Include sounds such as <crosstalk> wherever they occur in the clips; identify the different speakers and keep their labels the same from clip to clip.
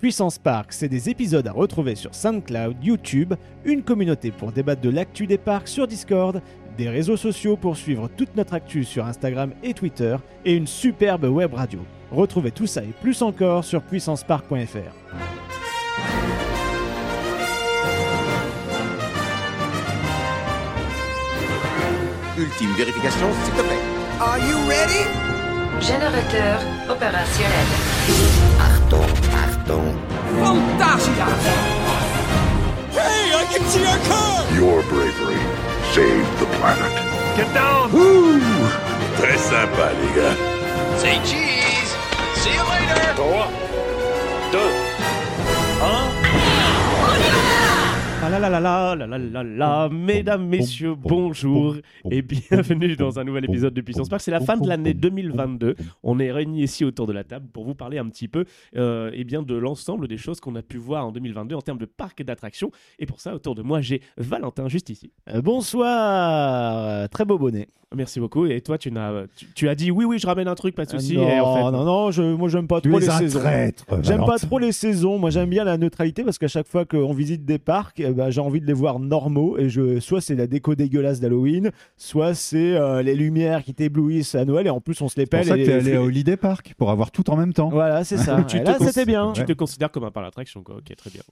Speaker 1: Puissance Park, c'est des épisodes à retrouver sur SoundCloud, YouTube, une communauté pour débattre de l'actu des parcs sur Discord, des réseaux sociaux pour suivre toute notre actu sur Instagram et Twitter, et une superbe web radio. Retrouvez tout ça et plus encore sur puissancepark.fr.
Speaker 2: Ultime vérification, s'il te plaît.
Speaker 3: Are you ready?
Speaker 4: Générateur opérationnel.
Speaker 2: Achtung.
Speaker 3: Fantasia! Hey, I can see our car!
Speaker 5: Your bravery saved the planet.
Speaker 6: Get down!
Speaker 5: Très sympa, les gars.
Speaker 6: Say cheese! See you later! 3, 2,
Speaker 1: Ah là là là là là là là là, mesdames, messieurs, bonjour et bienvenue dans un nouvel épisode de Puissance Park. C'est la fin de l'année 2022. On est réunis ici autour de la table pour vous parler un petit peu euh, eh bien, de l'ensemble des choses qu'on a pu voir en 2022 en termes de parcs d'attractions. Et pour ça, autour de moi, j'ai Valentin juste ici. Euh, bonsoir, très beau bonnet. Merci beaucoup. Et toi, tu, n'as, tu, tu as dit oui, oui, je ramène un truc, pas de souci.
Speaker 7: non,
Speaker 1: et en fait,
Speaker 7: non, non, je, moi j'aime pas
Speaker 5: Tu
Speaker 7: trop
Speaker 5: es
Speaker 7: les
Speaker 5: un
Speaker 7: saisons.
Speaker 5: traître.
Speaker 7: J'aime pas trop les saisons. Moi j'aime bien la neutralité parce qu'à chaque fois qu'on visite des parcs, eh ben, j'ai envie de les voir normaux. Et je, soit c'est la déco dégueulasse d'Halloween, soit c'est euh, les lumières qui t'éblouissent à Noël. Et en plus on se les
Speaker 5: C'est pour
Speaker 7: pèle.
Speaker 5: ça que t'es allé à Holiday Park pour avoir tout en même temps.
Speaker 7: Voilà, c'est ça. <laughs>
Speaker 1: Tu
Speaker 7: Et
Speaker 1: te
Speaker 7: là c'était bien.
Speaker 1: Tu te considères comme un parc d'attraction, quoi. Ok, très bien.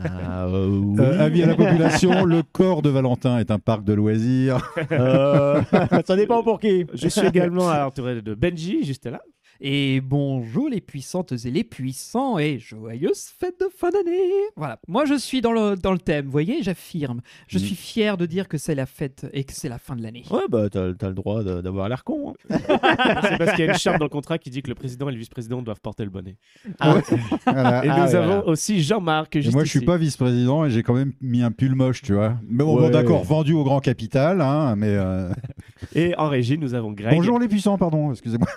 Speaker 7: Ah, euh, oui.
Speaker 5: Euh, avis à la population, le corps de Valentin est un parc de loisirs.
Speaker 7: Euh, <laughs> ça dépend pour qui.
Speaker 1: Je suis également entouré de Benji, juste là.
Speaker 8: Et bonjour les puissantes et les puissants et joyeuses fêtes de fin d'année. Voilà, moi je suis dans le, dans le thème, vous voyez, j'affirme. Je
Speaker 5: Mm.
Speaker 8: suis fier de dire que c'est la fête et que c'est la fin de l'année.
Speaker 7: Ouais, bah t'as t'as le droit de- d'avoir l'air con. hein. <laughs>
Speaker 1: C'est parce qu'il y a une charte dans le contrat qui dit que le président et le vice-président doivent porter le bonnet.
Speaker 5: Voilà. <laughs>
Speaker 1: Et
Speaker 7: Ah,
Speaker 1: nous
Speaker 7: ouais,
Speaker 1: avons
Speaker 7: voilà.
Speaker 1: aussi Jean-Marc,
Speaker 5: Et
Speaker 1: juste
Speaker 5: moi, je suis
Speaker 1: ici.
Speaker 5: pas vice-président et j'ai quand même mis un pull moche, tu vois. Mais bon,
Speaker 7: Ouais.
Speaker 5: bon, d'accord, vendu au grand capital, hein, mais. euh,
Speaker 1: Et en régie, nous avons Greg.
Speaker 5: Bonjour les puissants, pardon, excusez-moi.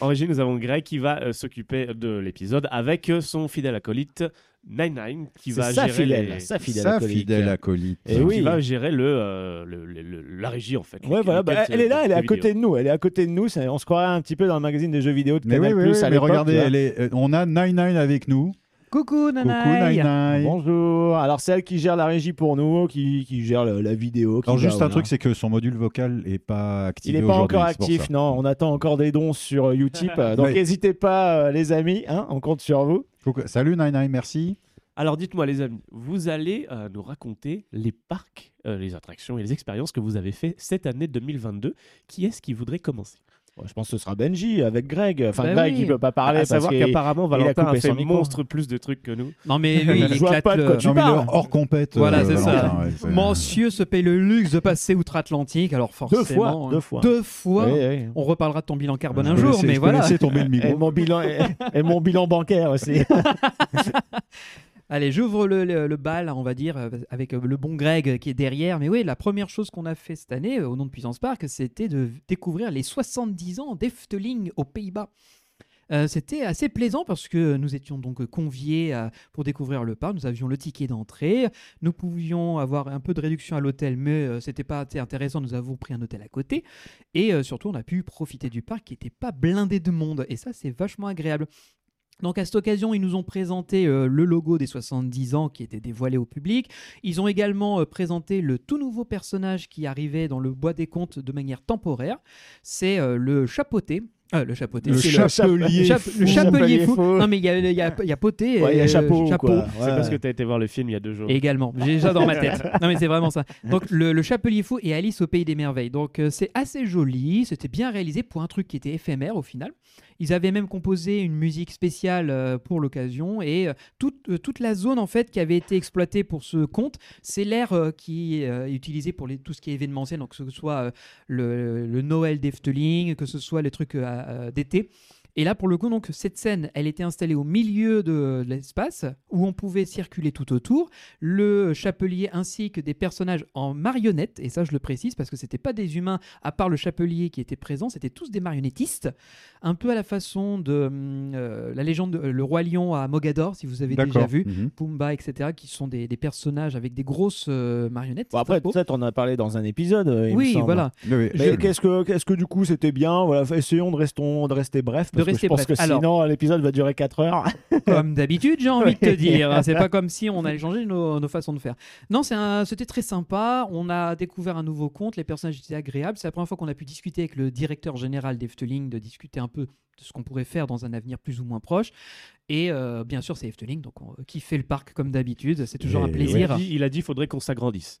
Speaker 1: En régie, nous avons Greg qui va euh, s'occuper de l'épisode avec euh, son fidèle acolyte Nine Nine qui va
Speaker 7: sa
Speaker 1: gérer
Speaker 7: fidèle,
Speaker 1: les-
Speaker 7: sa fidèle
Speaker 5: Sa
Speaker 7: acolyte.
Speaker 5: fidèle acolyte.
Speaker 7: Et
Speaker 1: qui
Speaker 7: oui.
Speaker 1: va gérer le, euh, le- le- le- la régie en fait.
Speaker 7: Ouais,
Speaker 1: Les-
Speaker 7: voilà, bah, elle est là,
Speaker 1: euh,
Speaker 7: elle est à
Speaker 1: vidéo.
Speaker 7: côté de nous. Elle est à côté de nous. ça- on se croirait un petit peu dans le magazine des jeux vidéo de
Speaker 5: Mais oui,
Speaker 7: Canal+.
Speaker 5: oui, oui,
Speaker 7: à
Speaker 5: mais regardez, elle est, euh, on a Nine Nine avec nous.
Speaker 8: Coucou
Speaker 5: Coucou
Speaker 8: Nanaï
Speaker 5: Nine Nine.
Speaker 7: Bonjour. Alors, c'est elle qui gère la régie pour nous, qui, qui gère le- la vidéo. qui
Speaker 5: Alors
Speaker 7: va,
Speaker 5: juste un truc, c'est que son module vocal est pas
Speaker 7: Il
Speaker 5: activé
Speaker 7: n'est pas
Speaker 5: aujourd'hui,
Speaker 7: encore
Speaker 5: c'est pour
Speaker 7: actif,
Speaker 5: ça.
Speaker 7: non. On attend encore des dons sur euh, Utip. euh, <laughs> donc,
Speaker 5: Ouais.
Speaker 7: n'hésitez pas, euh, les amis. hein, on compte sur vous.
Speaker 5: Coucou. Salut Nine Nine, merci.
Speaker 1: Alors dites-moi les amis, vous allez euh, nous raconter les parcs, euh, les attractions et les expériences que vous avez fait cette année 2022. Qui est-ce qui voudrait commencer?
Speaker 7: Ouais, je pense que ce sera Benji avec Greg. Enfin,
Speaker 8: Bah
Speaker 7: Greg,
Speaker 8: oui.
Speaker 7: il peut pas parler
Speaker 1: À
Speaker 7: parce
Speaker 1: savoir qu'apparemment
Speaker 7: il a
Speaker 1: Valentin a,
Speaker 7: coupé
Speaker 1: fait
Speaker 7: son
Speaker 1: monstre plus de trucs que nous.
Speaker 8: Non mais lui, <laughs> il éclate
Speaker 7: pas de quoi
Speaker 8: le...
Speaker 7: tu
Speaker 5: non,
Speaker 7: parles.
Speaker 5: hors compète.
Speaker 8: Voilà,
Speaker 5: euh,
Speaker 8: c'est ça.
Speaker 5: Ouais,
Speaker 8: Monsieur se paye le luxe de passer outre-Atlantique, alors forcément...
Speaker 7: Deux fois.
Speaker 8: hein,
Speaker 7: Deux fois.
Speaker 8: Deux fois.
Speaker 7: Oui, oui.
Speaker 8: On reparlera de ton bilan carbone
Speaker 5: Je
Speaker 8: un jour,
Speaker 5: laisser-
Speaker 8: mais
Speaker 5: je
Speaker 8: voilà.
Speaker 5: laisser tomber le <laughs>
Speaker 7: Et
Speaker 5: micro.
Speaker 7: mon bilan, et, et mon bilan bancaire aussi. <laughs>
Speaker 8: Allez, j'ouvre le, le- bal, on va dire, euh, avec euh, le bon Greg qui est derrière. Mais oui, la première chose qu'on a fait cette année, euh, au nom de Puissance Park, c'était de découvrir les 70 ans d'Efteling aux Pays-Bas. C'était assez plaisant parce que nous étions donc conviés pour découvrir le parc. Nous avions le ticket d'entrée. Nous pouvions avoir un peu de réduction à l'hôtel, mais euh, c'était pas assez intéressant. Nous avons pris un hôtel à côté. Et surtout, on a pu profiter du parc qui n'était pas blindé de monde. Et ça, c'est vachement agréable. Donc à cette occasion, ils nous ont présenté euh, le logo des 70 ans qui était dévoilé au public. Ils ont également euh, présenté le tout nouveau personnage qui arrivait dans le bois des contes de manière temporaire. C'est euh, le chapeauté. Euh, le chapeauté.
Speaker 5: Le chapelier fou.
Speaker 8: le chapelier fou.
Speaker 7: fou.
Speaker 8: Non mais il y a, y a- il y a poté.
Speaker 7: Ouais, il y a
Speaker 8: euh,
Speaker 7: chapeau.
Speaker 8: chapeau.
Speaker 1: C'est
Speaker 7: Ouais.
Speaker 1: parce que tu as été voir le film il y a deux jours.
Speaker 8: Et également, j'ai déjà dans ma tête. <laughs> Non mais c'est vraiment ça. Donc le, le Chapelier Fou et Alice au Pays des Merveilles. Donc euh, c'est assez joli, c'était bien réalisé pour un truc qui était éphémère au final. Ils avaient même composé une musique spéciale euh, pour l'occasion et euh, toute, euh, toute la zone en fait qui avait été exploitée pour ce conte, c'est l'air qui est utilisé pour tout ce qui est événementiel, donc que ce soit le, le Noël d'Efteling, que ce soit les trucs d'été. Et là, pour le coup, donc, cette scène, elle était installée au milieu de l'espace où on pouvait circuler tout autour. Le chapelier ainsi que des personnages en marionnettes, et ça, je le précise parce que c'était pas des humains, à part le chapelier qui était présent, c'était tous des marionnettistes, un peu à la façon de hum, euh, la légende, de- le roi lion à Mogador, si vous avez déjà vu.
Speaker 5: Mhm.
Speaker 8: Pumba, etc., qui sont des, des personnages avec des grosses euh, marionnettes.
Speaker 7: Bon, après, peut-être on en a parlé dans un épisode. euh, il
Speaker 8: Oui, voilà.
Speaker 5: Oui,
Speaker 7: Mais
Speaker 5: je-
Speaker 7: qu'est-ce que, qu'est-ce que du coup c'était bien? Voilà, essayons de, restons, de rester bref. parce Que
Speaker 8: rester
Speaker 7: je pense
Speaker 8: bref.
Speaker 7: que
Speaker 8: Alors,
Speaker 7: sinon l'épisode va durer 4 heures. <laughs>
Speaker 8: comme d'habitude, j'ai envie de te <laughs> dire. C'est pas comme si on allait changer nos, nos façons de faire. Non, c'était très sympa. On a découvert un nouveau compte. Les personnages étaient agréables. C'est la première fois qu'on a pu discuter avec le directeur général d'Efteling, de discuter un peu de ce qu'on pourrait faire dans un avenir plus ou moins proche. Et euh, bien sûr, c'est Efteling, donc on kiffe le parc comme d'habitude. C'est toujours
Speaker 5: Et
Speaker 8: un
Speaker 5: ouais.
Speaker 1: Il a
Speaker 8: plaisir.
Speaker 1: dit, il a dit qu'il faudrait qu'on s'agrandisse.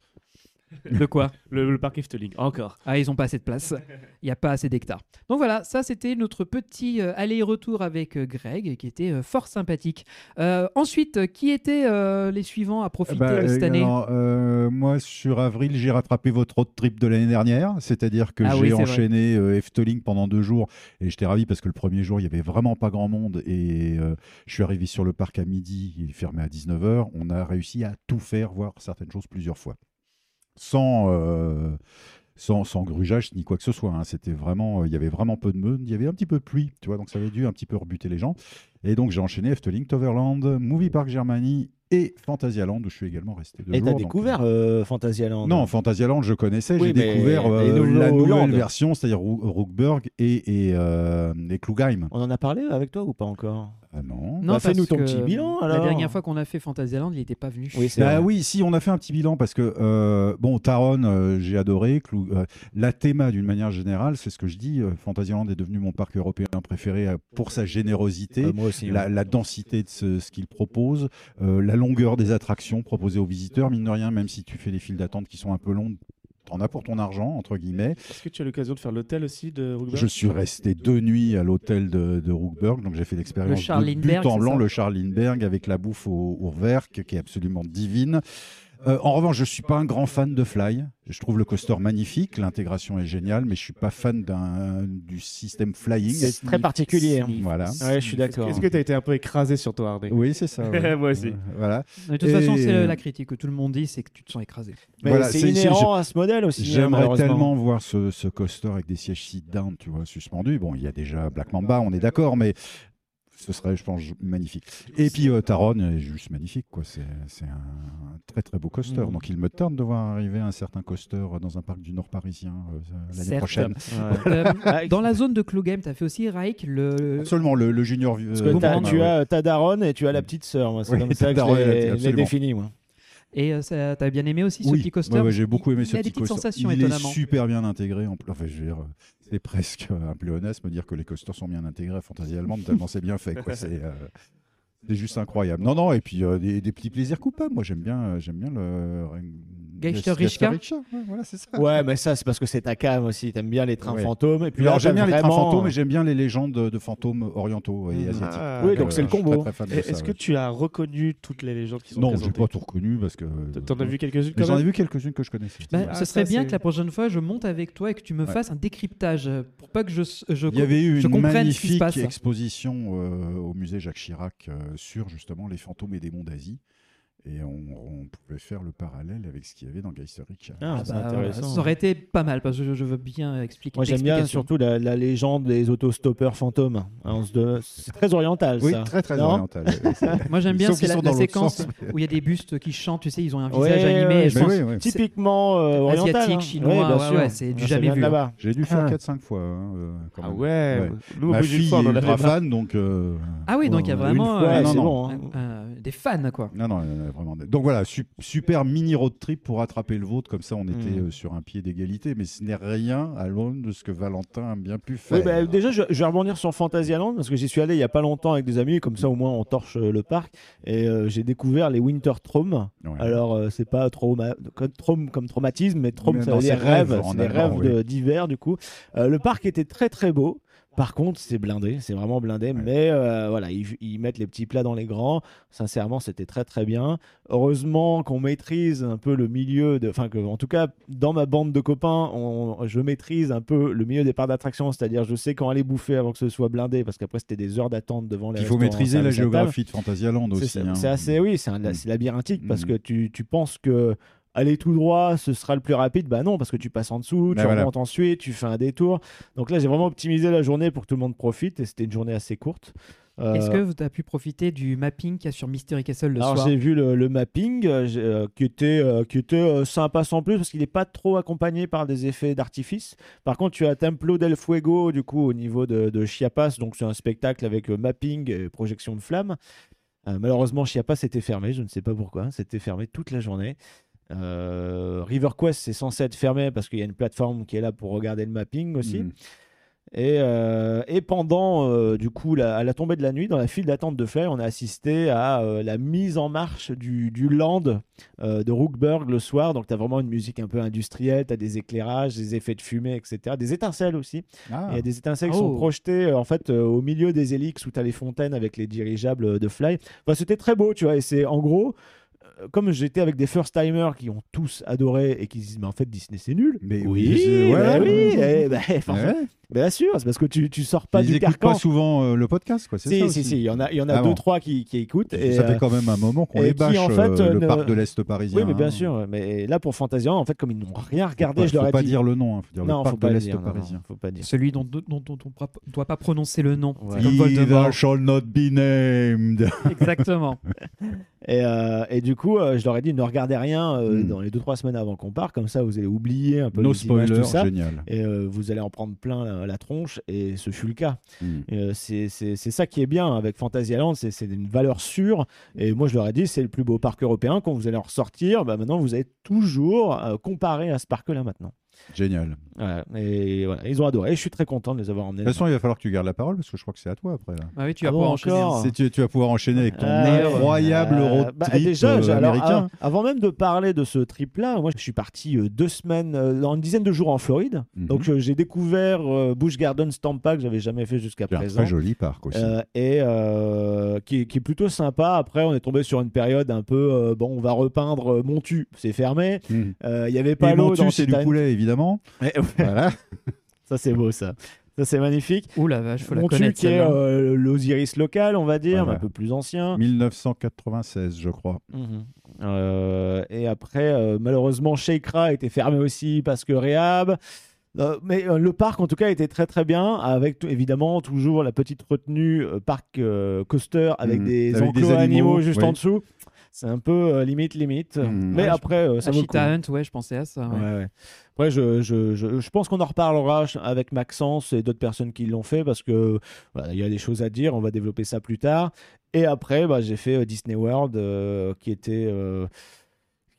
Speaker 1: <laughs>
Speaker 8: De quoi
Speaker 1: Le, le parc Efteling, encore.
Speaker 8: Ah, ils ont pas assez de place. Il n'y a pas assez d'hectares. Donc voilà, ça c'était notre petit euh, aller-retour avec euh, Greg, qui était euh, fort sympathique. Euh, ensuite, qui étaient euh, les suivants à profiter
Speaker 5: Bah,
Speaker 8: cette
Speaker 5: euh,
Speaker 8: année
Speaker 5: alors, euh, moi, sur avril, j'ai rattrapé votre road trip de l'année dernière. C'est-à-dire que
Speaker 8: Ah
Speaker 5: j'ai enchaîné euh, Efteling pendant deux jours. Et j'étais ravi parce que le premier jour, il y avait vraiment pas grand monde. Et euh, je suis arrivé sur le parc à midi, il est fermé à 19h. On a réussi à tout faire, voir certaines choses plusieurs fois. Sans. euh, sans, grugeage ni quoi que ce soit. hein. C'était vraiment, il y avait vraiment peu de meute. Il y avait un petit peu de pluie, tu vois, donc ça avait dû un petit peu rebuter les gens. Et donc j'ai enchaîné Efteling, Toverland, Movie Park Germany et Fantasyland où je suis également resté deux
Speaker 7: Et
Speaker 5: jours.
Speaker 7: t'as
Speaker 5: donc,
Speaker 7: découvert euh, Fantasyland
Speaker 5: non, Fantasyland, je connaissais.
Speaker 7: Oui,
Speaker 5: J'ai découvert euh, la nouvelle version, c'est-à-dire Rookburg et, et, euh, et Klugheim.
Speaker 7: On en a parlé avec toi ou pas encore?
Speaker 5: Ah non.
Speaker 8: Non,
Speaker 7: Bah, fais-nous ton petit bilan,
Speaker 8: La dernière fois qu'on a fait Fantasyland, il n'était pas venu.
Speaker 7: Oui,
Speaker 5: Bah oui, si on a fait un petit bilan parce que euh, bon, Taron, euh, j'ai adoré. Clou- euh, la théma, d'une manière générale, c'est ce que je dis. euh, Fantasyland est devenu mon parc européen préféré euh, pour sa générosité.
Speaker 7: Euh, moi aussi.
Speaker 5: La, densité de ce, ce qu'il propose, euh, la longueur des attractions proposées aux visiteurs, mine de rien, même si tu fais des files d'attente qui sont un peu longues, t'en as pour ton argent, entre guillemets.
Speaker 1: Est-ce que tu as l'occasion de faire l'hôtel aussi de Rookburg?
Speaker 5: Je suis resté deux nuits à l'hôtel de, de Rookburg, donc j'ai fait l'expérience
Speaker 8: Le
Speaker 5: de but en blanc, le Charles Lindbergh avec la bouffe au, au Werk, qui est absolument divine. Euh, en revanche, je suis pas un grand fan de Fly. Je trouve le coaster magnifique, l'intégration est géniale, mais je suis pas fan du système flying.
Speaker 7: C'est très particulier. hein.
Speaker 5: Voilà.
Speaker 7: Ouais, je suis d'accord.
Speaker 1: Est-ce que tu as été un peu écrasé sur ton harnais
Speaker 5: Oui, c'est ça. <laughs> ouais.
Speaker 1: Moi aussi.
Speaker 5: Euh, voilà.
Speaker 8: De toute façon, c'est la critique que tout le monde dit, c'est que tu te sens écrasé.
Speaker 7: Mais
Speaker 5: Voilà,
Speaker 7: c'est inhérent à ce modèle aussi. hein,
Speaker 5: J'aimerais tellement voir ce, ce coaster avec des sièges sit-down, tu vois, suspendus. Bon, il y a déjà Black Mamba, on est d'accord, mais ce serait, je pense, magnifique. Et puis euh, Taron est juste magnifique, quoi. C'est un très très beau coaster.
Speaker 7: Mm.
Speaker 5: Donc il me tarde de voir arriver un certain coaster dans un parc du Nord parisien euh, l'année
Speaker 8: Certes.
Speaker 5: prochaine.
Speaker 7: Ouais.
Speaker 8: Euh, <laughs>
Speaker 7: Ah,
Speaker 8: dans la zone de Klugheim, tu as fait aussi Raik, le.
Speaker 5: Absolument, le, le junior. euh,
Speaker 7: Parce que tu
Speaker 5: ouais.
Speaker 7: as ta daronne et tu as la petite sœur. C'est
Speaker 5: Oui,
Speaker 7: comme ça que je
Speaker 5: daronne,
Speaker 7: l'ai- défini. Moi.
Speaker 8: Et euh, t'as bien aimé aussi ce
Speaker 5: Oui,
Speaker 8: petit coaster
Speaker 5: ouais, ouais, j'ai beaucoup aimé
Speaker 8: Il
Speaker 5: ce
Speaker 8: a
Speaker 5: petit
Speaker 8: des petites
Speaker 5: coaster.
Speaker 8: sensations,
Speaker 5: il
Speaker 8: étonnamment.
Speaker 5: est super bien intégré. En... Enfin, je veux dire, euh, c'est presque un pléonasme de dire que les coasters sont bien intégrés à Fantasy Allemande, tellement c'est bien fait. quoi. <laughs> C'est euh, c'est juste incroyable. Non, non, et puis euh, des, des petits plaisirs coupables. Moi, j'aime bien, euh, j'aime bien le.
Speaker 8: Geister
Speaker 5: le-
Speaker 8: Richka
Speaker 5: ouais, voilà, c'est ça.
Speaker 7: Ouais, mais ça, c'est parce que c'est ta cam aussi. T'aimes bien les trains
Speaker 5: Ouais.
Speaker 7: fantômes. Et puis
Speaker 5: alors,
Speaker 7: là,
Speaker 5: j'aime bien les trains fantômes et j'aime bien les légendes de, fantômes orientaux et
Speaker 7: Mhm.
Speaker 5: asiatiques.
Speaker 1: Ah,
Speaker 7: Oui, donc c'est le
Speaker 5: je suis
Speaker 7: combo.
Speaker 5: ça,
Speaker 1: Est-ce que
Speaker 5: ouais.
Speaker 1: tu as reconnu toutes les légendes qui sont
Speaker 5: Non, j'ai pas tout reconnu parce que.
Speaker 1: T'en as vu quelques-unes
Speaker 5: J'en ai vu quelques-unes que je connaissais.
Speaker 8: Bah,
Speaker 1: Ah,
Speaker 8: ce serait
Speaker 1: ça,
Speaker 8: bien
Speaker 1: c'est-
Speaker 8: que la prochaine fois, je monte avec toi et que tu me
Speaker 5: Ouais.
Speaker 8: fasses un décryptage euh, pour pas que je, je,
Speaker 5: Il y avait eu une magnifique exposition euh, au musée Jacques Chirac euh, sur justement les fantômes et démons d'Asie. Et on, on pouvait faire le parallèle avec ce qu'il y avait dans Geister Richard.
Speaker 7: Ah,
Speaker 8: Ah bah,
Speaker 7: intéressant.
Speaker 8: ça aurait été pas mal parce que je, je veux bien expliquer.
Speaker 7: Moi, j'aime bien surtout la, la légende des autostoppeurs fantômes. Hein, de- C'est très oriental,
Speaker 5: Oui,
Speaker 7: ça.
Speaker 5: très très
Speaker 7: Non
Speaker 5: oriental. <laughs>
Speaker 8: Moi j'aime bien c'est la, séquence
Speaker 5: sens,
Speaker 8: où il y a des bustes qui chantent, tu sais, ils ont un
Speaker 7: Ouais,
Speaker 8: visage animé.
Speaker 7: ouais,
Speaker 8: je pense-
Speaker 5: oui, oui.
Speaker 7: Typiquement euh, oriental.
Speaker 8: Asiatique,
Speaker 7: hein.
Speaker 8: chinois,
Speaker 7: Ouais, bien
Speaker 8: ouais, c'est du jamais vu.
Speaker 7: là-bas.
Speaker 5: J'ai dû faire
Speaker 7: Ah.
Speaker 5: 4-5 fois. hein, euh,
Speaker 1: Ah ouais,
Speaker 5: Ma fille est ultra fan, donc. euh,
Speaker 8: Ah oui, donc il y a vraiment euh, un- des fans quoi.
Speaker 5: Non, non, vraiment. Donc voilà, su- super mini road trip pour attraper le vôtre, comme ça on était
Speaker 7: Mm.
Speaker 5: euh, sur un pied d'égalité, mais ce n'est rien à l'aune de ce que Valentin a bien pu faire.
Speaker 7: Oui, bah, déjà, je, je vais rebondir sur Fantasyland parce que j'y suis allé il y a pas longtemps avec des amis, comme ça au moins on torche euh, le parc. Et euh, j'ai découvert les Winter Traum.
Speaker 5: Ouais.
Speaker 7: Alors, euh, c'est pas trauma, comme, traum comme traumatisme, mais traum,
Speaker 5: Mais
Speaker 7: ça
Speaker 5: non,
Speaker 7: veut dire
Speaker 5: rêve,
Speaker 7: C'est des rêves d'hiver, du coup. Euh, le parc était très très beau. Par contre, c'est blindé, c'est vraiment blindé, mais euh, voilà, ils, ils mettent les petits plats dans les grands. Sincèrement, c'était très très bien. Heureusement qu'on maîtrise un peu le milieu, de, enfin que, en tout cas, dans ma bande de copains, on- je maîtrise un peu le milieu des parcs d'attractions, c'est-à-dire je sais quand aller bouffer avant que ce soit blindé, parce qu'après c'était des heures d'attente devant les.
Speaker 5: Il faut maîtriser la géographie de Fantasyland aussi. hein.
Speaker 7: c'est assez, oui, c'est
Speaker 5: Mm.
Speaker 7: labyrinthique parce
Speaker 5: Mm.
Speaker 7: que tu, tu penses que aller tout droit, ce sera le plus rapide. Bah non, parce que tu passes en dessous, tu
Speaker 5: voilà.
Speaker 7: remontes ensuite, tu fais un détour. Donc là, j'ai vraiment optimisé la journée pour que tout le monde profite et c'était une journée assez courte. Euh,
Speaker 8: Est-ce que tu as pu profiter du mapping qu'il y a sur Mystery Castle le
Speaker 7: alors
Speaker 8: soir
Speaker 7: j'ai vu le, le mapping euh, euh, qui était, euh, qui était euh, sympa sans plus parce qu'il n'est pas trop accompagné par des effets d'artifice. Par contre, tu as Templo del Fuego du coup au niveau de, de Chiapas, donc c'est un spectacle avec euh, mapping et projection de flammes. Euh, malheureusement, Chiapas était fermé, je ne sais pas pourquoi, c'était fermé toute la journée. Euh, River Quest c'est censé être fermé parce qu'il y a une plateforme qui est là pour regarder le mapping aussi.
Speaker 5: Mhm.
Speaker 7: Et, euh, et pendant, euh, du coup, la- à la tombée de la nuit, dans la file d'attente de Fly, on a assisté à euh, la mise en marche du, du land de Rookburg le soir. Donc, tu as vraiment une musique un peu industrielle, tu as des éclairages, des effets de fumée, etc. Des étincelles aussi.
Speaker 5: Ah.
Speaker 7: Il y a des étincelles qui
Speaker 8: Oh.
Speaker 7: sont projetées euh, en fait au milieu des hélix où tu as les fontaines avec les dirigeables de Fly. Enfin, c'était très beau, tu vois. Et c'est en gros, comme j'étais avec des first-timers qui ont tous adoré et qui se disent, mais en fait, Disney, c'est nul.
Speaker 5: Mais
Speaker 7: Oui, bah oui,
Speaker 5: ouais.
Speaker 7: eh ben.
Speaker 5: Ouais. <laughs>
Speaker 7: Bien sûr, c'est parce que tu, tu sors pas
Speaker 5: Ils
Speaker 7: du
Speaker 5: écoutent
Speaker 7: carcan.
Speaker 5: pas souvent euh, le podcast, quoi. c'est
Speaker 7: Si,
Speaker 5: ça
Speaker 7: si,
Speaker 5: aussi.
Speaker 7: si, il y en a, il y en a
Speaker 5: Ah
Speaker 7: deux,
Speaker 5: bon.
Speaker 7: trois qui, qui écoutent. Et,
Speaker 5: ça fait
Speaker 7: euh,
Speaker 5: quand même un moment qu'on les
Speaker 7: qui,
Speaker 5: bâche
Speaker 7: en fait,
Speaker 5: euh, le
Speaker 7: ne-
Speaker 5: parc de l'Est parisien.
Speaker 7: Oui, mais bien
Speaker 5: hein.
Speaker 7: sûr. Mais là, pour Fantasia, en fait, comme ils n'ont rien regardé, je leur
Speaker 5: faut
Speaker 7: ai
Speaker 5: pas
Speaker 7: dit.
Speaker 5: dire le nom, il faut dire
Speaker 7: non,
Speaker 5: le
Speaker 7: faut
Speaker 5: parc
Speaker 7: pas
Speaker 5: de
Speaker 7: le
Speaker 5: l'Est
Speaker 7: dire. non,
Speaker 5: parisien.
Speaker 7: faut pas dire.
Speaker 8: Celui dont, dont, dont on ne doit pas prononcer le nom.
Speaker 7: Ouais.
Speaker 8: Comme Voldemort.
Speaker 5: shall not be named.
Speaker 8: Exactement. <laughs>
Speaker 7: Et, euh, et du coup, euh, je leur ai dit ne regardez rien euh,
Speaker 5: Hmm.
Speaker 7: dans les deux trois semaines avant qu'on part, comme ça vous allez oublier un peu
Speaker 5: No
Speaker 7: les images,
Speaker 5: spoiler,
Speaker 7: tout ça.
Speaker 5: génial.
Speaker 7: Et euh, vous allez en prendre plein la, la tronche, et ce fut le cas.
Speaker 5: Mm.
Speaker 7: Euh, c'est ça qui est bien avec Fantasyland, c'est c'est une valeur sûre. Et moi, je leur ai dit, c'est le plus beau parc européen. Quand vous allez en ressortir, bah, maintenant, vous allez toujours euh, comparer à ce parc-là maintenant.
Speaker 5: Génial.
Speaker 7: Voilà. Et voilà, ils ont adoré. Et je suis très content de les avoir emmenés.
Speaker 5: De toute façon, il va falloir que tu gardes la parole parce que je crois que c'est à toi après. Là.
Speaker 8: Ah oui, tu vas
Speaker 7: Ah bon,
Speaker 8: pouvoir enchaîner.
Speaker 5: tu, tu vas pouvoir enchaîner avec ton
Speaker 7: Euh,
Speaker 5: incroyable
Speaker 7: euh,
Speaker 5: road
Speaker 7: bah,
Speaker 5: trip
Speaker 7: déjà,
Speaker 5: euh,
Speaker 7: alors,
Speaker 5: américain.
Speaker 7: ah, avant même de parler de ce trip-là, moi, je suis parti euh, deux semaines, euh, dans une dizaine de jours en Floride.
Speaker 5: Mhm.
Speaker 7: Donc, euh, j'ai découvert euh, Busch Gardens Tampa que j'avais jamais fait jusqu'à
Speaker 5: C'est un
Speaker 7: présent.
Speaker 5: très joli parc aussi.
Speaker 7: Euh, et euh, qui, est- qui est plutôt sympa. Après, on est tombé sur une période un peu euh, bon. On va repeindre euh, Montu, c'est fermé.
Speaker 5: Mm.
Speaker 7: Euh, Il y avait pas
Speaker 5: Et
Speaker 7: l'eau
Speaker 5: Montu,
Speaker 7: dans
Speaker 5: c'est du poulet évidemment.
Speaker 7: Ouais, ouais,
Speaker 5: Voilà. <laughs>
Speaker 7: ça c'est beau ça. Ça c'est magnifique.
Speaker 8: Ouh la vache, faut la
Speaker 7: Montu
Speaker 8: connaître
Speaker 7: qui est euh, l'Osiris local, on va dire,
Speaker 5: Voilà.
Speaker 7: un peu plus ancien.
Speaker 5: 1996, je crois.
Speaker 7: Mhm. Euh, et après, euh, malheureusement, Sheikra était fermé aussi parce que Rehab. Euh, mais euh, le parc, en tout cas, était très très bien, avec évidemment toujours la petite retenue euh, parc euh, coaster avec
Speaker 5: Mhm.
Speaker 7: des
Speaker 5: Avec
Speaker 7: enclos
Speaker 5: des
Speaker 7: animaux,
Speaker 5: animaux,
Speaker 7: juste
Speaker 5: oui.
Speaker 7: en dessous. C'est un peu euh, limite limite.
Speaker 5: Mhm.
Speaker 7: Mais
Speaker 8: Ouais, je-
Speaker 7: après, euh, ça vaut le
Speaker 8: Hunt, ouais, je pensais à ça. ouais.
Speaker 7: Ouais, ouais. Après, je, je, je, je pense qu'on en reparlera avec Maxence et d'autres personnes qui l'ont fait parce que voilà, il y a des choses à dire. On va développer ça plus tard. Et après, bah, j'ai fait euh, Disney World euh, qui était euh,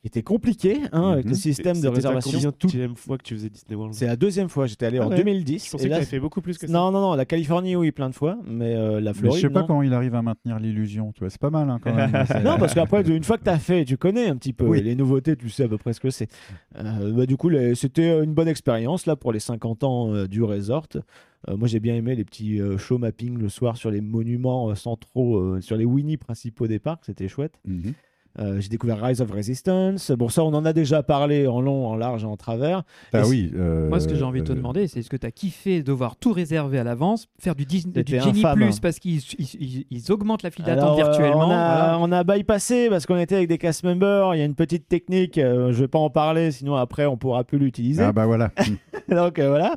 Speaker 7: qui était compliqué hein, avec
Speaker 5: Mhm.
Speaker 7: le système de
Speaker 1: C'était ta
Speaker 7: réservation.
Speaker 1: combien fois que tu faisais Disney World
Speaker 7: C'est la deuxième fois. J'étais allé
Speaker 1: Ah
Speaker 7: en
Speaker 1: ouais.
Speaker 7: 2010.
Speaker 1: Je pensais
Speaker 7: et
Speaker 1: que
Speaker 7: là,
Speaker 1: tu fait beaucoup plus que ça.
Speaker 7: non, non, non. La Californie, oui, plein de fois, mais euh, la
Speaker 5: Mais
Speaker 7: Floride.
Speaker 5: je sais pas
Speaker 7: non.
Speaker 5: comment il arrive à maintenir l'illusion. Tu vois, c'est pas mal hein, quand même. <laughs> C'est-
Speaker 7: Non, parce qu'après, une fois que tu as fait, tu connais un petit peu
Speaker 5: Oui.
Speaker 7: les nouveautés, tu sais à peu près ce que c'est. Euh, bah, du coup, les- c'était une bonne expérience là pour les 50 ans euh, du resort. Euh, moi, j'ai bien aimé les petits euh, show mapping le soir sur les monuments euh, centraux, euh, sur les Winnie principaux des parcs. C'était chouette.
Speaker 5: Mhm.
Speaker 7: Euh, j'ai découvert Rise of Resistance. Bon, ça, on en a déjà parlé en long, en large et en travers.
Speaker 5: Ah
Speaker 7: Et
Speaker 5: oui. euh,
Speaker 8: Moi, ce que j'ai envie de te
Speaker 5: euh,
Speaker 8: demander, c'est est-ce que tu as kiffé devoir tout réserver à l'avance, faire du, Disney, du Genie
Speaker 7: infâme.
Speaker 8: Plus parce qu'ils ils, ils- ils augmentent la file d'attente virtuellement.
Speaker 7: on, a,
Speaker 8: voilà.
Speaker 7: on a bypassé parce qu'on était avec des cast members. Il y a une petite technique. euh, je vais pas en parler, sinon après, on pourra plus l'utiliser.
Speaker 5: Ah bah voilà. <laughs>
Speaker 7: Donc euh, voilà.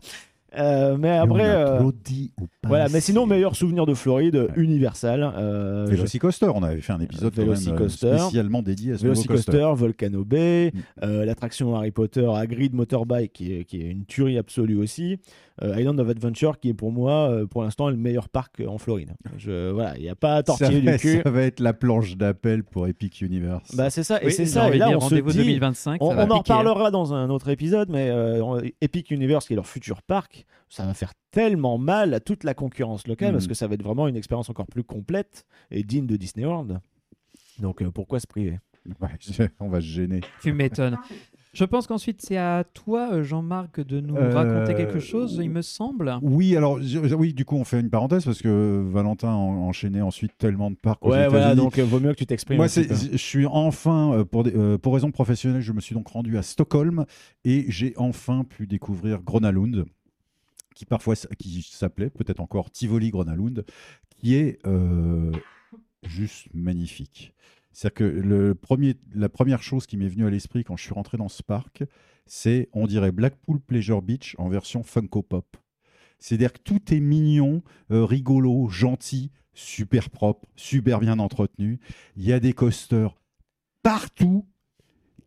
Speaker 7: Euh, mais après, euh, voilà. Mais sinon, meilleur souvenir de Floride, Universal. Euh,
Speaker 5: Velocicoaster, on avait fait un épisode quand même, euh, spécialement dédié à ce.
Speaker 7: Velocicoaster, Volcano Bay,
Speaker 5: Mm.
Speaker 7: euh, l'attraction Harry Potter, Hagrid Motorbike, qui est, qui est une tuerie absolue aussi. Euh, Island of Adventure, qui est pour moi, euh, pour l'instant, le meilleur parc en Floride. Je, voilà, il n'y a pas à
Speaker 5: Ça
Speaker 7: tortiller
Speaker 5: va,
Speaker 7: du cul.
Speaker 5: ça va être la planche d'appel pour Epic Universe.
Speaker 7: Bah, c'est ça, et
Speaker 8: Oui,
Speaker 7: c'est ça. Et là, on se
Speaker 8: rendez-vous
Speaker 7: dit,
Speaker 8: 2025.
Speaker 7: On, on en reparlera dans un autre épisode, mais euh, Epic Universe, qui est leur futur parc, ça va faire tellement mal à toute la concurrence locale parce que ça va être vraiment une expérience encore plus complète et digne de Disney World. Donc euh, pourquoi se priver?
Speaker 5: Ouais, <laughs> on va se gêner.
Speaker 8: Tu m'étonnes. Je pense qu'ensuite, c'est à toi, euh, Jean-Marc, de nous
Speaker 5: Euh,
Speaker 8: raconter quelque chose, il me semble.
Speaker 5: Oui, alors oui, du coup, on fait une parenthèse parce que Valentin a en- enchaîné ensuite tellement de parcs aux
Speaker 7: Ouais, voilà,
Speaker 5: États-Unis.
Speaker 7: donc euh, vaut mieux que tu t'exprimes.
Speaker 5: Moi, je suis enfin, pour, des- euh, pour raison professionnelle, je me suis donc rendu à Stockholm et j'ai enfin pu découvrir Gronalund, qui parfois qui s'appelait peut-être encore Tivoli Gronalund, qui est euh, juste magnifique. C'est-à-dire que le premier, la première chose qui m'est venue à l'esprit quand je suis rentré dans ce parc, c'est, on dirait Blackpool Pleasure Beach en version Funko Pop. C'est-à-dire que tout est mignon, euh, rigolo, gentil, super propre, super bien entretenu. Il y a des coasters partout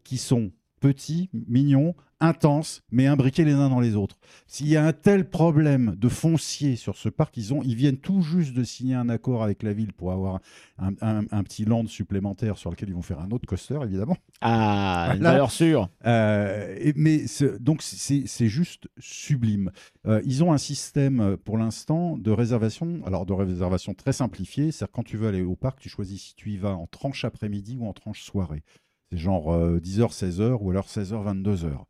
Speaker 5: qui sont petits, mignons, intenses, mais imbriqués les uns dans les autres. S'il y a un tel problème de foncier sur ce parc, ils, ont, ils viennent tout juste de signer un accord avec la ville pour avoir un, un- un petit land supplémentaire sur lequel ils vont faire un autre coaster, évidemment.
Speaker 7: Ah, une
Speaker 5: Voilà.
Speaker 7: valeur sûre.
Speaker 5: Euh, et- mais donc c'est juste sublime. Euh, ils ont un système euh, pour l'instant de réservation, alors de réservation très simplifié, c'est-à-dire quand tu veux aller au parc, tu choisis si tu y vas en tranche après-midi ou en tranche soirée. C'est genre euh, 10h, 16h ou alors 16h, 22h.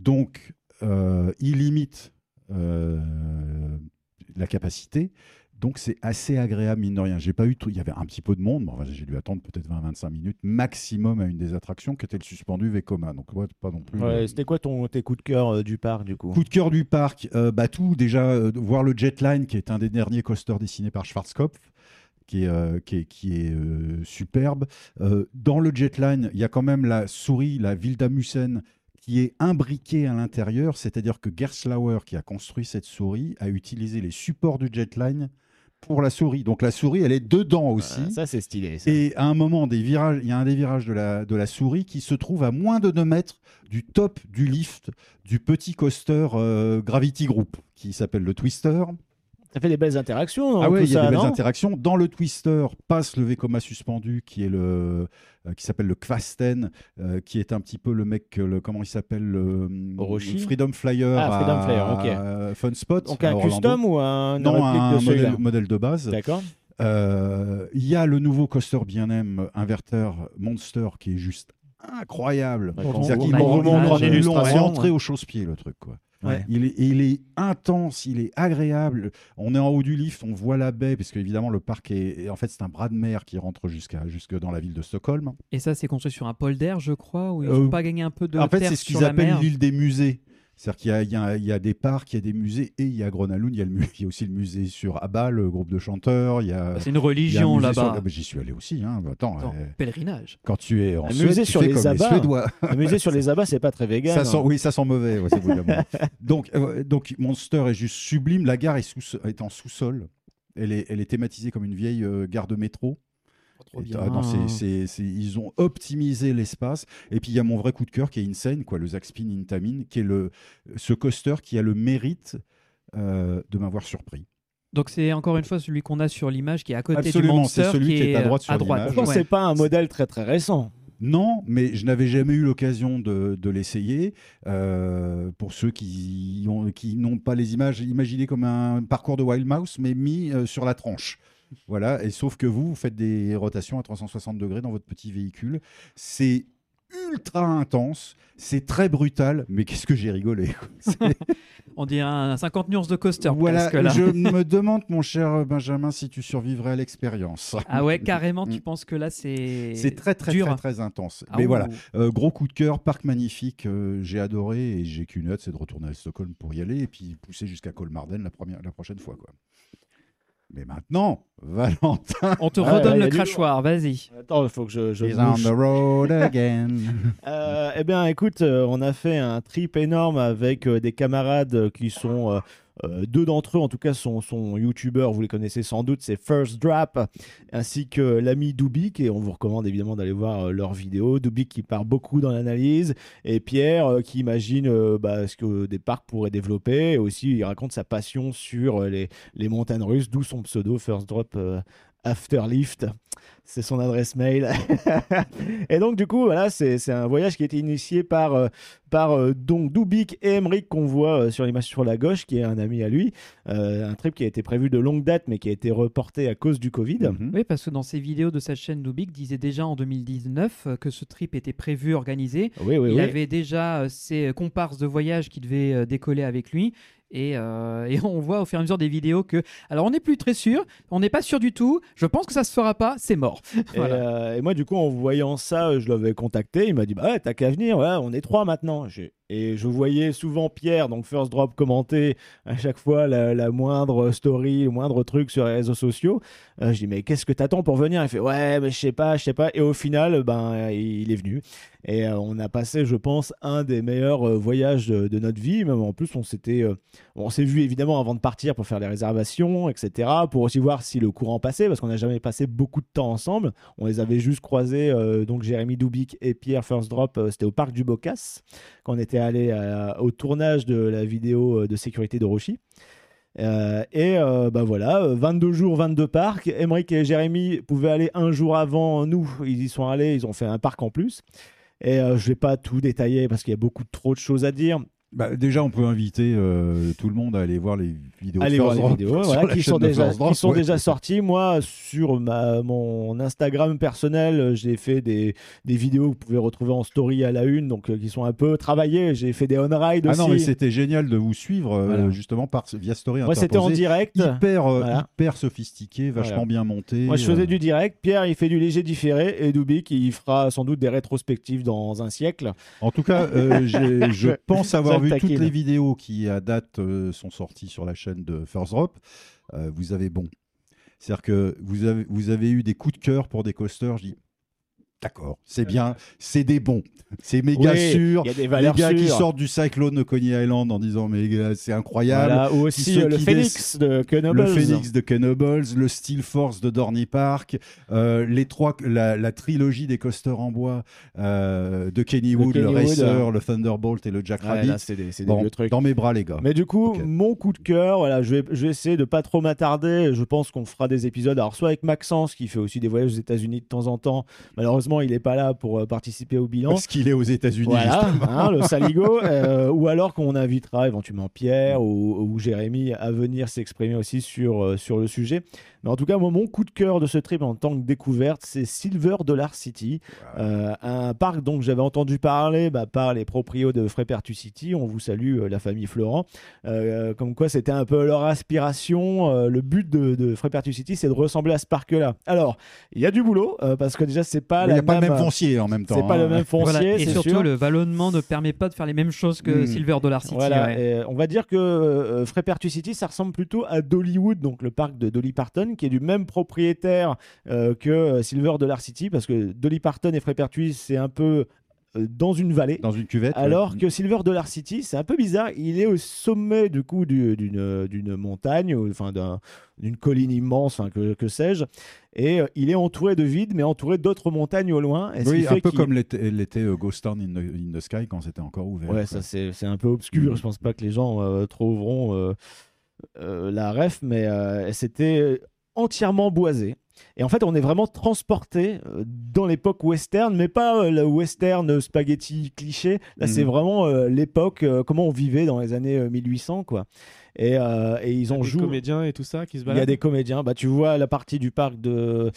Speaker 5: Donc euh, ils limitent euh, la capacité. Donc c'est assez agréable, mine de rien. J'ai pas eu tout. Il y avait un petit peu de monde. Bon, enfin, j'ai dû attendre peut-être 20-25 minutes maximum à une des attractions qui était le suspendu Vekoma. Donc ouais, pas non plus.
Speaker 7: Ouais,
Speaker 5: euh,
Speaker 7: C'était quoi ton, tes coups de cœur euh, du parc, du coup?
Speaker 5: Coup de cœur du parc, bah tout déjà voir le Jetline qui est un des derniers coasters dessinés par Schwarzkopf qui est, euh, qui est, qui est, euh, superbe. Euh, dans le Jetline, il y a quand même la souris, la Wildamussen qui est imbriquée à l'intérieur, c'est-à-dire que Gerslauer qui a construit cette souris a utilisé les supports du Jetline pour la souris. Donc la souris, elle est dedans aussi.
Speaker 7: Ah, Ça, c'est stylé. ça.
Speaker 5: Et à un moment, des virages, il y a un des virages de la, de la souris qui se trouve à moins de 2 mètres du top du lift du petit coaster euh, Gravity Group qui s'appelle le Twister.
Speaker 7: Ça fait des belles interactions.
Speaker 5: Ah ouais, il y a
Speaker 7: ça,
Speaker 5: des belles interactions. Dans le Twister passe le Vekoma suspendu qui est le euh, qui s'appelle le Kvasten, euh, qui est un petit peu le mec, euh, le, comment il s'appelle le,
Speaker 7: Orochi
Speaker 5: le Freedom Flyer
Speaker 7: Ah, Freedom
Speaker 5: à,
Speaker 7: Flyer, ok.
Speaker 5: à Fun Spot.
Speaker 7: Donc un custom ou un
Speaker 5: Non, un
Speaker 7: de
Speaker 5: modèle, modèle de base.
Speaker 7: D'accord.
Speaker 5: Euh, Il y a le nouveau coaster bien-aime inverter Monster qui est juste incroyable.
Speaker 7: Ouais,
Speaker 5: C'est-à-dire
Speaker 8: on
Speaker 5: qu'il
Speaker 8: a
Speaker 5: m'en
Speaker 8: une
Speaker 5: remonte en
Speaker 8: image,
Speaker 5: illustration. C'est
Speaker 7: illustration,
Speaker 5: entré au chausse-pied le truc. Quoi.
Speaker 7: Ouais.
Speaker 5: Il, est, il est intense, il est agréable. On est en haut du lift, on voit la baie, parce qu'évidemment le parc est, en fait c'est un bras de mer qui rentre jusqu'à jusque dans la ville de Stockholm.
Speaker 8: Et ça, c'est construit sur un polder, je crois, où ils
Speaker 5: Euh,
Speaker 8: n'ont pas gagné un peu de
Speaker 5: en fait c'est ce qu'ils appellent l'île des musées. C'est-à-dire qu'il y a, il y a- il y a des parcs, il y a des musées, et il y a Grenaloun, il y a, le mu- il y a aussi le musée sur Abba, le groupe de chanteurs, il y a...
Speaker 8: C'est une
Speaker 5: il y a un
Speaker 8: religion
Speaker 5: sur-
Speaker 8: là-bas.
Speaker 5: Ah, bah, J'y suis allé aussi. Hein. Attends,
Speaker 8: Attends,
Speaker 5: euh,
Speaker 8: Pèlerinage.
Speaker 5: quand tu es en
Speaker 7: Un
Speaker 5: Suède,
Speaker 7: musée
Speaker 5: tu
Speaker 7: sur
Speaker 5: fais
Speaker 7: les
Speaker 5: comme les
Speaker 7: abats.
Speaker 5: Suédois.
Speaker 7: Le musée sur les abats, c'est pas très <laughs> vegan.
Speaker 5: Ça
Speaker 7: hein.
Speaker 5: sent, oui, ça sent mauvais, ouais, <laughs> donc, euh, donc, Monster est juste sublime. La gare est, sous, est en sous-sol. Elle est, elle est thématisée comme une vieille euh, gare de métro.
Speaker 8: Trop
Speaker 5: c'est- ils ont optimisé l'espace. Et puis il y a mon vrai coup de cœur qui est Insane, quoi, le Zaxpin Intamin, qui est le, ce coaster qui a le mérite euh, de m'avoir surpris.
Speaker 8: Donc c'est encore une fois celui qu'on a sur l'image qui est à côté
Speaker 5: Absolument,
Speaker 8: du Monster
Speaker 5: c'est celui qui est à droite sur l'image.
Speaker 8: Ouais.
Speaker 7: c'est pas un modèle très très récent.
Speaker 5: Non, mais je n'avais jamais eu l'occasion de, de l'essayer. Euh, pour ceux qui n'ont pas les images, imaginez comme un parcours de Wild Mouse, mais mis euh, sur la tranche. Voilà, et sauf que vous, vous faites des rotations à 360 degrés dans votre petit véhicule. C'est ultra intense, c'est très brutal, mais qu'est-ce que j'ai rigolé. <laughs> <laughs>
Speaker 8: On dirait un 50 nuances de coaster
Speaker 5: voilà,
Speaker 8: presque là.
Speaker 5: je me demande, mon cher Benjamin, si tu survivrais à l'expérience. <laughs>
Speaker 8: Ah ouais, carrément, tu
Speaker 5: Mm.
Speaker 8: penses que là c'est
Speaker 5: C'est très très
Speaker 8: dur.
Speaker 5: très très intense.
Speaker 8: Ah
Speaker 5: mais
Speaker 8: ouh.
Speaker 5: voilà, Euh, gros coup de cœur, parc magnifique, euh, j'ai adoré et j'ai qu'une hâte, c'est de retourner à Stockholm pour y aller et puis pousser jusqu'à Colmarden la, première, la prochaine fois. Quoi. Mais maintenant, <laughs> Valentin
Speaker 8: On te redonne le crachoir, vas-y.
Speaker 7: Attends, il faut que je. je me
Speaker 5: on the road <laughs> again.
Speaker 7: Euh, eh bien, écoute, euh, on a fait un trip énorme avec euh, des camarades qui sont. Euh, deux d'entre eux, en tout cas, sont, sont youtubeurs, vous les connaissez sans doute, c'est First Drap, ainsi que l'ami Dubik, et on vous recommande évidemment d'aller voir euh, leurs vidéos. Dubik qui part beaucoup dans l'analyse, et Pierre euh, qui imagine bah, ce que des parcs pourraient développer, et aussi il raconte sa passion sur les, les montagnes russes, d'où son pseudo First Drop Afterlift. C'est son adresse mail. <laughs> et donc, du coup, voilà, c'est c'est un voyage qui a été initié par, euh, par euh, donc Dubik et Emmerich qu'on voit euh, sur l'image sur la gauche, qui est un ami à lui. Euh, un trip qui a été prévu de longue date, mais qui a été reporté à cause du Covid.
Speaker 5: Mhm.
Speaker 8: Oui, parce que dans ses vidéos de sa chaîne Dubik, disait déjà en 2019 euh, que ce trip était prévu, organisé.
Speaker 7: Oui, oui,
Speaker 8: Il
Speaker 7: oui.
Speaker 8: avait déjà ses comparses de voyage qui devaient décoller avec lui. Et, euh, <laughs> et on voit au fur et à mesure des vidéos que, alors on n'est plus très sûr, on n'est pas sûr du tout, je pense que ça se fera pas, c'est mort. <laughs>
Speaker 7: Et, euh, et moi, du coup, en voyant ça, je l'avais contacté. Il m'a dit Bah ouais, t'as qu'à venir, ouais, on est trois maintenant. J'ai Et je voyais souvent Pierre, donc First Drop, commenter à chaque fois la, moindre story, le moindre truc sur les réseaux sociaux. Euh, je dis, mais qu'est-ce que t'attends pour venir? Il fait, ouais, mais je sais pas, je sais pas. Et au final, ben, il est venu. Et euh, on a passé, je pense, un des meilleurs euh, voyages de, notre vie. Même en plus, on s'était, on s'est vu évidemment avant de partir pour faire les réservations, etc. Pour aussi voir si le courant passait, parce qu'on n'a jamais passé beaucoup de temps ensemble. On les avait juste croisés, donc Jérémy Dubik et Pierre First Drop. C'était au parc du Bocas, quand on était allé euh, au tournage de la vidéo euh, de sécurité de Rochi. Euh, et euh, bah voilà, euh, 22 jours, 22 parcs. Emmerich et Jérémy pouvaient aller un jour avant nous. Ils y sont allés, ils ont fait un parc en plus. Et euh, je vais pas tout détailler parce qu'il y a beaucoup trop de choses à dire.
Speaker 5: Bah, déjà, on peut inviter euh, tout le monde à aller voir les vidéos.
Speaker 7: Allez voir les <laughs> voilà, qui, sont déjà, qui sont
Speaker 5: ouais.
Speaker 7: déjà sortis. Moi, sur ma, mon Instagram personnel, j'ai fait des, des vidéos que vous pouvez retrouver en story à la une, donc euh, qui sont un peu travaillées. J'ai fait des on-ride
Speaker 5: Ah
Speaker 7: aussi.
Speaker 5: non, mais c'était génial de vous suivre euh,
Speaker 7: Voilà.
Speaker 5: justement par via Story
Speaker 7: Moi, c'était en direct.
Speaker 5: Hyper,
Speaker 7: Voilà.
Speaker 5: hyper sophistiqué, vachement bien monté.
Speaker 7: Moi, je faisais du direct. Pierre, il fait du léger différé. Et Dubik, il fera sans doute des rétrospectives dans un siècle.
Speaker 5: En tout cas, je <laughs> pense avoir Vu toutes les vidéos qui, à date, euh, sont sorties sur la chaîne de First Drop. Euh, vous avez bon. C'est-à-dire que vous avez, vous avez eu des coups de cœur pour des coasters. Je dis, d'accord, c'est bien, c'est des bons. C'est méga
Speaker 7: Oui,
Speaker 5: sûr.
Speaker 7: Il y a des
Speaker 5: Les
Speaker 7: valeurs
Speaker 5: gars qui sortent du cyclone de Coney Island en disant, mais gars, c'est incroyable.
Speaker 7: Voilà, ou aussi euh, le Phoenix de Knobles.
Speaker 5: Le Phoenix de Kenobles, le Steel Force de Dorney Park, euh, les trois, la, la trilogie des coasters en bois euh, de Kennywood, le,
Speaker 7: Kennywood,
Speaker 5: Racer,
Speaker 7: euh.
Speaker 5: le Thunderbolt et le Jack
Speaker 7: Ouais,
Speaker 5: Rabbit.
Speaker 7: c'est des, c'est des
Speaker 5: Bon,
Speaker 7: vieux trucs.
Speaker 5: dans mes bras, les gars.
Speaker 7: Mais du coup, mon coup de cœur, voilà, je vais, je vais essayer de pas trop m'attarder. Je pense qu'on fera des épisodes. Alors, soit avec Maxence, qui fait aussi des voyages aux États-Unis de temps en temps. Malheureusement, il n'est pas là pour euh, participer au bilan.
Speaker 5: Parce qu'il est aux États-Unis.
Speaker 7: Voilà, hein, le <laughs> saligo. euh, ou alors qu'on invitera éventuellement Pierre ou, ou Jérémy à venir s'exprimer aussi sur, euh, sur le sujet. Mais en tout cas, moi, mon coup de cœur de ce trip en tant que découverte, c'est Silver Dollar City, euh, un parc dont j'avais entendu parler bah, par les proprios de Frépertu City. On vous salue, euh, la famille Florent. Euh, comme quoi, c'était un peu leur aspiration. Euh, le but de, de Frépertu City, c'est de ressembler à ce parc-là. Alors, il y a du boulot euh, parce que déjà, c'est pas la
Speaker 5: a pas le
Speaker 7: même.
Speaker 5: même foncier en même temps.
Speaker 7: c'est pas
Speaker 5: hein.
Speaker 7: le même foncier,
Speaker 8: Voilà. Et
Speaker 7: c'est
Speaker 8: surtout,
Speaker 7: sûr.
Speaker 8: le vallonnement ne permet pas de faire les mêmes choses que
Speaker 5: Hmm.
Speaker 8: Silver Dollar City.
Speaker 7: Voilà,
Speaker 8: ouais.
Speaker 7: et on va dire que euh, Frépertu City, ça ressemble plutôt à Dollywood, donc le parc de Dolly Parton, qui est du même propriétaire euh, que euh, Silver Dollar City, parce que Dolly Parton et Frépertu, c'est un peu euh, dans une vallée.
Speaker 5: Dans une cuvette. ouais.
Speaker 7: Alors que Silver Dollar City, c'est un peu bizarre. Il est au sommet du coup du- d'une d'une montagne, enfin d'un- d'une colline immense, enfin que, que sais-je. Et euh, il est entouré de vide, mais entouré d'autres montagnes au loin. Et
Speaker 5: Oui,
Speaker 7: fait
Speaker 5: un peu comme l'était euh, Ghost Town in the, in the Sky quand c'était encore ouvert.
Speaker 7: Ouais,
Speaker 5: quoi.
Speaker 7: ça c'est un peu obscur.
Speaker 5: Mhm.
Speaker 7: Je pense pas que les gens euh, trouveront la ref, mais c'était entièrement boisé. Et en fait, on est vraiment transporté euh, dans l'époque western, mais pas euh, le western spaghetti cliché. Là, c'est
Speaker 5: Mhm.
Speaker 7: vraiment euh, l'époque, euh, comment on vivait dans les années euh, 1800, quoi. Et, euh, et ils ont
Speaker 1: Des
Speaker 7: joué.
Speaker 1: comédiens et tout ça qui se
Speaker 7: Il y a
Speaker 1: baladent.
Speaker 7: des comédiens. Bah, tu vois la partie du parc de,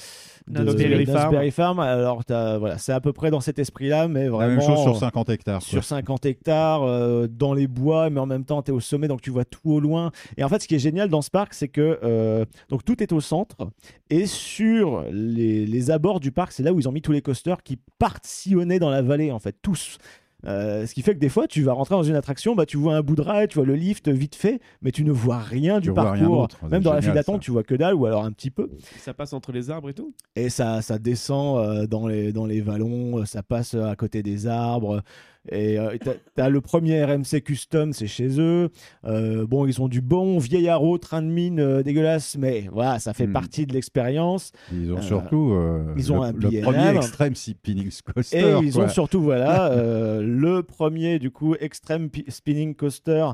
Speaker 7: de
Speaker 1: Farm.
Speaker 7: Farm. Alors, t'as- voilà, c'est à peu près dans cet esprit-là, mais
Speaker 5: La
Speaker 7: vraiment
Speaker 5: même chose sur 50 hectares. quoi.
Speaker 7: sur 50 hectares, euh, dans les bois, mais en même temps, tu es au sommet, donc tu vois tout au loin. Et en fait, ce qui est génial dans ce parc, c'est que euh, donc tout est au centre. Et sur les, les abords du parc, c'est là où ils ont mis tous les coasters qui partent sillonner dans la vallée, en fait, tous. Euh, ce qui fait que des fois, tu vas rentrer dans une attraction, bah, tu vois un bout de rail, tu vois le lift vite fait, mais tu ne vois rien du
Speaker 5: vois
Speaker 7: parcours. Même dans la file d'attente, tu vois que dalle, ou alors un petit peu
Speaker 1: Ça passe entre les arbres et tout?
Speaker 7: et ça, ça descend euh, dans, les, dans les vallons, euh, ça passe à côté des arbres. Et euh, t'as- t'as le premier RMC Custom, c'est chez eux. Euh, bon, ils ont du bon vieil haro, train de mine euh, dégueulasse, mais voilà, ça fait
Speaker 5: Hmm.
Speaker 7: partie de l'expérience.
Speaker 5: Ils ont surtout
Speaker 7: ils ont
Speaker 5: le,
Speaker 7: un
Speaker 5: le premier extreme spinning coaster.
Speaker 7: Et ils
Speaker 5: quoi.
Speaker 7: ont surtout, voilà, <laughs> le premier, du coup, Extreme Pi- Spinning Coaster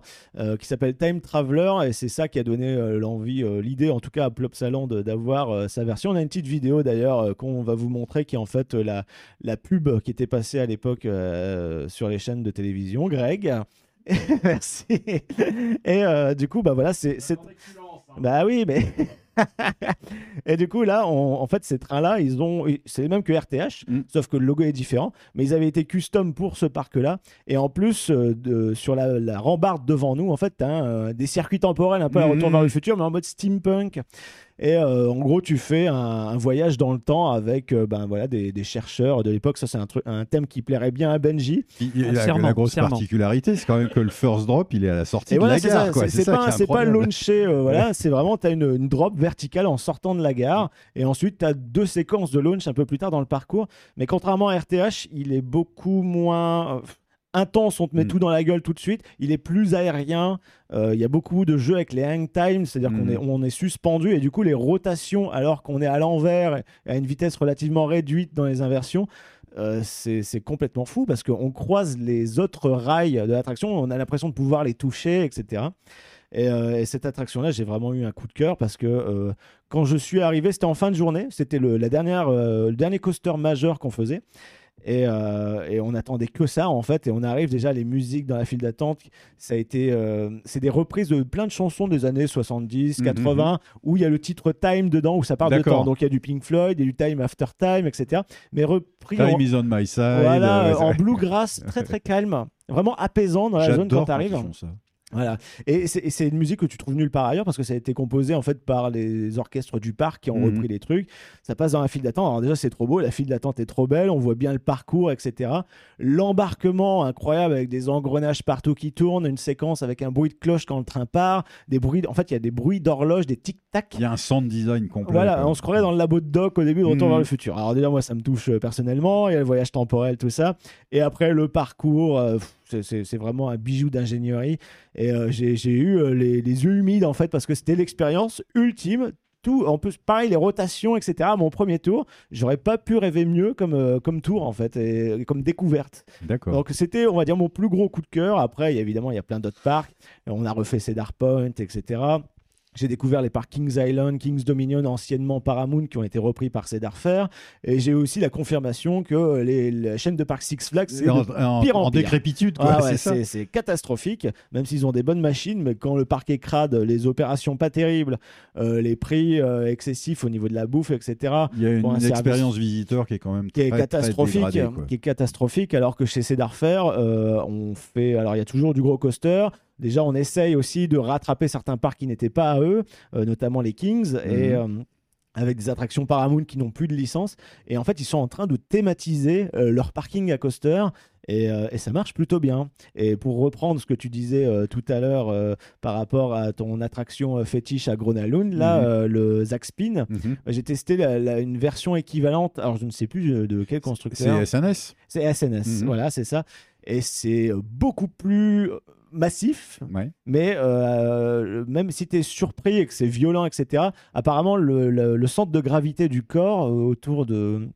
Speaker 7: qui s'appelle Time Traveler. Et c'est ça qui a donné l'envie, l'idée, en tout cas, à Plopsaland d'avoir sa version. On a une petite vidéo d'ailleurs qu'on va vous montrer qui est en fait la, la pub qui était passée à l'époque euh, sur les chaînes de télévision. Greg. <laughs> Merci. Et euh, du coup, bah voilà, c'est. c'est- Bah oui, mais. <laughs> et du coup, là, on- en fait, ces trains-là, ils ont, c'est les mêmes que RTH,
Speaker 5: Mm.
Speaker 7: sauf que le logo est différent. Mais ils avaient été custom pour ce parc-là. Et en plus, euh, de, sur la, la rambarde devant nous, en fait, as des circuits temporels un peu à
Speaker 5: Mm.
Speaker 7: retour vers le futur, mais en mode steampunk. Et euh, en gros, tu fais un, un voyage dans le temps avec euh, ben, voilà, des, des chercheurs de l'époque. Ça, c'est un, truc- un thème qui plairait bien à Benji.
Speaker 5: Il- il- la,
Speaker 8: Serment,
Speaker 5: la grosse
Speaker 8: serment.
Speaker 5: particularité, c'est quand même que le first drop, il est à la sortie
Speaker 7: Et
Speaker 5: de
Speaker 7: voilà,
Speaker 5: la
Speaker 7: c'est
Speaker 5: gare.
Speaker 7: C'est pas, c'est pas launché. euh, <laughs> voilà, c'est vraiment, tu as une, une drop verticale en sortant de la gare. Et ensuite, tu as deux séquences de launch un peu plus tard dans le parcours. Mais contrairement à RTH, il est beaucoup moins. Intense, on te met
Speaker 5: Mm.
Speaker 7: tout dans la gueule tout de suite. Il est plus aérien. Euh, Il y a beaucoup de jeux avec les hang times, c'est-à-dire qu'on
Speaker 5: Mm.
Speaker 7: est, on est suspendu et du coup les rotations, alors qu'on est à l'envers à une vitesse relativement réduite dans les inversions, euh, c'est c'est complètement fou parce qu'on croise les autres rails de l'attraction, on a l'impression de pouvoir les toucher, etc. Et, euh, et cette attraction-là, j'ai vraiment eu un coup de cœur parce que euh, quand je suis arrivé, c'était en fin de journée, c'était le, la dernière, euh, le dernier coaster majeur qu'on faisait. Et, euh, et on attendait que ça en fait et on arrive déjà les musiques dans la file d'attente. Ça a été euh, c'est des reprises de plein de chansons des années 70
Speaker 5: Mhm,
Speaker 7: 80 où il y a le titre Time dedans où ça parle de temps. Donc il y a du Pink Floyd a du Time After Time etc mais repris en,
Speaker 5: Time is on my side.
Speaker 7: voilà,
Speaker 5: euh,
Speaker 7: en bluegrass très très <laughs> calme. Vraiment apaisant dans la zone quand tu voilà. Et c'est une musique que tu trouves nulle part ailleurs parce que ça a été composé en fait par les orchestres du parc qui ont
Speaker 5: Mhm.
Speaker 7: repris les trucs. Ça passe dans la file d'attente. Alors déjà c'est trop beau, la file d'attente est trop belle, on voit bien le parcours, etc. L'embarquement incroyable avec des engrenages partout qui tournent, une séquence avec un bruit de cloche quand le train part, des bruits. En fait il y a des bruits d'horloge, des tic tac.
Speaker 5: Il y a un sound design complet.
Speaker 7: Voilà, on se croirait dans le labo de Doc au début de Retour
Speaker 5: Mhm.
Speaker 7: vers le futur. Alors déjà, moi, ça me touche euh, personnellement. Il y a le voyage temporel, tout ça. Et après, le parcours, euh, pff, c'est- vraiment un bijou d'ingénierie. Et euh, j'ai eu euh, les, les yeux humides, en fait, parce que c'était l'expérience ultime. Tout, en plus, pareil, les rotations, etc. Mon premier tour, j'aurais pas pu rêver mieux comme, euh, comme tour, en fait, et, et comme découverte.
Speaker 5: D'accord.
Speaker 7: Donc c'était, on va dire, mon plus gros coup de cœur. Après, évidemment, il y a plein d'autres parcs. On a refait Cedar Point, etc. J'ai découvert les parcs Kings Island, Kings Dominion, anciennement Paramount, qui ont été repris par Cedar Fair. Et j'ai aussi la confirmation que les, la chaîne de parcs Six Flags, c'est
Speaker 5: en,
Speaker 7: de
Speaker 5: en-
Speaker 7: pire en
Speaker 5: en
Speaker 7: pire.
Speaker 5: décrépitude,
Speaker 7: ah ouais,
Speaker 5: c'est
Speaker 7: catastrophique, même s'ils ont des bonnes machines, mais quand le parc est crade, les opérations pas terribles, euh, les prix euh, excessifs au niveau de la bouffe, etc.,
Speaker 5: Il y a une, une expérience visiteur qui est quand même
Speaker 7: qui est
Speaker 5: très,
Speaker 7: catastrophique,
Speaker 5: très dégradée,
Speaker 7: qui est catastrophique, alors que chez Cedar Fair, euh, on fait, alors il y a toujours du gros coaster. Déjà, on essaye aussi de rattraper certains parcs qui n'étaient pas à eux, euh, notamment les Kings, et euh, avec des attractions Paramount qui n'ont plus de licence. Et en fait, ils sont en train de thématiser euh, leur parking à coaster. Et, euh, et ça marche plutôt bien. Et pour reprendre ce que tu disais euh, tout à l'heure par rapport à ton attraction fétiche à Gronalund, là,
Speaker 5: Mhm.
Speaker 7: le Zaxpin,
Speaker 5: Mhm.
Speaker 7: j'ai testé la- la- une version équivalente. Alors, je ne sais plus de, de quel constructeur.
Speaker 5: C'est SNS.
Speaker 7: C'est SNS,
Speaker 5: Mhm.
Speaker 7: voilà, c'est ça. Et c'est beaucoup plus massif,
Speaker 5: Ouais.
Speaker 7: mais euh, même si tu es surpris et que c'est violent, etc., apparemment, le, le- le centre de gravité du corps euh, autour, de,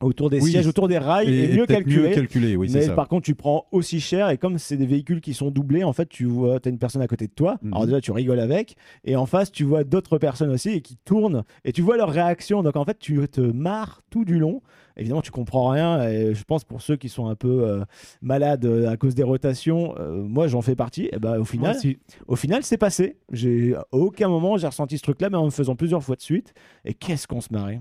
Speaker 7: autour des
Speaker 5: Oui,
Speaker 7: sièges, autour des rails,
Speaker 5: Et-
Speaker 7: est mieux calculé.
Speaker 5: calculé, oui,
Speaker 7: mais
Speaker 5: ça.
Speaker 7: par contre, tu prends aussi cher et comme c'est des véhicules qui sont doublés, en fait, tu vois, as une personne à côté de toi.
Speaker 5: Mhm.
Speaker 7: Alors déjà, tu rigoles avec, et en face, tu vois d'autres personnes aussi et qui tournent et tu vois leur réaction. Donc en fait, tu te marres tout du long. Évidemment, tu comprends rien. Et je pense pour ceux qui sont un peu euh, malades euh, à cause des rotations, euh, moi, j'en fais partie. Et ben, au final, au final, c'est passé. J'ai à aucun moment j'ai ressenti ce truc-là, mais en me faisant plusieurs fois de suite. Et qu'est-ce qu'on se marrait?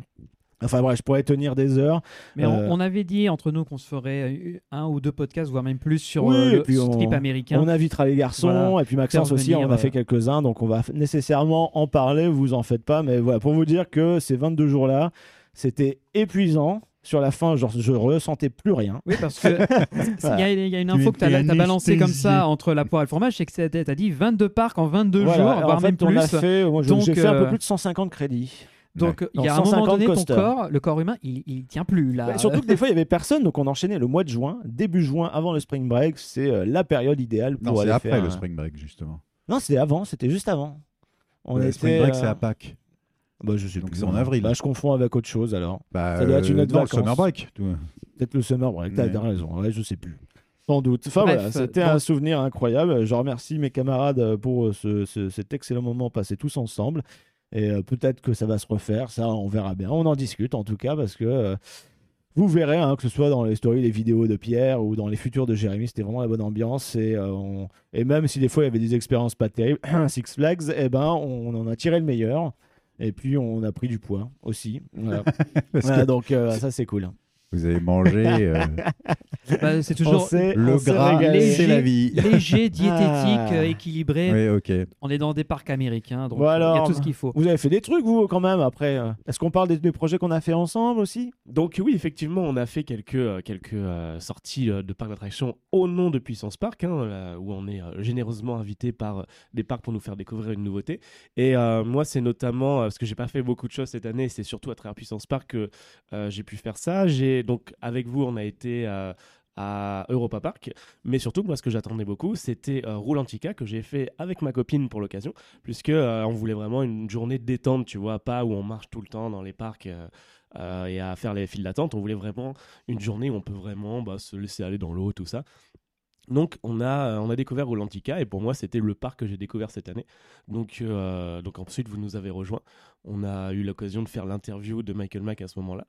Speaker 7: Enfin bref, je pourrais tenir des heures.
Speaker 8: Mais on,
Speaker 7: Euh,
Speaker 8: on avait dit entre nous qu'on se ferait un ou deux podcasts, voire même plus sur
Speaker 7: Oui,
Speaker 8: euh,
Speaker 7: et
Speaker 8: le
Speaker 7: puis on-
Speaker 8: strip américain.
Speaker 7: On invitera les garçons
Speaker 8: Voilà.
Speaker 7: et puis Maxence aussi, on en
Speaker 8: venir,
Speaker 7: a fait
Speaker 8: euh,
Speaker 7: quelques-uns, donc on va nécessairement en parler, vous en faites pas, mais voilà, pour vous dire que ces 22 jours-là, c'était épuisant. Sur la fin, genre, je ressentais plus rien.
Speaker 8: Oui, parce que <laughs> il y, a- y a une
Speaker 5: Tu
Speaker 8: info que tu as,
Speaker 5: étais
Speaker 8: balancé comme ça entre la poire et le fromage, c'est que tu as dit 22 parcs en 22
Speaker 7: Voilà,
Speaker 8: jours,
Speaker 7: en
Speaker 8: voire
Speaker 7: fait,
Speaker 8: même
Speaker 7: on
Speaker 8: plus.
Speaker 7: a fait, moi, j'ai fait un peu plus de 150 crédits.
Speaker 8: Donc il y a un moment
Speaker 7: 150
Speaker 8: donné, ton corps, le corps humain, il, il tient plus là.
Speaker 7: Surtout que des <laughs> fois, il y avait personne, donc on enchaînait le mois de juin, début juin, avant le spring break. C'est euh, la période idéale pour
Speaker 5: Non, c'est
Speaker 7: aller
Speaker 5: après
Speaker 7: faire
Speaker 5: le spring break, justement.
Speaker 7: Non, c'était avant, c'était juste avant. On
Speaker 5: le
Speaker 7: était,
Speaker 5: spring break,
Speaker 7: euh,
Speaker 5: c'est à Pâques.
Speaker 7: Bah, je sais
Speaker 5: Donc c'est en avril.
Speaker 7: Bah, je confonds avec autre chose alors.
Speaker 5: Bah,
Speaker 7: ça doit être une
Speaker 5: euh,
Speaker 7: autre
Speaker 5: non, le summer break.
Speaker 7: Peut-être le summer break, t'as raison, ouais, je sais plus. Sans doute. Enfin
Speaker 8: Bref,
Speaker 7: voilà, c'était un souvenir incroyable. Je remercie mes camarades pour euh, ce- ce- cet excellent moment passé tous ensemble. Et euh, peut-être que ça va se refaire, ça on verra bien. On en discute en tout cas parce que euh, vous verrez, hein, que ce soit dans les stories, les vidéos de Pierre ou dans les futurs de Jérémy, c'était vraiment la bonne ambiance. Et, euh, on- et même si des fois il y avait des expériences pas terribles, <clears throat> Six Flags, eh ben, on en a tiré le meilleur. Et puis on a pris du poids aussi. Voilà. <laughs>
Speaker 5: Parce
Speaker 7: Voilà,
Speaker 5: que
Speaker 7: donc euh, ça c'est cool.
Speaker 5: Vous avez mangé euh, <laughs>
Speaker 8: Bah, c'est toujours
Speaker 5: le gras, c'est la vie.
Speaker 8: léger, diététique,
Speaker 7: Ah.
Speaker 8: euh, équilibré.
Speaker 5: Oui, ok.
Speaker 8: On est dans des parcs américains, donc
Speaker 7: Bon,
Speaker 8: euh, il y a tout ce qu'il faut.
Speaker 7: Vous avez fait des trucs, vous, quand même, après. euh. Est-ce qu'on parle des, des projets qu'on a fait ensemble aussi?
Speaker 1: Donc oui, effectivement, on a fait quelques, quelques sorties de parcs d'attractions au nom de Puissance Park, hein, là, où on est généreusement invité par des parcs pour nous faire découvrir une nouveauté. Et euh, moi, c'est notamment, parce que j'ai pas fait beaucoup de choses cette année, c'est surtout à travers Puissance Park que euh, j'ai pu faire ça. J'ai donc avec vous, on a été euh, à Europa Park, mais surtout moi ce que j'attendais beaucoup, c'était euh, Roulantica que j'ai fait avec ma copine pour l'occasion, puisque euh, on voulait vraiment une journée de détente, tu vois, pas où on marche tout le temps dans les parcs. euh, et à faire les files d'attente. On voulait vraiment une journée où on peut vraiment bah, se laisser aller dans l'eau, tout ça. Donc on a, on a découvert Rolantica et pour moi c'était le parc que j'ai découvert cette année. Donc, donc ensuite vous nous avez rejoints. On a eu l'occasion de faire l'interview de Michael Mack à ce moment-là.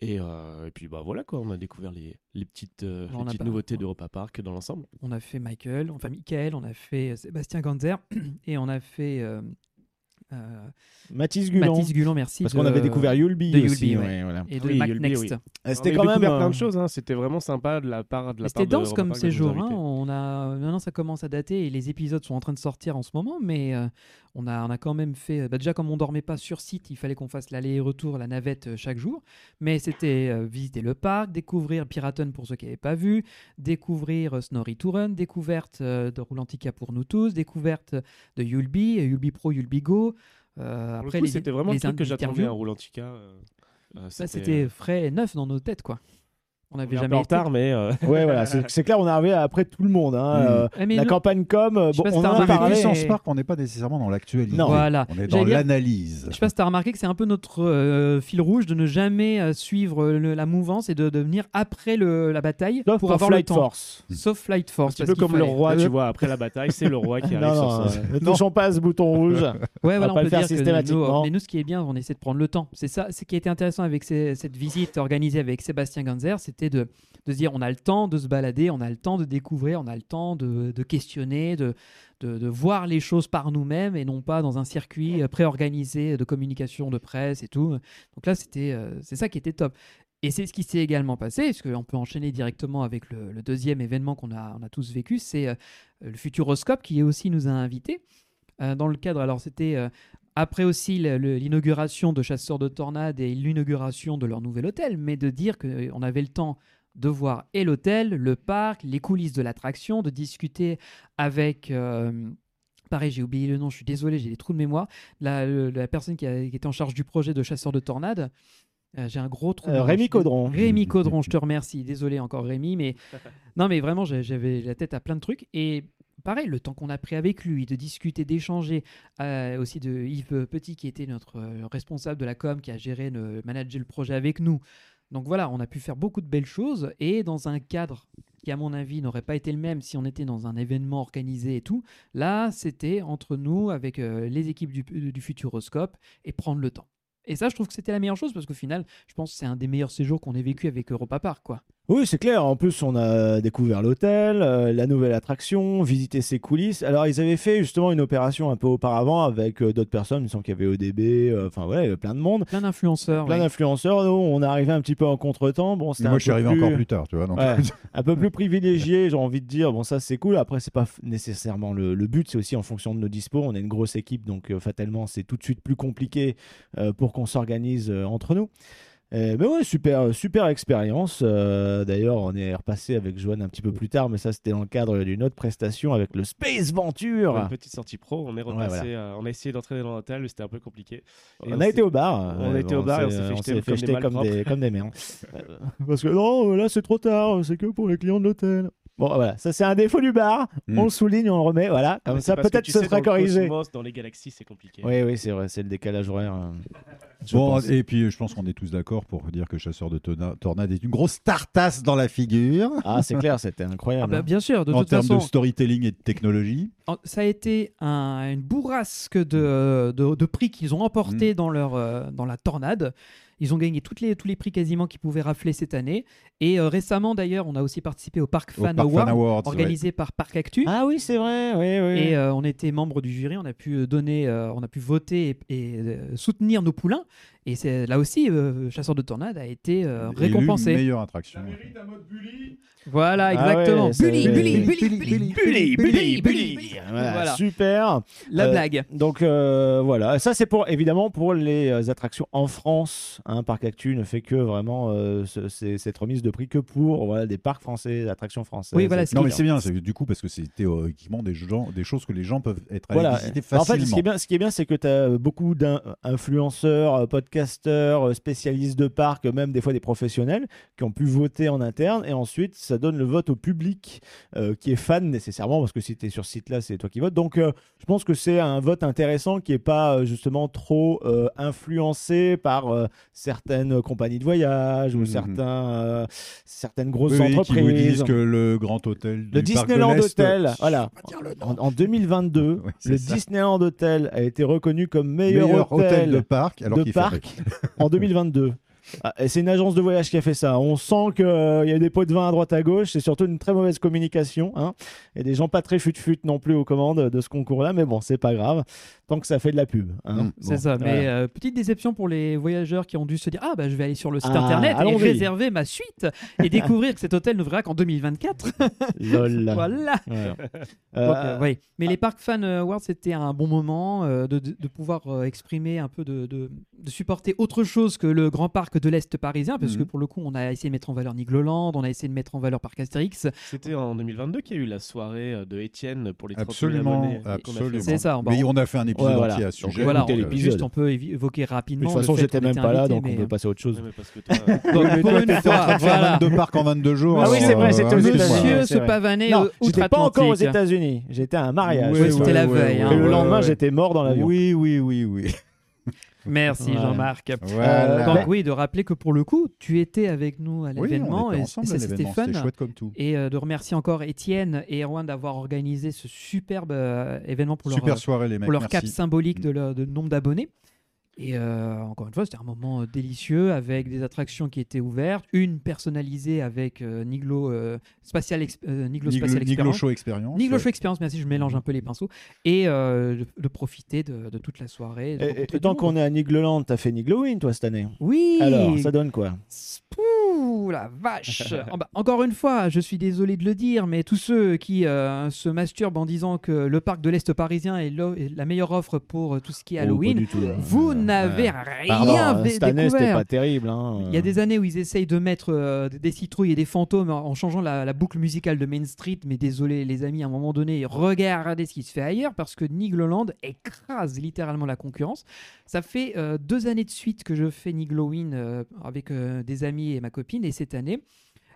Speaker 1: Et, euh, et puis bah voilà quoi, on a découvert les, les petites, euh, les petites
Speaker 8: pas-
Speaker 1: nouveautés d'Europa Park dans l'ensemble.
Speaker 8: On a fait Michael, enfin Michael, on a fait euh, Sébastien Ganzer <clears throat> et on a fait euh, euh,
Speaker 7: Mathis Gulan.
Speaker 8: Mathis Gulon, merci.
Speaker 7: Parce
Speaker 8: de-
Speaker 7: qu'on avait découvert Yulby aussi.
Speaker 8: Yulby, ouais.
Speaker 7: ouais, voilà.
Speaker 8: Et de
Speaker 1: Oui,
Speaker 8: Mac
Speaker 1: Yulby,
Speaker 8: Next.
Speaker 1: oui. On
Speaker 7: C'était
Speaker 1: a
Speaker 7: quand même.
Speaker 1: découvert plein de choses, hein. c'était vraiment sympa de la part de la
Speaker 8: C'était
Speaker 1: part de
Speaker 8: dense comme
Speaker 1: nous
Speaker 8: séjour. hein. On a maintenant ça commence à dater et les épisodes sont en train de sortir en ce moment, mais euh, on a on a quand même fait. bah, déjà comme on dormait pas sur site, il fallait qu'on fasse l'aller et retour, la navette euh, chaque jour. Mais c'était euh, visiter le parc, découvrir Piraten pour ceux qui n'avaient pas vu, découvrir euh, Snorri Touren, découverte euh, de Roulantica pour nous tous, découverte de Yulby, euh, Yulby Pro, Yulby Go. Après
Speaker 1: c'était vraiment le
Speaker 8: les
Speaker 1: truc que j'attendais à Roulantica.
Speaker 8: Ça c'était frais et neuf dans nos têtes quoi. On n'avait
Speaker 1: un
Speaker 8: jamais
Speaker 1: en
Speaker 8: été.
Speaker 1: retard, mais euh,
Speaker 7: Ouais, voilà, c'est <laughs> c'est clair, on est arrivé après tout le monde. hein,
Speaker 5: Mm.
Speaker 7: euh,
Speaker 8: mais
Speaker 7: la
Speaker 8: nous-
Speaker 7: campagne com, bon,
Speaker 8: pas si
Speaker 7: on en a parlé.
Speaker 5: Park, on n'est pas nécessairement dans l'actualité.
Speaker 7: Non.
Speaker 8: Voilà.
Speaker 5: On est dans l'analyse.
Speaker 8: Je sais pas si tu as remarqué que c'est un peu notre euh, fil rouge de ne jamais suivre le- la mouvance et de, de venir après le- la bataille
Speaker 7: Sauf
Speaker 8: pour avoir
Speaker 7: Flight
Speaker 8: le temps.
Speaker 7: Force.
Speaker 8: Sauf Flight
Speaker 1: un
Speaker 8: Force.
Speaker 1: petit
Speaker 8: parce
Speaker 1: peu comme le roi, tu vois, après la bataille, c'est le roi qui <laughs> arrive
Speaker 7: Non,
Speaker 1: sur
Speaker 7: euh, ne touchons pas ce bouton rouge. <laughs>
Speaker 8: Ouais, voilà, on
Speaker 7: pas
Speaker 8: peut
Speaker 7: le faire
Speaker 8: dire
Speaker 7: systématiquement.
Speaker 8: mais nous, ce qui est bien, on essaie de prendre le temps. C'est ça, ce qui était intéressant avec cette visite organisée avec Sébastien Ganzer, c'était de, se dire on a le temps de se balader, on a le temps de découvrir, on a le temps de, questionner, de, voir les choses par nous-mêmes et non pas dans un circuit euh, préorganisé de communication de presse et tout. Donc là, c'était, euh, c'est ça qui était top. Et c'est ce qui s'est également passé, parce qu'on peut enchaîner directement avec le, deuxième événement qu'on a, on a tous vécu, c'est euh, le Futuroscope qui aussi nous a invités. Dans le cadre, alors c'était euh, après aussi l'inauguration de Chasseurs de Tornades et l'inauguration de leur nouvel hôtel, mais de dire qu'on avait le temps de voir et l'hôtel, le parc, les coulisses de l'attraction, de discuter avec... euh, Pareil, j'ai oublié le nom, je suis désolé, j'ai des trous de mémoire. La, personne qui, a- qui était en charge du projet de Chasseurs de Tornades, euh, j'ai un gros trou.
Speaker 7: Euh, Rémi
Speaker 8: je
Speaker 7: Caudron.
Speaker 8: Rémi Caudron, je te remercie. Désolé encore Rémi, mais <laughs> non, mais vraiment, j'avais la tête à plein de trucs. Et pareil, le temps qu'on a pris avec lui, de discuter, d'échanger, euh, aussi de Yves Petit qui était notre euh, responsable de la com, qui a géré, managé le projet avec nous. Donc voilà, on a pu faire beaucoup de belles choses et dans un cadre qui, à mon avis, n'aurait pas été le même si on était dans un événement organisé et tout. Là, c'était entre nous, avec euh, les équipes du, du Futuroscope, et prendre le temps. Et ça, je trouve que c'était la meilleure chose parce qu'au final, je pense que c'est un des meilleurs séjours qu'on ait vécu avec Europa Park, quoi.
Speaker 7: Oui, c'est clair. En plus, on a découvert l'hôtel, euh, la nouvelle attraction, visité ses coulisses. Alors, ils avaient fait justement une opération un peu auparavant avec euh, d'autres personnes. Il me semble qu'il y avait ODB, euh, enfin voilà, il y avait plein de monde.
Speaker 8: Plein d'influenceurs.
Speaker 7: Plein
Speaker 8: ouais.
Speaker 7: d'influenceurs. Nous, on est arrivé un petit peu en contretemps. Bon, c'était
Speaker 5: Moi,
Speaker 7: un
Speaker 5: je suis
Speaker 7: peu
Speaker 5: arrivé
Speaker 7: plus-
Speaker 5: encore plus tard, tu vois. Donc...
Speaker 7: Ouais. <laughs> un peu plus privilégié, j'ai envie de dire. Bon, ça, c'est cool. Après, c'est pas nécessairement le, le but. C'est aussi en fonction de nos dispos. On est une grosse équipe, donc euh, fatalement, c'est tout de suite plus compliqué euh, pour qu'on s'organise euh, entre nous. Euh, mais ouais, super, super expérience. Euh, D'ailleurs, on est repassé avec Joanne un petit peu plus tard, mais ça, c'était dans le cadre d'une autre prestation avec le Space Venture.
Speaker 1: Une petite sortie pro, on est repassé,
Speaker 7: voilà.
Speaker 1: euh, on a essayé d'entrer dans l'hôtel, c'était un peu compliqué. Et
Speaker 7: On a été au bar.
Speaker 1: on a été au bar et on s'est fait
Speaker 7: on
Speaker 1: jeter comme des
Speaker 7: jeter comme
Speaker 1: malpropres.
Speaker 7: des, comme des <laughs> merdes. Parce que non, là c'est trop tard, c'est que pour les clients de l'hôtel. Bon, voilà, ça c'est un défaut du bar.
Speaker 5: Mm.
Speaker 7: On le souligne, on le remet, voilà. Comme
Speaker 1: Mais
Speaker 7: ça, peut-être
Speaker 1: sais,
Speaker 7: sera
Speaker 1: le
Speaker 7: corrigé.
Speaker 1: cosmos, dans les galaxies, c'est compliqué.
Speaker 7: Oui, oui, c'est vrai, c'est le décalage horaire. euh, je
Speaker 5: Bon,
Speaker 7: pense.
Speaker 5: et puis je pense qu'on est tous d'accord pour dire que Chasseur de Tornade est une grosse tartasse dans la figure.
Speaker 7: Ah, c'est clair, c'était
Speaker 8: Ah
Speaker 7: incroyable.
Speaker 8: bah,
Speaker 7: hein.
Speaker 8: bien sûr, de
Speaker 5: en
Speaker 8: toute
Speaker 5: termes de storytelling et de technologie.
Speaker 8: ça a été un- une bourrasque de, de, de prix qu'ils ont
Speaker 7: Mm.
Speaker 8: emporté dans, leur, euh, dans la tornade. Ils ont gagné toutes les, tous les prix quasiment qu'ils pouvaient rafler cette année. Et euh, récemment, d'ailleurs, on a aussi participé au Parc
Speaker 5: Au
Speaker 8: Fan
Speaker 5: Park
Speaker 8: Award,
Speaker 5: Fan Awards, ouais.
Speaker 8: organisé par Parc Actu.
Speaker 7: Ah oui, c'est vrai. Oui, oui.
Speaker 8: Et euh, on était membre du jury, on a pu donner, euh, on a pu voter et, et, euh, soutenir nos poulains. Et c'est là aussi, euh, Chasseur de Tornades a été euh, récompensé.
Speaker 5: meilleure attraction.
Speaker 8: Voilà,
Speaker 7: Ah
Speaker 8: exactement.
Speaker 7: ouais, c'est-
Speaker 8: Bully, bully, bully,
Speaker 7: Bully,
Speaker 8: bully,
Speaker 7: bully,
Speaker 8: bully, bully,
Speaker 7: bully. Voilà,
Speaker 8: Voilà.
Speaker 7: Super.
Speaker 8: La
Speaker 7: Euh,
Speaker 8: blague.
Speaker 7: Donc euh, voilà, ça c'est pour évidemment pour les attractions en France. Hein, Parc Actu ne fait que vraiment euh, ce- cette remise de prix que pour voilà, des parcs français, des attractions françaises.
Speaker 8: Oui, voilà,
Speaker 5: Non, mais c'est bien, c'est du coup parce que c'est théoriquement des, gens, des choses que les gens peuvent être allés
Speaker 7: Voilà.
Speaker 5: visiter
Speaker 7: En fait,
Speaker 5: facilement.
Speaker 7: ce qui est bien, ce qui est bien, c'est que tu as beaucoup d'influenceurs, podcasteurs, euh, spécialistes de parcs, même des fois des professionnels, qui ont pu voter en interne. Et ensuite, ça donne le vote au public euh, qui est fan nécessairement, parce que si tu es sur ce site-là, c'est toi qui votes. Donc, euh, je pense que c'est un vote intéressant qui n'est pas euh, justement trop euh, influencé par euh, certaines compagnies de voyage ou
Speaker 5: Mhm.
Speaker 7: certains, euh, certaines grosses
Speaker 5: Oui, oui, qui vous
Speaker 7: entreprises.
Speaker 5: disent que le grand hôtel
Speaker 7: Le
Speaker 5: du Parc de
Speaker 7: Disneyland
Speaker 5: l'Est-
Speaker 7: Hotel, voilà.
Speaker 5: Le
Speaker 7: En,
Speaker 5: nom.
Speaker 7: en 2022, <laughs>
Speaker 5: Oui, c'est
Speaker 7: le
Speaker 5: ça.
Speaker 7: Disneyland Hotel a été reconnu comme meilleur,
Speaker 5: meilleur hôtel,
Speaker 7: hôtel,
Speaker 5: de parc alors
Speaker 7: parc en 2022. Ah, c'est une agence de voyage qui a fait ça. On sent qu'il y a des pots de vin à droite à gauche. C'est surtout une très mauvaise communication. Hein. Et des gens pas très fut-fut non plus aux commandes de ce concours-là. Mais bon, c'est pas grave. Tant que ça fait de la pub. hein.
Speaker 5: Mm.
Speaker 8: C'est
Speaker 7: Bon,
Speaker 8: ça, mais euh, petite déception pour les voyageurs qui ont dû se dire Ah, bah je vais aller sur le site
Speaker 7: Ah,
Speaker 8: internet et réserver ma suite et découvrir que cet hôtel n'ouvrira qu'en 2024. <laughs>
Speaker 7: Lol. <laughs>
Speaker 8: voilà. <laughs> Donc,
Speaker 7: Euh,
Speaker 8: euh, oui. Mais les Park Fan Awards, c'était un bon moment euh, de, pouvoir euh, exprimer un peu, de, de- de supporter autre chose que le grand parc de l'Est parisien, parce que
Speaker 5: Mhm.
Speaker 8: pour le coup, on a essayé de mettre en valeur Nigloland, on a essayé de mettre en valeur Parc Astérix.
Speaker 1: C'était en 2022 qu'il y a eu la soirée euh, de Étienne pour les 30 000
Speaker 5: Absolument,
Speaker 1: a
Speaker 5: absolument.
Speaker 8: C'est ça, bah,
Speaker 5: Mais
Speaker 8: on-
Speaker 5: on a fait un épisode
Speaker 7: Ouais, voilà.
Speaker 5: entier à ce
Speaker 7: Donc,
Speaker 5: sujet.
Speaker 8: voilà, on,
Speaker 7: l'épisode.
Speaker 8: juste on peut évoquer
Speaker 7: de
Speaker 8: rapidement.
Speaker 7: toute façon,
Speaker 8: le fait
Speaker 7: j'étais même pas là,
Speaker 8: invité,
Speaker 7: donc on
Speaker 8: mais,
Speaker 7: peut
Speaker 8: euh,
Speaker 7: passer à autre chose.
Speaker 1: Mais
Speaker 8: Donc, <laughs>
Speaker 5: Mais de
Speaker 8: voilà.
Speaker 5: 22 parcs en 22 jours.
Speaker 7: Ah oui, c'est vrai, c'était aux États-Unis.
Speaker 8: Monsieur
Speaker 7: j'étais pas encore aux. États-Unis. J'étais à un mariage.
Speaker 8: C'était la veille. hein.
Speaker 7: Et le lendemain, j'étais mort dans l'avion.
Speaker 5: Oui, oui, oui, oui.
Speaker 8: Merci. Jean-Marc.
Speaker 5: Voilà.
Speaker 8: Donc oui, de rappeler que pour le coup, tu étais avec nous à l'événement et, ça, c'était fun.
Speaker 5: C'était chouette comme tout.
Speaker 8: Et euh, de remercier encore Étienne et Erwan d'avoir organisé ce superbe euh, événement pour leur,
Speaker 5: Super soirée, les mecs.
Speaker 8: pour leur cap symbolique
Speaker 5: Mm.
Speaker 8: de, leur- de nombre d'abonnés. Et euh, encore une fois, c'était un moment euh, délicieux avec des attractions qui étaient ouvertes, une personnalisée avec euh, Niglo, euh, Spatial Ex- euh, Niglo
Speaker 5: Niglo,
Speaker 8: Spatial
Speaker 5: Niglo
Speaker 8: Experience.
Speaker 5: Show Experience.
Speaker 8: Niglo
Speaker 5: ouais.
Speaker 8: Show Experience, merci, je mélange un peu les pinceaux. Et euh, de, de profiter de, de toute la soirée. de
Speaker 7: Et, tant qu'on est à Nigloland, t'as fait Niglowin toi cette année
Speaker 8: Oui
Speaker 7: Alors, ça donne quoi?
Speaker 8: Pouh, la vache Ah <laughs> bah, Encore une fois, je suis désolé de le dire, mais tous ceux qui euh, se masturbent en disant que le parc de l'Est parisien est, la meilleure offre pour tout ce qui est
Speaker 7: Oh,
Speaker 8: Halloween,
Speaker 7: du tout, hein.
Speaker 8: vous
Speaker 7: Pardon,
Speaker 8: rien
Speaker 7: hein, cette année, c'était pas terrible. hein.
Speaker 8: Il y a des années où ils essayent de mettre euh, des citrouilles et des fantômes en changeant la, la boucle musicale de Main Street, mais désolé les amis, à un moment donné, regardez ce qui se fait ailleurs parce que Nigloland écrase littéralement la concurrence. Ça fait euh, deux années de suite que je fais Niglowin euh, avec euh, des amis et ma copine, et cette année,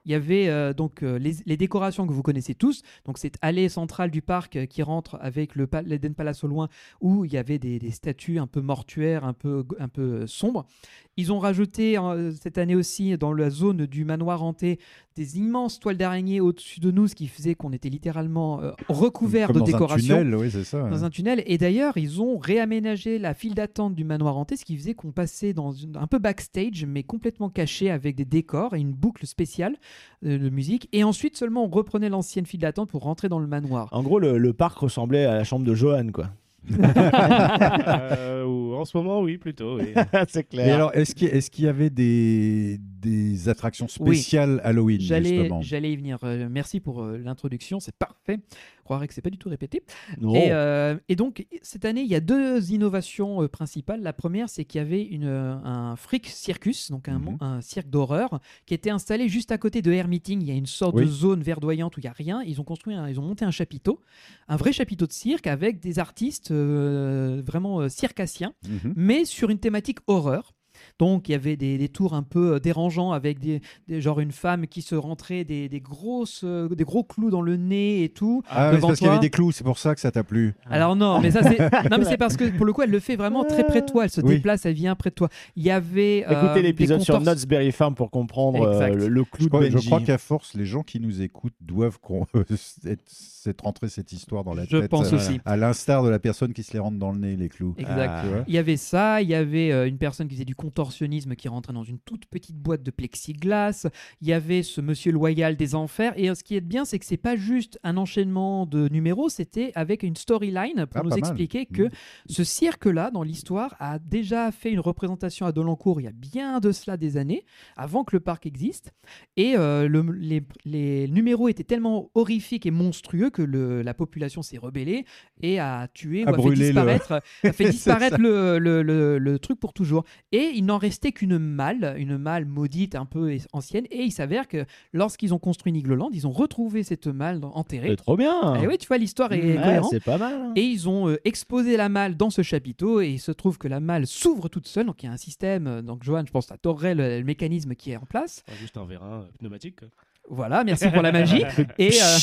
Speaker 8: il y avait euh, donc euh, les, décorations que vous connaissez tous. Donc cette allée centrale du parc euh, qui rentre avec le l'Eden Palace au loin, où il y avait des, des statues un peu mortuaires, un peu un peu sombres. Ils ont rajouté euh, cette année aussi dans la zone du manoir hanté des immenses toiles d'araignée au-dessus de nous, ce qui faisait qu'on était littéralement euh, recouvert
Speaker 5: Comme
Speaker 8: de
Speaker 5: dans
Speaker 8: décorations
Speaker 5: un tunnel, oui, c'est ça.
Speaker 8: dans un tunnel. Et d'ailleurs, ils ont réaménagé la file d'attente du manoir hanté, ce qui faisait qu'on passait dans une- un peu backstage, mais complètement caché avec des décors et une boucle spéciale euh, de musique. Et ensuite, seulement, on reprenait l'ancienne file d'attente pour rentrer dans le manoir.
Speaker 7: En gros, le, le parc ressemblait à la chambre de Johan, quoi.
Speaker 1: Euh, en ce moment, oui, plutôt. oui. <laughs>
Speaker 7: c'est
Speaker 5: Et
Speaker 7: clair.
Speaker 5: alors, est-ce qu'il y avait des, des attractions
Speaker 8: Oui.
Speaker 5: spéciales Halloween,
Speaker 8: J'allais,
Speaker 5: justement?
Speaker 8: j'allais y venir. Euh, merci pour euh, l'introduction, c'est parfait. Je croirais que c'est pas du tout répété.
Speaker 7: Non.
Speaker 8: Et, euh, et donc, cette année, il y a deux innovations euh, principales. La première, c'est qu'il y avait une, euh, un freak circus, donc un,
Speaker 5: Mhm.
Speaker 8: un cirque d'horreur, qui était installé juste à côté de Air Meeting. Il y a une sorte
Speaker 5: Oui.
Speaker 8: de zone verdoyante où il n'y a rien. Ils ont construit, un- ils ont monté un chapiteau, un vrai chapiteau de cirque avec des artistes euh, vraiment circassiens
Speaker 5: Mhm.
Speaker 8: mais sur une thématique horreur. Donc il y avait des, des tours un peu euh, dérangeants avec des, des- genre une femme qui se rentrait des, des grosses euh, des gros clous dans le nez et tout.
Speaker 5: Ah, c'est parce qu'il y avait des clous, c'est pour ça que ça t'a plu.
Speaker 8: Alors non, mais ça c'est <laughs> non mais c'est parce que pour le coup elle le fait vraiment très près de toi, elle se
Speaker 5: Oui.
Speaker 8: déplace, elle vient près de toi. Il y avait euh,
Speaker 7: Écoutez l'épisode sur Knott's Berry Farm pour comprendre euh, le, le clou
Speaker 5: Je crois,
Speaker 7: de
Speaker 5: je
Speaker 7: Benji.
Speaker 5: crois qu'à force, les gens qui nous écoutent doivent qu'on- <laughs> s'être rentré cette histoire dans la
Speaker 8: Je
Speaker 5: tête.
Speaker 8: pense
Speaker 5: euh,
Speaker 8: aussi.
Speaker 5: À l'instar de la personne qui se les rentre dans le nez, les clous.
Speaker 8: Exact.
Speaker 5: Vois
Speaker 8: Il y avait ça, il y avait euh, une personne qui faisait du contorsionnisme qui rentrait dans une toute petite boîte de plexiglas. Il y avait ce monsieur loyal des enfers. Et euh, ce qui est bien, c'est que c'est pas juste un enchaînement de numéros, c'était avec une storyline pour
Speaker 5: Ah,
Speaker 8: nous
Speaker 5: mal.
Speaker 8: expliquer que
Speaker 5: Mhm.
Speaker 8: ce cirque-là, dans l'histoire, a déjà fait une représentation à Dolencourt il y a bien de cela des années, avant que le parc existe. Et euh, le- les, les numéros étaient tellement horrifiques et monstrueux que le- la population s'est rebellée et a tué
Speaker 5: A
Speaker 8: ou a fait disparaître, a fait <laughs> disparaître le- le truc pour toujours. Et il n'en restait qu'une malle, une malle maudite un peu ancienne. Et il s'avère que lorsqu'ils ont construit Nigloland, ils ont retrouvé cette malle enterrée.
Speaker 7: C'est trop bien.
Speaker 8: Et oui, tu vois, l'histoire est
Speaker 7: Ouais,
Speaker 8: cohérente.
Speaker 7: c'est pas mal. hein.
Speaker 8: Et ils ont euh, exposé la malle dans ce chapiteau et il se trouve que la malle s'ouvre toute seule. Donc il y a un système. euh, Donc Johan, je pense que tu adorerais le, le mécanisme qui est en place.
Speaker 1: Enfin, juste un vérin euh, pneumatique.
Speaker 8: Voilà, merci pour la magie. <laughs> Et, euh,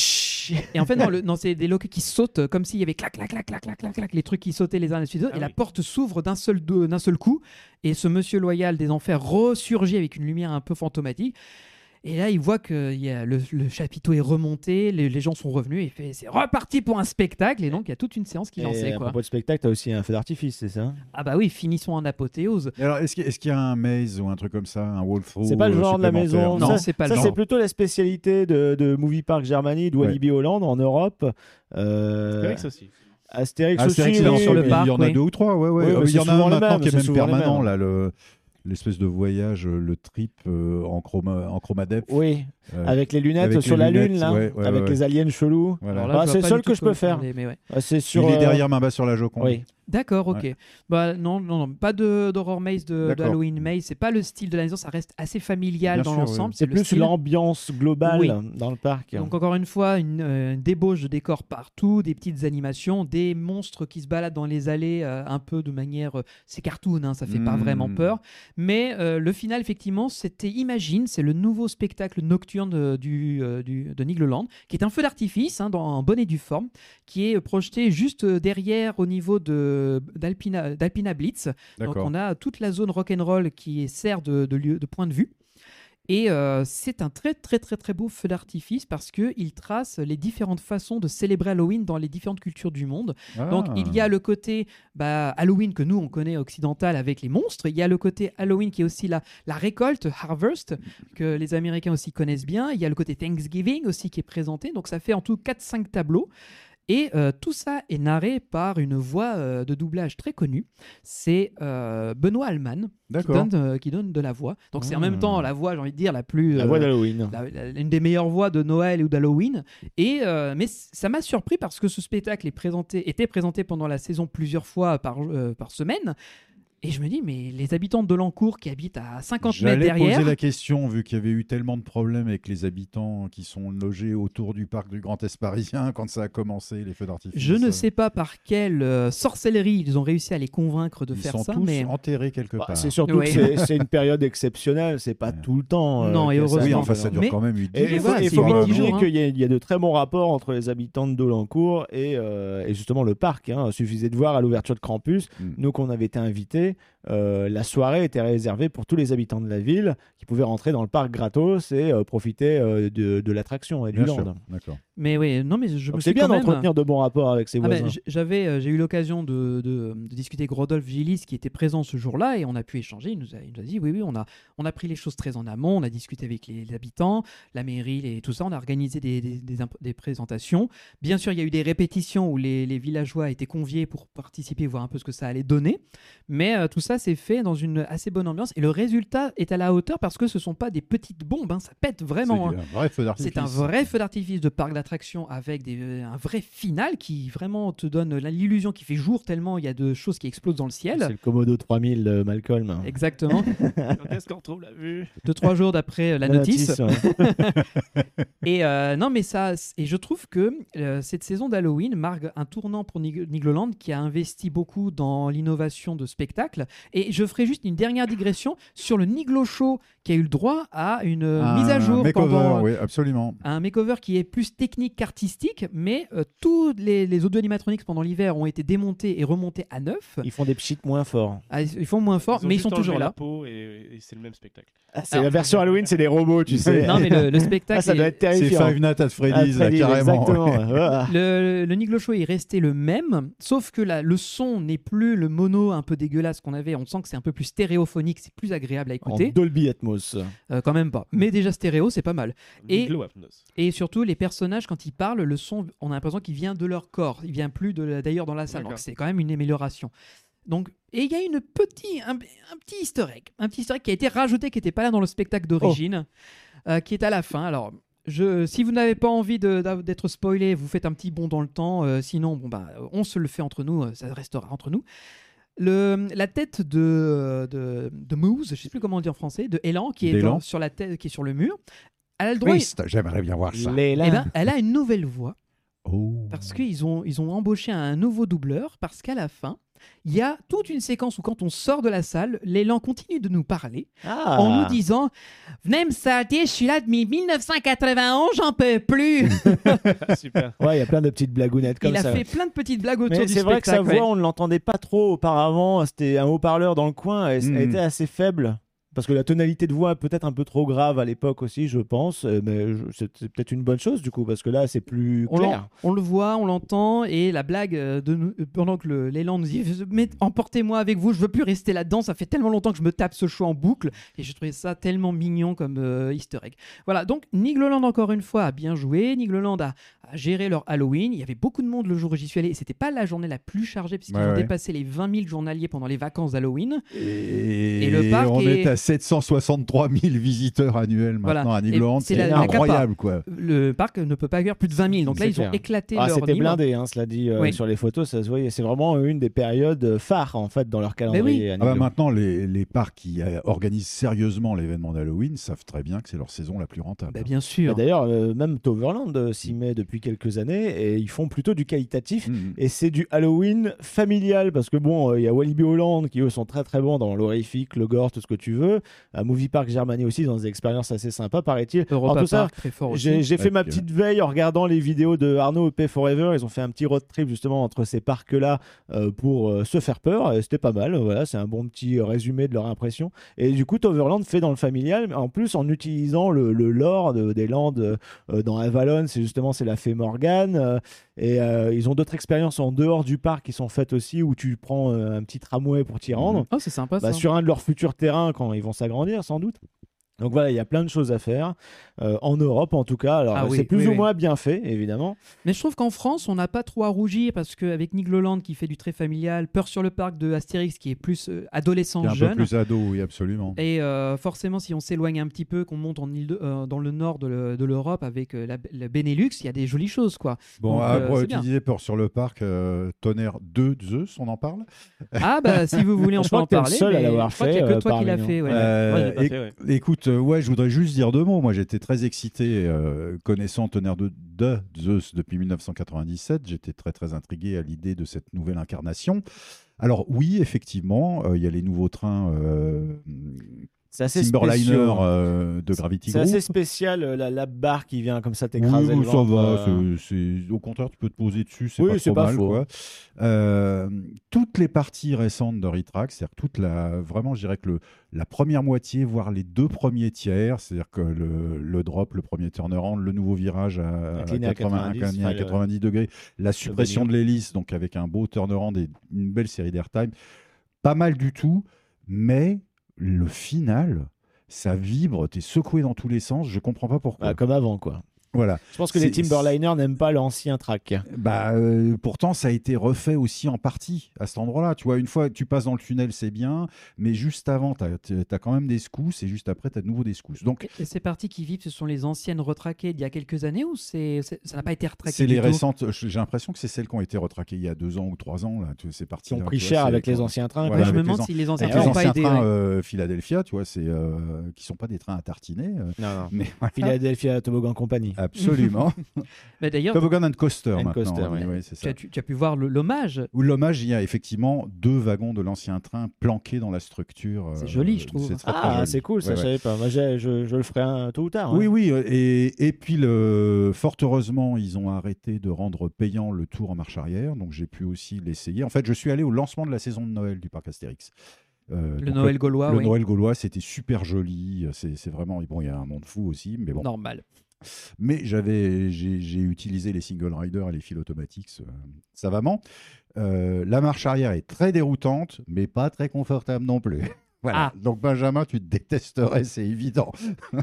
Speaker 8: et en fait, non, le- non, c'est des loquets qui sautent comme s'il y avait clac, clac, clac, clac, clac, clac, clac, les trucs qui sautaient les uns les autres.
Speaker 1: Ah
Speaker 8: et la porte s'ouvre d'un seul, d'un seul coup. Et ce monsieur loyal des enfers ressurgit avec une lumière un peu fantomatique. Et là, il voit que il y a le, le chapiteau est remonté, les, les gens sont revenus, et il fait c'est reparti pour un spectacle. Et donc, il y a toute une séance qui est
Speaker 7: Et
Speaker 8: lancée.
Speaker 7: à
Speaker 8: Quoi.
Speaker 7: propos de spectacle, t'as aussi un feu d'artifice, c'est ça?
Speaker 8: Ah bah oui, finissons en apothéose.
Speaker 5: Et Alors, est-ce qu'il y a un maze ou un truc comme ça, un walkthrough
Speaker 7: C'est pas le genre de la maison.
Speaker 8: Non,
Speaker 7: Ça,
Speaker 8: c'est pas le
Speaker 7: ça,
Speaker 8: genre.
Speaker 7: c'est plutôt la spécialité de, de Movie Park Germany, de
Speaker 5: Ouais.
Speaker 7: Walibi Holland en Europe. Euh,
Speaker 1: Astérix aussi.
Speaker 7: Astérix,
Speaker 5: Astérix,
Speaker 7: aussi,
Speaker 8: sur le
Speaker 5: il y
Speaker 8: parc,
Speaker 5: en a
Speaker 8: oui.
Speaker 5: deux ou trois, ouais, ouais.
Speaker 7: Oui,
Speaker 5: Euh, il y en a un maintenant qui est même permanent, là, le l'espèce de voyage, euh, le trip euh, en chroma, en chromadep.
Speaker 7: Oui,
Speaker 5: euh,
Speaker 7: avec les lunettes
Speaker 5: avec
Speaker 7: sur
Speaker 5: les
Speaker 7: la
Speaker 5: lunettes,
Speaker 7: lune, là,
Speaker 5: ouais, ouais,
Speaker 7: avec
Speaker 5: ouais.
Speaker 7: les aliens chelous.
Speaker 5: voilà.
Speaker 7: Ah, c'est le seul que je peux faire.
Speaker 8: mais ouais.
Speaker 7: Ah, c'est sur.
Speaker 5: il est derrière main basse sur la Joconde.
Speaker 7: Oui.
Speaker 8: D'accord, ok. Bah non, non, non, pas de d'horror maze de,
Speaker 5: D'accord.
Speaker 8: d'Halloween maze. C'est pas le style de la maison, ça reste assez familial
Speaker 5: Bien
Speaker 8: dans
Speaker 5: sûr,
Speaker 8: l'ensemble.
Speaker 7: C'est plus
Speaker 8: style.
Speaker 7: l'ambiance globale
Speaker 8: Oui.
Speaker 7: dans le parc.
Speaker 8: Donc encore une fois, une, euh, une débauche de décors partout, des petites animations, des monstres qui se baladent dans les allées euh, un peu de manière... euh, c'est cartoon, hein, ça fait pas vraiment peur. Mais le final, effectivement, c'était Imagine, c'est le nouveau spectacle nocturne de, du, du- de Nigloland, qui est un feu d'artifice hein, dans en bonne et due forme, qui est projeté juste derrière au niveau de d'Alpina, d'Alpina Blitz. Donc on a toute la zone rock'n'roll qui sert de, de lieu, de point de vue. Et euh, c'est un très très très très beau feu d'artifice parce que il trace les différentes façons de célébrer Halloween dans les différentes cultures du monde. Donc
Speaker 5: Ah.
Speaker 8: il y a le côté bah, Halloween que nous on connaît occidental avec les monstres. Il y a le côté Halloween qui est aussi la, la récolte, harvest, que les Américains aussi connaissent bien. Il y a le côté Thanksgiving aussi qui est présenté. Donc ça fait en tout 4-5 tableaux. Et euh, tout ça est narré par une voix euh, de doublage très connue. C'est euh, Benoît Alman qui donne, qui donne de la voix. Donc c'est en même
Speaker 5: Ah.
Speaker 8: temps la voix, j'ai envie de dire, la plus...
Speaker 7: La voix d'Halloween.
Speaker 8: la- la- une des meilleures voix de Noël ou d'Halloween. Et mais ça m'a surpris parce que ce spectacle est présenté, était présenté pendant la saison plusieurs fois par, par semaine. Et je me dis, mais les habitants de Lancourt qui habitent à 50 mètres
Speaker 5: J'allais
Speaker 8: derrière.
Speaker 5: poser la question, vu qu'il y avait eu tellement de problèmes avec les habitants qui sont logés autour du parc du Grand Est parisien <laughs> quand ça a commencé, les feux d'artifice.
Speaker 8: Je ne sais pas par quelle euh, sorcellerie ils ont réussi à les convaincre de
Speaker 5: Ils
Speaker 8: faire
Speaker 5: sont
Speaker 8: ça,
Speaker 5: tous
Speaker 8: mais
Speaker 5: enterrés quelque
Speaker 7: Bah,
Speaker 5: part.
Speaker 7: c'est surtout
Speaker 8: Oui.
Speaker 7: que c'est- une période exceptionnelle, c'est pas
Speaker 5: Ouais.
Speaker 7: tout le temps. euh,
Speaker 8: Non, et heureusement.
Speaker 5: oui, enfin, ça dure
Speaker 8: Mais-
Speaker 5: quand même 8
Speaker 7: Et
Speaker 8: Mais
Speaker 7: il faut, faut pas
Speaker 8: 8-10
Speaker 7: oublier
Speaker 8: jours, hein.
Speaker 7: qu'il y, a- il y a de très bons rapports entre les habitants de et, euh, et justement le parc. hein. Il suffisait de voir à l'ouverture de Campus,
Speaker 5: Mm.
Speaker 7: nous qu'on avait été invités, euh, la soirée était réservée pour tous les habitants de la ville qui pouvaient rentrer dans le parc gratos et euh, profiter euh, de, de l'attraction et du
Speaker 5: Bien
Speaker 7: land.
Speaker 5: sûr,
Speaker 8: mais oui, non, mais je me
Speaker 7: Donc
Speaker 8: suis
Speaker 7: c'est bien
Speaker 8: même-
Speaker 7: d'entretenir de bons rapports avec ses
Speaker 8: Ah ben,
Speaker 7: voisins.
Speaker 8: j'avais, euh, j'ai eu l'occasion de, de- de discuter avec Rodolphe Gillis qui était présent ce jour-là et on a pu échanger. Il nous a, il nous a dit oui, oui, on a, on a pris les choses très en amont, on a discuté avec les, les habitants, la mairie et tout ça, on a organisé des, des- des imp- des présentations. Bien sûr, il y a eu des répétitions où les, les villageois étaient conviés pour participer, voir un peu ce que ça allait donner. Mais euh, tout ça s'est fait dans une assez bonne ambiance et le résultat est à la hauteur parce que ce sont pas des petites bombes, hein, ça pète vraiment. hein.
Speaker 5: C'est un vrai feu d'artifice.
Speaker 8: C'est un vrai feu d'artifice de parc d'attraction avec des, euh, un vrai final qui vraiment te donne l'illusion qu'il fait jour tellement il y a de choses qui explosent dans le
Speaker 7: C'est
Speaker 8: ciel.
Speaker 7: le Komodo 3000 de Malcolm.
Speaker 8: Exactement. <laughs>
Speaker 1: Quand est-ce qu'on retrouve la vue?
Speaker 8: Deux, trois jours d'après euh, la,
Speaker 7: La
Speaker 8: notice.
Speaker 7: ouais. <laughs>
Speaker 8: Et euh, non, mais ça, et je trouve que euh, cette saison d'Halloween marque un tournant pour Nig- Nigloland qui a investi beaucoup dans l'innovation de spectacle. Et je ferai juste une dernière digression sur le Niglo Show qui a eu le droit à une euh,
Speaker 5: Un
Speaker 8: mise à jour
Speaker 5: makeover,
Speaker 8: pendant
Speaker 5: oui, absolument.
Speaker 8: un makeover qui est plus technique qu'artistique, mais euh, tous les, les audio animatronics pendant l'hiver ont été démontés et remontés à neuf.
Speaker 7: Ils font des pchits moins forts.
Speaker 8: Ah, ils font moins fort,
Speaker 1: ont
Speaker 8: mais ils sont toujours là.
Speaker 1: la peau et, et c'est le même spectacle.
Speaker 7: Ah, c'est la version Halloween, c'est des robots, tu sais.
Speaker 8: Non, mais le, le spectacle. <laughs>
Speaker 7: Ah, ça doit être
Speaker 5: C'est
Speaker 7: terrifiant.
Speaker 5: Five Nights at Freddy's,
Speaker 7: Ah,
Speaker 5: là, carrément. Ouais. <laughs>
Speaker 8: Le, le Niglo Show est resté le même, sauf que la- le son n'est plus le mono un peu dégueulasse qu'on avait, on sent que c'est un peu plus stéréophonique, c'est plus agréable à
Speaker 7: En
Speaker 8: écouter.
Speaker 7: Dolby Atmos.
Speaker 8: Euh, quand même pas. Mais déjà stéréo, c'est pas mal. Et- surtout, les personnages, quand ils parlent, le son, on a l'impression qu'il vient de leur corps. Il vient plus d'ailleurs dans la salle. Donc c'est quand même une amélioration. Donc, et il y a une petit, un, un petit easter egg. Un petit easter egg qui a été rajouté, qui n'était pas là dans le spectacle d'origine, euh, qui est à la fin. Alors, je, si vous n'avez pas envie d'être spoilé, vous faites un petit bond dans le temps. euh, sinon, bon, bah, on se le fait entre nous. ça restera entre nous. Le, la tête de, de, de Moose, je sais plus comment on dit en français, de Elan, qui est dans- sur la tête, qui est sur le mur. Elle a le droit.
Speaker 5: Triste, j'aimerais bien voir ça.
Speaker 8: Eh ben, elle a une nouvelle voix
Speaker 5: Oh.
Speaker 8: parce qu'ils ont, ils ont embauché un nouveau doubleur parce qu'à la fin, il y a toute une séquence où quand on sort de la salle, l'élan continue de nous parler
Speaker 7: Ah.
Speaker 8: en nous disant Venez me je suis là depuis 1991, j'en peux plus. <laughs>
Speaker 1: Super.
Speaker 7: Ouais, il y a plein de petites blagounettes comme
Speaker 8: Il a
Speaker 7: ça.
Speaker 8: fait plein de petites blagues autour
Speaker 7: Mais
Speaker 8: du
Speaker 7: c'est vrai que sa voix,
Speaker 8: ouais.
Speaker 7: on ne l'entendait pas trop auparavant. C'était un haut-parleur dans le coin et
Speaker 5: Mhm.
Speaker 7: elle était assez faible. Parce que la tonalité de voix est peut-être un peu trop grave à l'époque aussi, je pense. euh, Mais c'est peut-être une bonne chose du coup, parce que là, c'est plus clair.
Speaker 8: on le voit, on l'entend, et la blague euh, de nous- euh, pendant que l'élan nous dit emportez-moi avec vous, je veux plus rester là-dedans, ça fait tellement longtemps que je me tape ce show en boucle, et j'ai trouvé ça tellement mignon comme euh, easter egg. Voilà, donc Nigloland encore une fois a bien joué, Nigloland a, a géré leur Halloween, il y avait beaucoup de monde le jour où j'y suis allé, et c'était pas la journée la plus chargée, puisqu'ils
Speaker 5: Ouais,
Speaker 8: ont
Speaker 5: ouais.
Speaker 8: dépassé les 20 000 journaliers pendant les vacances d'Halloween.
Speaker 5: Et,
Speaker 8: Et le parc
Speaker 5: on
Speaker 8: est-
Speaker 5: est à 763 000 visiteurs annuels
Speaker 8: Voilà.
Speaker 5: maintenant à
Speaker 8: Et
Speaker 5: Nigloland.
Speaker 8: c'est
Speaker 5: incroyable, quoi.
Speaker 8: Le parc ne peut pas accueillir plus de 20 000, donc là ils ont éclaté
Speaker 7: Ah,
Speaker 8: leur
Speaker 7: c'était blindé, hein, cela dit, euh,
Speaker 8: Oui.
Speaker 7: sur les photos, ça se voyait. C'est vraiment une des périodes phares en fait dans leur calendrier. à
Speaker 5: Ah bah, maintenant, les, les parcs qui euh, organisent sérieusement l'événement d'Halloween savent très bien que c'est leur saison la plus rentable.
Speaker 8: Bah, bien sûr.
Speaker 7: D'ailleurs, euh, même Toverland euh, s'y met depuis quelques années et ils font plutôt du qualitatif.
Speaker 5: Mhm.
Speaker 7: Et c'est du Halloween familial parce que bon, euh, il y a Walibi Holland qui eux sont très très bons dans l'horrifique, le gore, tout ce que tu veux. À Movie Park Germany aussi, dans des expériences assez sympas, paraît-il.
Speaker 8: Europa
Speaker 7: En tout ça,
Speaker 8: Park, très fort aussi.
Speaker 7: J'ai fait ma petite veille en regardant les vidéos de Arnaud et Pay Forever. Ils ont fait un petit road trip justement entre ces parcs-là euh, pour euh, se faire peur. C'était pas mal. Voilà, c'est un bon petit résumé de leur impression. Et du coup, Toverland fait dans le familial, mais en plus en utilisant le, le lore de- des landes euh, dans Avalon. C'est justement c'est la fée Morgane. euh, et euh, ils ont d'autres expériences en dehors du parc qui sont faites aussi où tu prends euh, un petit tramway pour t'y rendre.
Speaker 8: Oh, c'est sympa
Speaker 7: Bah,
Speaker 8: ça.
Speaker 7: sur un de leurs futurs terrains quand ils vont s'agrandir sans doute. Donc voilà, il y a plein de choses à faire, euh, en Europe en tout cas. Alors
Speaker 8: Ah oui,
Speaker 7: c'est plus
Speaker 8: oui,
Speaker 7: ou
Speaker 8: oui.
Speaker 7: moins bien fait, évidemment.
Speaker 8: Mais je trouve qu'en France, on n'a pas trop à rougir parce qu'avec Nigloland qui fait du très familial, Peur sur le parc de Astérix qui est plus euh, adolescent
Speaker 5: C'est un peu
Speaker 8: jeune.
Speaker 5: plus ado, oui, absolument.
Speaker 8: Et euh, forcément, si on s'éloigne un petit peu, qu'on monte en île de- euh, dans le nord de le- de l'Europe avec euh, la, le Benelux, il y a des jolies choses quoi.
Speaker 5: Bon,
Speaker 8: Donc,
Speaker 5: ah,
Speaker 8: euh, bien.
Speaker 5: utiliser peur sur le parc, euh, Tonnerre 2 Zeus, on en parle?
Speaker 8: Ah bah si vous voulez, on <laughs>
Speaker 7: Je
Speaker 8: peut
Speaker 7: crois
Speaker 8: en parler.
Speaker 7: seul à l'avoir
Speaker 8: je crois qu'il y a
Speaker 7: fait,
Speaker 8: que toi qui l'as fait. ouais.
Speaker 1: Je fait, ouais.
Speaker 5: Écoute, ouais, je voudrais juste dire deux mots. Moi, j'étais très excité, euh, connaissant Tonnerre de, de Zeus depuis 1997. J'étais très, très intrigué à l'idée de cette nouvelle incarnation. Alors, oui, effectivement, euh, il y a les nouveaux trains euh,
Speaker 7: C'est assez
Speaker 5: Timberliner
Speaker 7: spécial.
Speaker 5: euh, de Gravity
Speaker 7: C'est
Speaker 5: Group.
Speaker 7: assez spécial, euh, la, la barre qui vient comme ça t'écraser
Speaker 5: oui, ça
Speaker 7: ventre,
Speaker 5: va.
Speaker 7: euh.
Speaker 5: Au contraire, tu peux te poser dessus, c'est
Speaker 7: Oui,
Speaker 5: pas
Speaker 7: c'est
Speaker 5: trop
Speaker 7: pas
Speaker 5: mal.
Speaker 7: faux.
Speaker 5: Quoi. Toutes les parties récentes de Retrack, c'est-à-dire toute la, vraiment, je dirais que le, la première moitié, voire les deux premiers tiers, c'est-à-dire que le, le drop, le premier turnaround, le nouveau virage à,
Speaker 7: Incliné à
Speaker 5: 80,
Speaker 7: 90,
Speaker 5: incliné à
Speaker 7: enfin, le-
Speaker 5: 90 degrés, la suppression de l'hélice, donc avec un beau turnaround et une belle série d'airtime, pas mal du tout, mais le final. Ça vibre, t'es secoué dans tous les sens. Je comprends pas pourquoi.
Speaker 7: Bah, comme avant, quoi.
Speaker 5: Voilà.
Speaker 7: Je pense que les Timberliners n'aiment pas l'ancien track.
Speaker 5: Bah, euh, pourtant, ça a été refait aussi en partie à cet endroit-là. Tu vois, une fois que tu passes dans le tunnel, c'est bien, mais juste avant, tu as, quand même des secousses et juste après, tu as de nouveau des secousses. Donc,
Speaker 8: Et ces parties qui vivent, ce sont les anciennes retraquées d'il y a quelques années ou c'est ça n'a pas été retraqué
Speaker 5: c'est les
Speaker 8: tout
Speaker 5: récentes. J'ai l'impression que c'est celles qui ont été retraquées il y a deux ans ou trois ans. Là, tu- c'est parti.
Speaker 7: Qui ont pris cher avec les anciens trains.
Speaker 5: Voilà,
Speaker 8: Ouais, je me demande
Speaker 5: an-
Speaker 8: si les anciens trains
Speaker 5: les
Speaker 8: n'ont pas
Speaker 5: anciens
Speaker 8: aidé.
Speaker 5: trains euh, Philadelphia, tu vois, c'est euh, qui sont pas des trains à tartiner. euh,
Speaker 7: Non, non. <laughs>
Speaker 5: mais voilà,
Speaker 7: Philadelphia Toboggan Company.
Speaker 5: Absolument. <laughs>
Speaker 8: Mais D'ailleurs,
Speaker 5: Toboggan and Coaster
Speaker 7: And
Speaker 5: maintenant.
Speaker 7: Coaster,
Speaker 5: c'est
Speaker 8: tu as, tu- tu as pu voir le- l'hommage.
Speaker 5: Où l'hommage, il y a effectivement deux wagons de l'ancien train planqués dans la structure.
Speaker 8: C'est
Speaker 5: euh,
Speaker 8: joli, je trouve.
Speaker 5: c'est très, très
Speaker 7: Ah,
Speaker 5: joli.
Speaker 7: c'est cool, ça,
Speaker 5: Ouais,
Speaker 7: je savais pas. Moi, j'ai- je, je le ferai un, tôt ou tard.
Speaker 5: Oui,
Speaker 7: hein.
Speaker 5: oui. euh, Et, et puis, le, fort heureusement, ils ont arrêté de rendre payant le tour en marche arrière. Donc, j'ai pu aussi l'essayer. En fait, je suis allé au lancement de la saison de Noël du parc Astérix. Euh,
Speaker 8: Le Noël gaulois,
Speaker 5: Le
Speaker 8: oui.
Speaker 5: Noël gaulois, c'était super joli. C'est c'est vraiment. Bon, il y a un monde fou aussi, mais bon.
Speaker 8: Normal.
Speaker 5: Mais j'avais, j'ai utilisé les single riders et les fils automatiques euh, savamment. Euh, la marche arrière est très déroutante, mais pas très confortable non plus. Voilà. Donc Benjamin, tu te détesterais, c'est évident.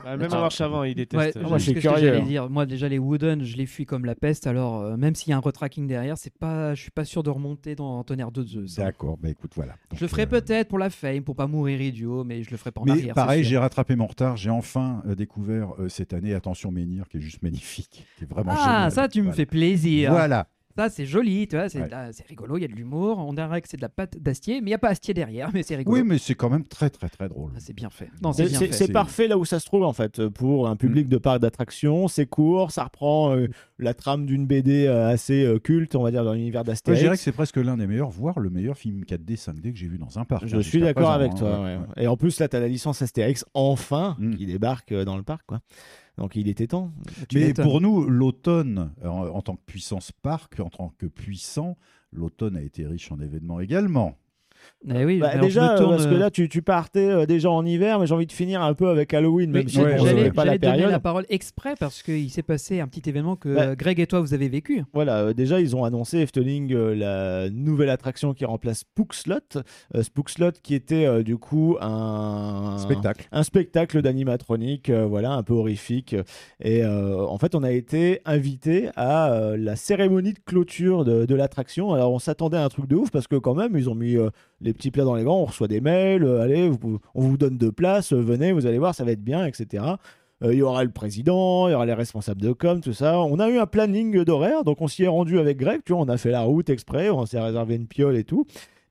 Speaker 1: Ah, même en marche avant, il
Speaker 8: Ouais,
Speaker 1: déteste.
Speaker 8: moi,
Speaker 7: moi, je suis
Speaker 8: c'est ce que
Speaker 7: curieux,
Speaker 8: j'allais
Speaker 7: hein.
Speaker 8: dire. Moi, déjà, les Wooden, je les fuis comme la peste. Alors, euh, même s'il y a un retracking derrière, c'est pas, je suis pas sûr de remonter dans Tonnerre de Zeus. hein.
Speaker 5: D'accord, bah écoute, voilà.
Speaker 8: Je le ferai
Speaker 5: euh,
Speaker 8: peut-être pour la fame, pour pas mourir idiot, mais je le ferai pas en
Speaker 5: Mais
Speaker 8: arrière.
Speaker 5: pareil, j'ai rattrapé mon retard. J'ai enfin euh, découvert euh, cette année Attention Menhir, qui est juste magnifique, qui est vraiment
Speaker 8: Ah,
Speaker 5: génial.
Speaker 8: ça, tu me
Speaker 5: Voilà.
Speaker 8: fais plaisir.
Speaker 5: Voilà.
Speaker 8: Ça, c'est joli, tu vois, c'est
Speaker 5: Ouais.
Speaker 8: rigolo, il y a de l'humour. On dirait que c'est de la pâte d'astier, mais il n'y a pas astier derrière, <laughs> mais c'est rigolo.
Speaker 5: Oui, mais c'est quand même très très très drôle.
Speaker 8: Ah, c'est bien fait. Non, c'est
Speaker 7: parfait là où ça se trouve en fait pour un public de parc d'attractions. C'est court, ça reprend euh, la trame d'une BD euh, assez euh, culte, on va dire, dans l'univers
Speaker 5: Moi, je dirais que
Speaker 7: d'Astérix.
Speaker 5: c'est presque l'un des meilleurs, voire le meilleur film 4D 5D que j'ai vu dans un parc.
Speaker 7: Je
Speaker 5: hein,
Speaker 7: suis d'accord avec
Speaker 5: hein,
Speaker 7: toi.
Speaker 5: ouais,
Speaker 7: ouais.
Speaker 5: ouais.
Speaker 7: Et en plus là, tu as la licence Astérix enfin
Speaker 5: Mm.
Speaker 7: qui débarque euh, dans le parc, quoi. Donc il était temps.
Speaker 8: Tu
Speaker 5: Mais pour nous, l'automne, en, en tant que puissance parc, en tant que puissant, l'automne a été riche en événements également.
Speaker 8: Eh oui,
Speaker 7: Bah, déjà, euh,
Speaker 8: tourne,
Speaker 7: parce que
Speaker 8: euh,
Speaker 7: là, tu, tu partais euh, déjà en hiver, mais j'ai envie de finir un peu avec Halloween, même
Speaker 8: oui,
Speaker 7: si
Speaker 5: Ouais,
Speaker 8: j'allais
Speaker 7: pas la
Speaker 8: j'allais donner
Speaker 7: période.
Speaker 8: la parole exprès parce qu'il s'est passé un petit événement que
Speaker 7: Bah.
Speaker 8: Greg et toi vous avez vécu.
Speaker 7: Voilà, euh, déjà ils ont annoncé Efteling euh, la nouvelle attraction qui remplace Spookslot. Euh, Spookslot qui était euh, du coup un
Speaker 5: Spectacle.
Speaker 7: un spectacle d'animatronique, euh, voilà, un peu horrifique. Et euh, en fait, on a été invité à euh, la cérémonie de clôture de, de l'attraction. Alors, on s'attendait à un truc de ouf parce que quand même, ils ont mis euh, les petits plats dans les grands. On reçoit des mails, euh, allez, on vous donne de place, euh, venez, vous allez voir, ça va être bien, etc. Euh, Il y aura le président, il y aura les responsables de com, tout ça. On a eu un planning d'horaire, donc on s'y est rendu avec Greg. Tu vois, on a fait la route exprès, on s'est réservé une piole et tout.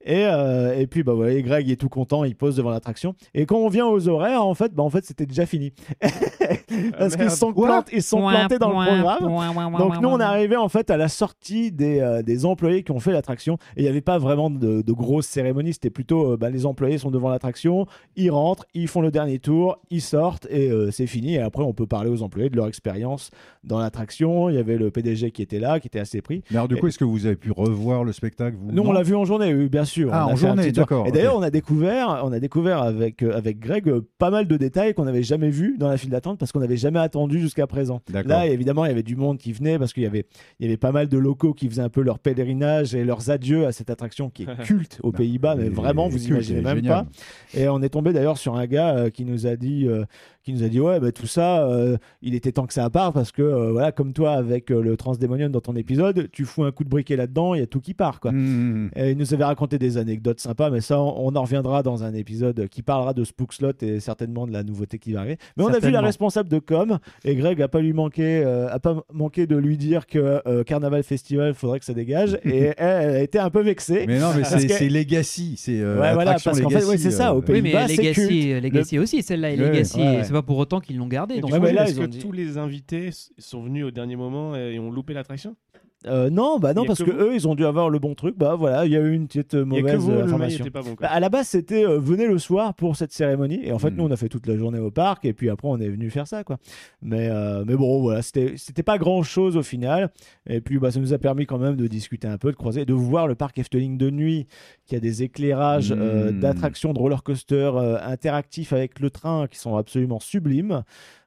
Speaker 7: Et, euh, et puis, bah, voilà, et Greg est tout content, il pose devant l'attraction. Et quand on vient aux horaires, en fait, bah, en fait c'était déjà fini. <laughs> Parce qu'ils se sont, plantés, ils sont plantés dans le programme. Donc nous, on est arrivé en fait à la sortie des, euh, des employés qui ont fait l'attraction. Et il n'y avait pas vraiment de, de grosses cérémonies. C'était plutôt, euh, bah, les employés sont devant l'attraction, ils rentrent, ils font le dernier tour, ils sortent et euh, c'est fini. Et après, on peut parler aux employés de leur expérience dans l'attraction. Il y avait le PDG qui était là, qui était assez pris.
Speaker 5: Mais alors, du
Speaker 7: Et-
Speaker 5: coup, est-ce que vous avez pu revoir le spectacle vous?
Speaker 7: Nous, on l'a vu en journée, oui, bien sûr.
Speaker 5: Ah,
Speaker 7: On
Speaker 5: en journée, d'accord,
Speaker 7: Et d'ailleurs, on a découvert, on a découvert avec, euh, avec Greg euh, pas mal de détails qu'on n'avait jamais vus dans la file d'attente parce qu'on n'avait jamais attendu jusqu'à présent. Là, évidemment, il y avait du monde qui venait parce qu'il y avait, il y avait pas mal de locaux qui faisaient un peu leur pèlerinage et leurs adieux à cette attraction qui est <laughs> culte aux Pays-Bas, mais vraiment, vous imaginez même
Speaker 5: génial.
Speaker 7: pas. Et on est tombé d'ailleurs sur un gars euh, qui nous a dit, euh, qui nous a dit ouais, bah, tout ça, euh, il était temps que ça part parce que euh, voilà, comme toi avec euh, le Transdémonium dans ton épisode, tu fous un coup de briquet là-dedans, il y a tout qui part quoi.
Speaker 5: Mmh.
Speaker 7: Et il nous avait raconté des anecdotes sympas, mais ça, on on en reviendra dans un épisode qui parlera de Spookslot et certainement de la nouveauté qui va arriver. Mais on a vu la responsable de com et Greg a pas lui manqué, euh, a pas manqué de lui dire que euh, Carnaval Festival, faudrait que ça dégage. <laughs> et elle, elle a été un peu vexée.
Speaker 5: Mais non, mais c'est
Speaker 7: que-
Speaker 5: Legacy. C'est euh,
Speaker 7: Ouais, voilà,
Speaker 5: attraction
Speaker 7: parce qu'en fait,
Speaker 5: Legacy,
Speaker 7: ouais, c'est ça, au
Speaker 8: Oui,
Speaker 7: Pays-Bas,
Speaker 8: mais
Speaker 7: c'est
Speaker 8: Legacy,
Speaker 7: culte.
Speaker 8: Legacy aussi, celle-là est
Speaker 5: Ouais,
Speaker 8: Legacy. Pas pour autant qu'ils l'ont gardé.
Speaker 1: Du coup,
Speaker 7: mais là,
Speaker 1: est-ce que
Speaker 7: dit-
Speaker 1: tous les invités sont venus au dernier moment et ont loupé l'attraction?
Speaker 7: Euh, non, bah non, parce
Speaker 1: que
Speaker 7: eux, ils ont dû avoir le bon truc. Bah voilà, il y a eu une petite euh, mauvaise
Speaker 1: vous,
Speaker 7: euh, information.
Speaker 1: pas bon.
Speaker 7: Bah, à la base, c'était euh, venez le soir pour cette cérémonie. Et en fait,
Speaker 5: Mm.
Speaker 7: nous, on a fait toute la journée au parc. Et puis après, on est venu faire ça. quoi. Mais, mais bon, voilà, c'était c'était pas grand chose au final. Et puis, bah, ça nous a permis quand même de discuter un peu, de croiser, de voir le parc Efteling de nuit, qui a des éclairages euh,
Speaker 5: Mm.
Speaker 7: d'attractions, de roller coaster interactifs avec le train qui sont absolument sublimes.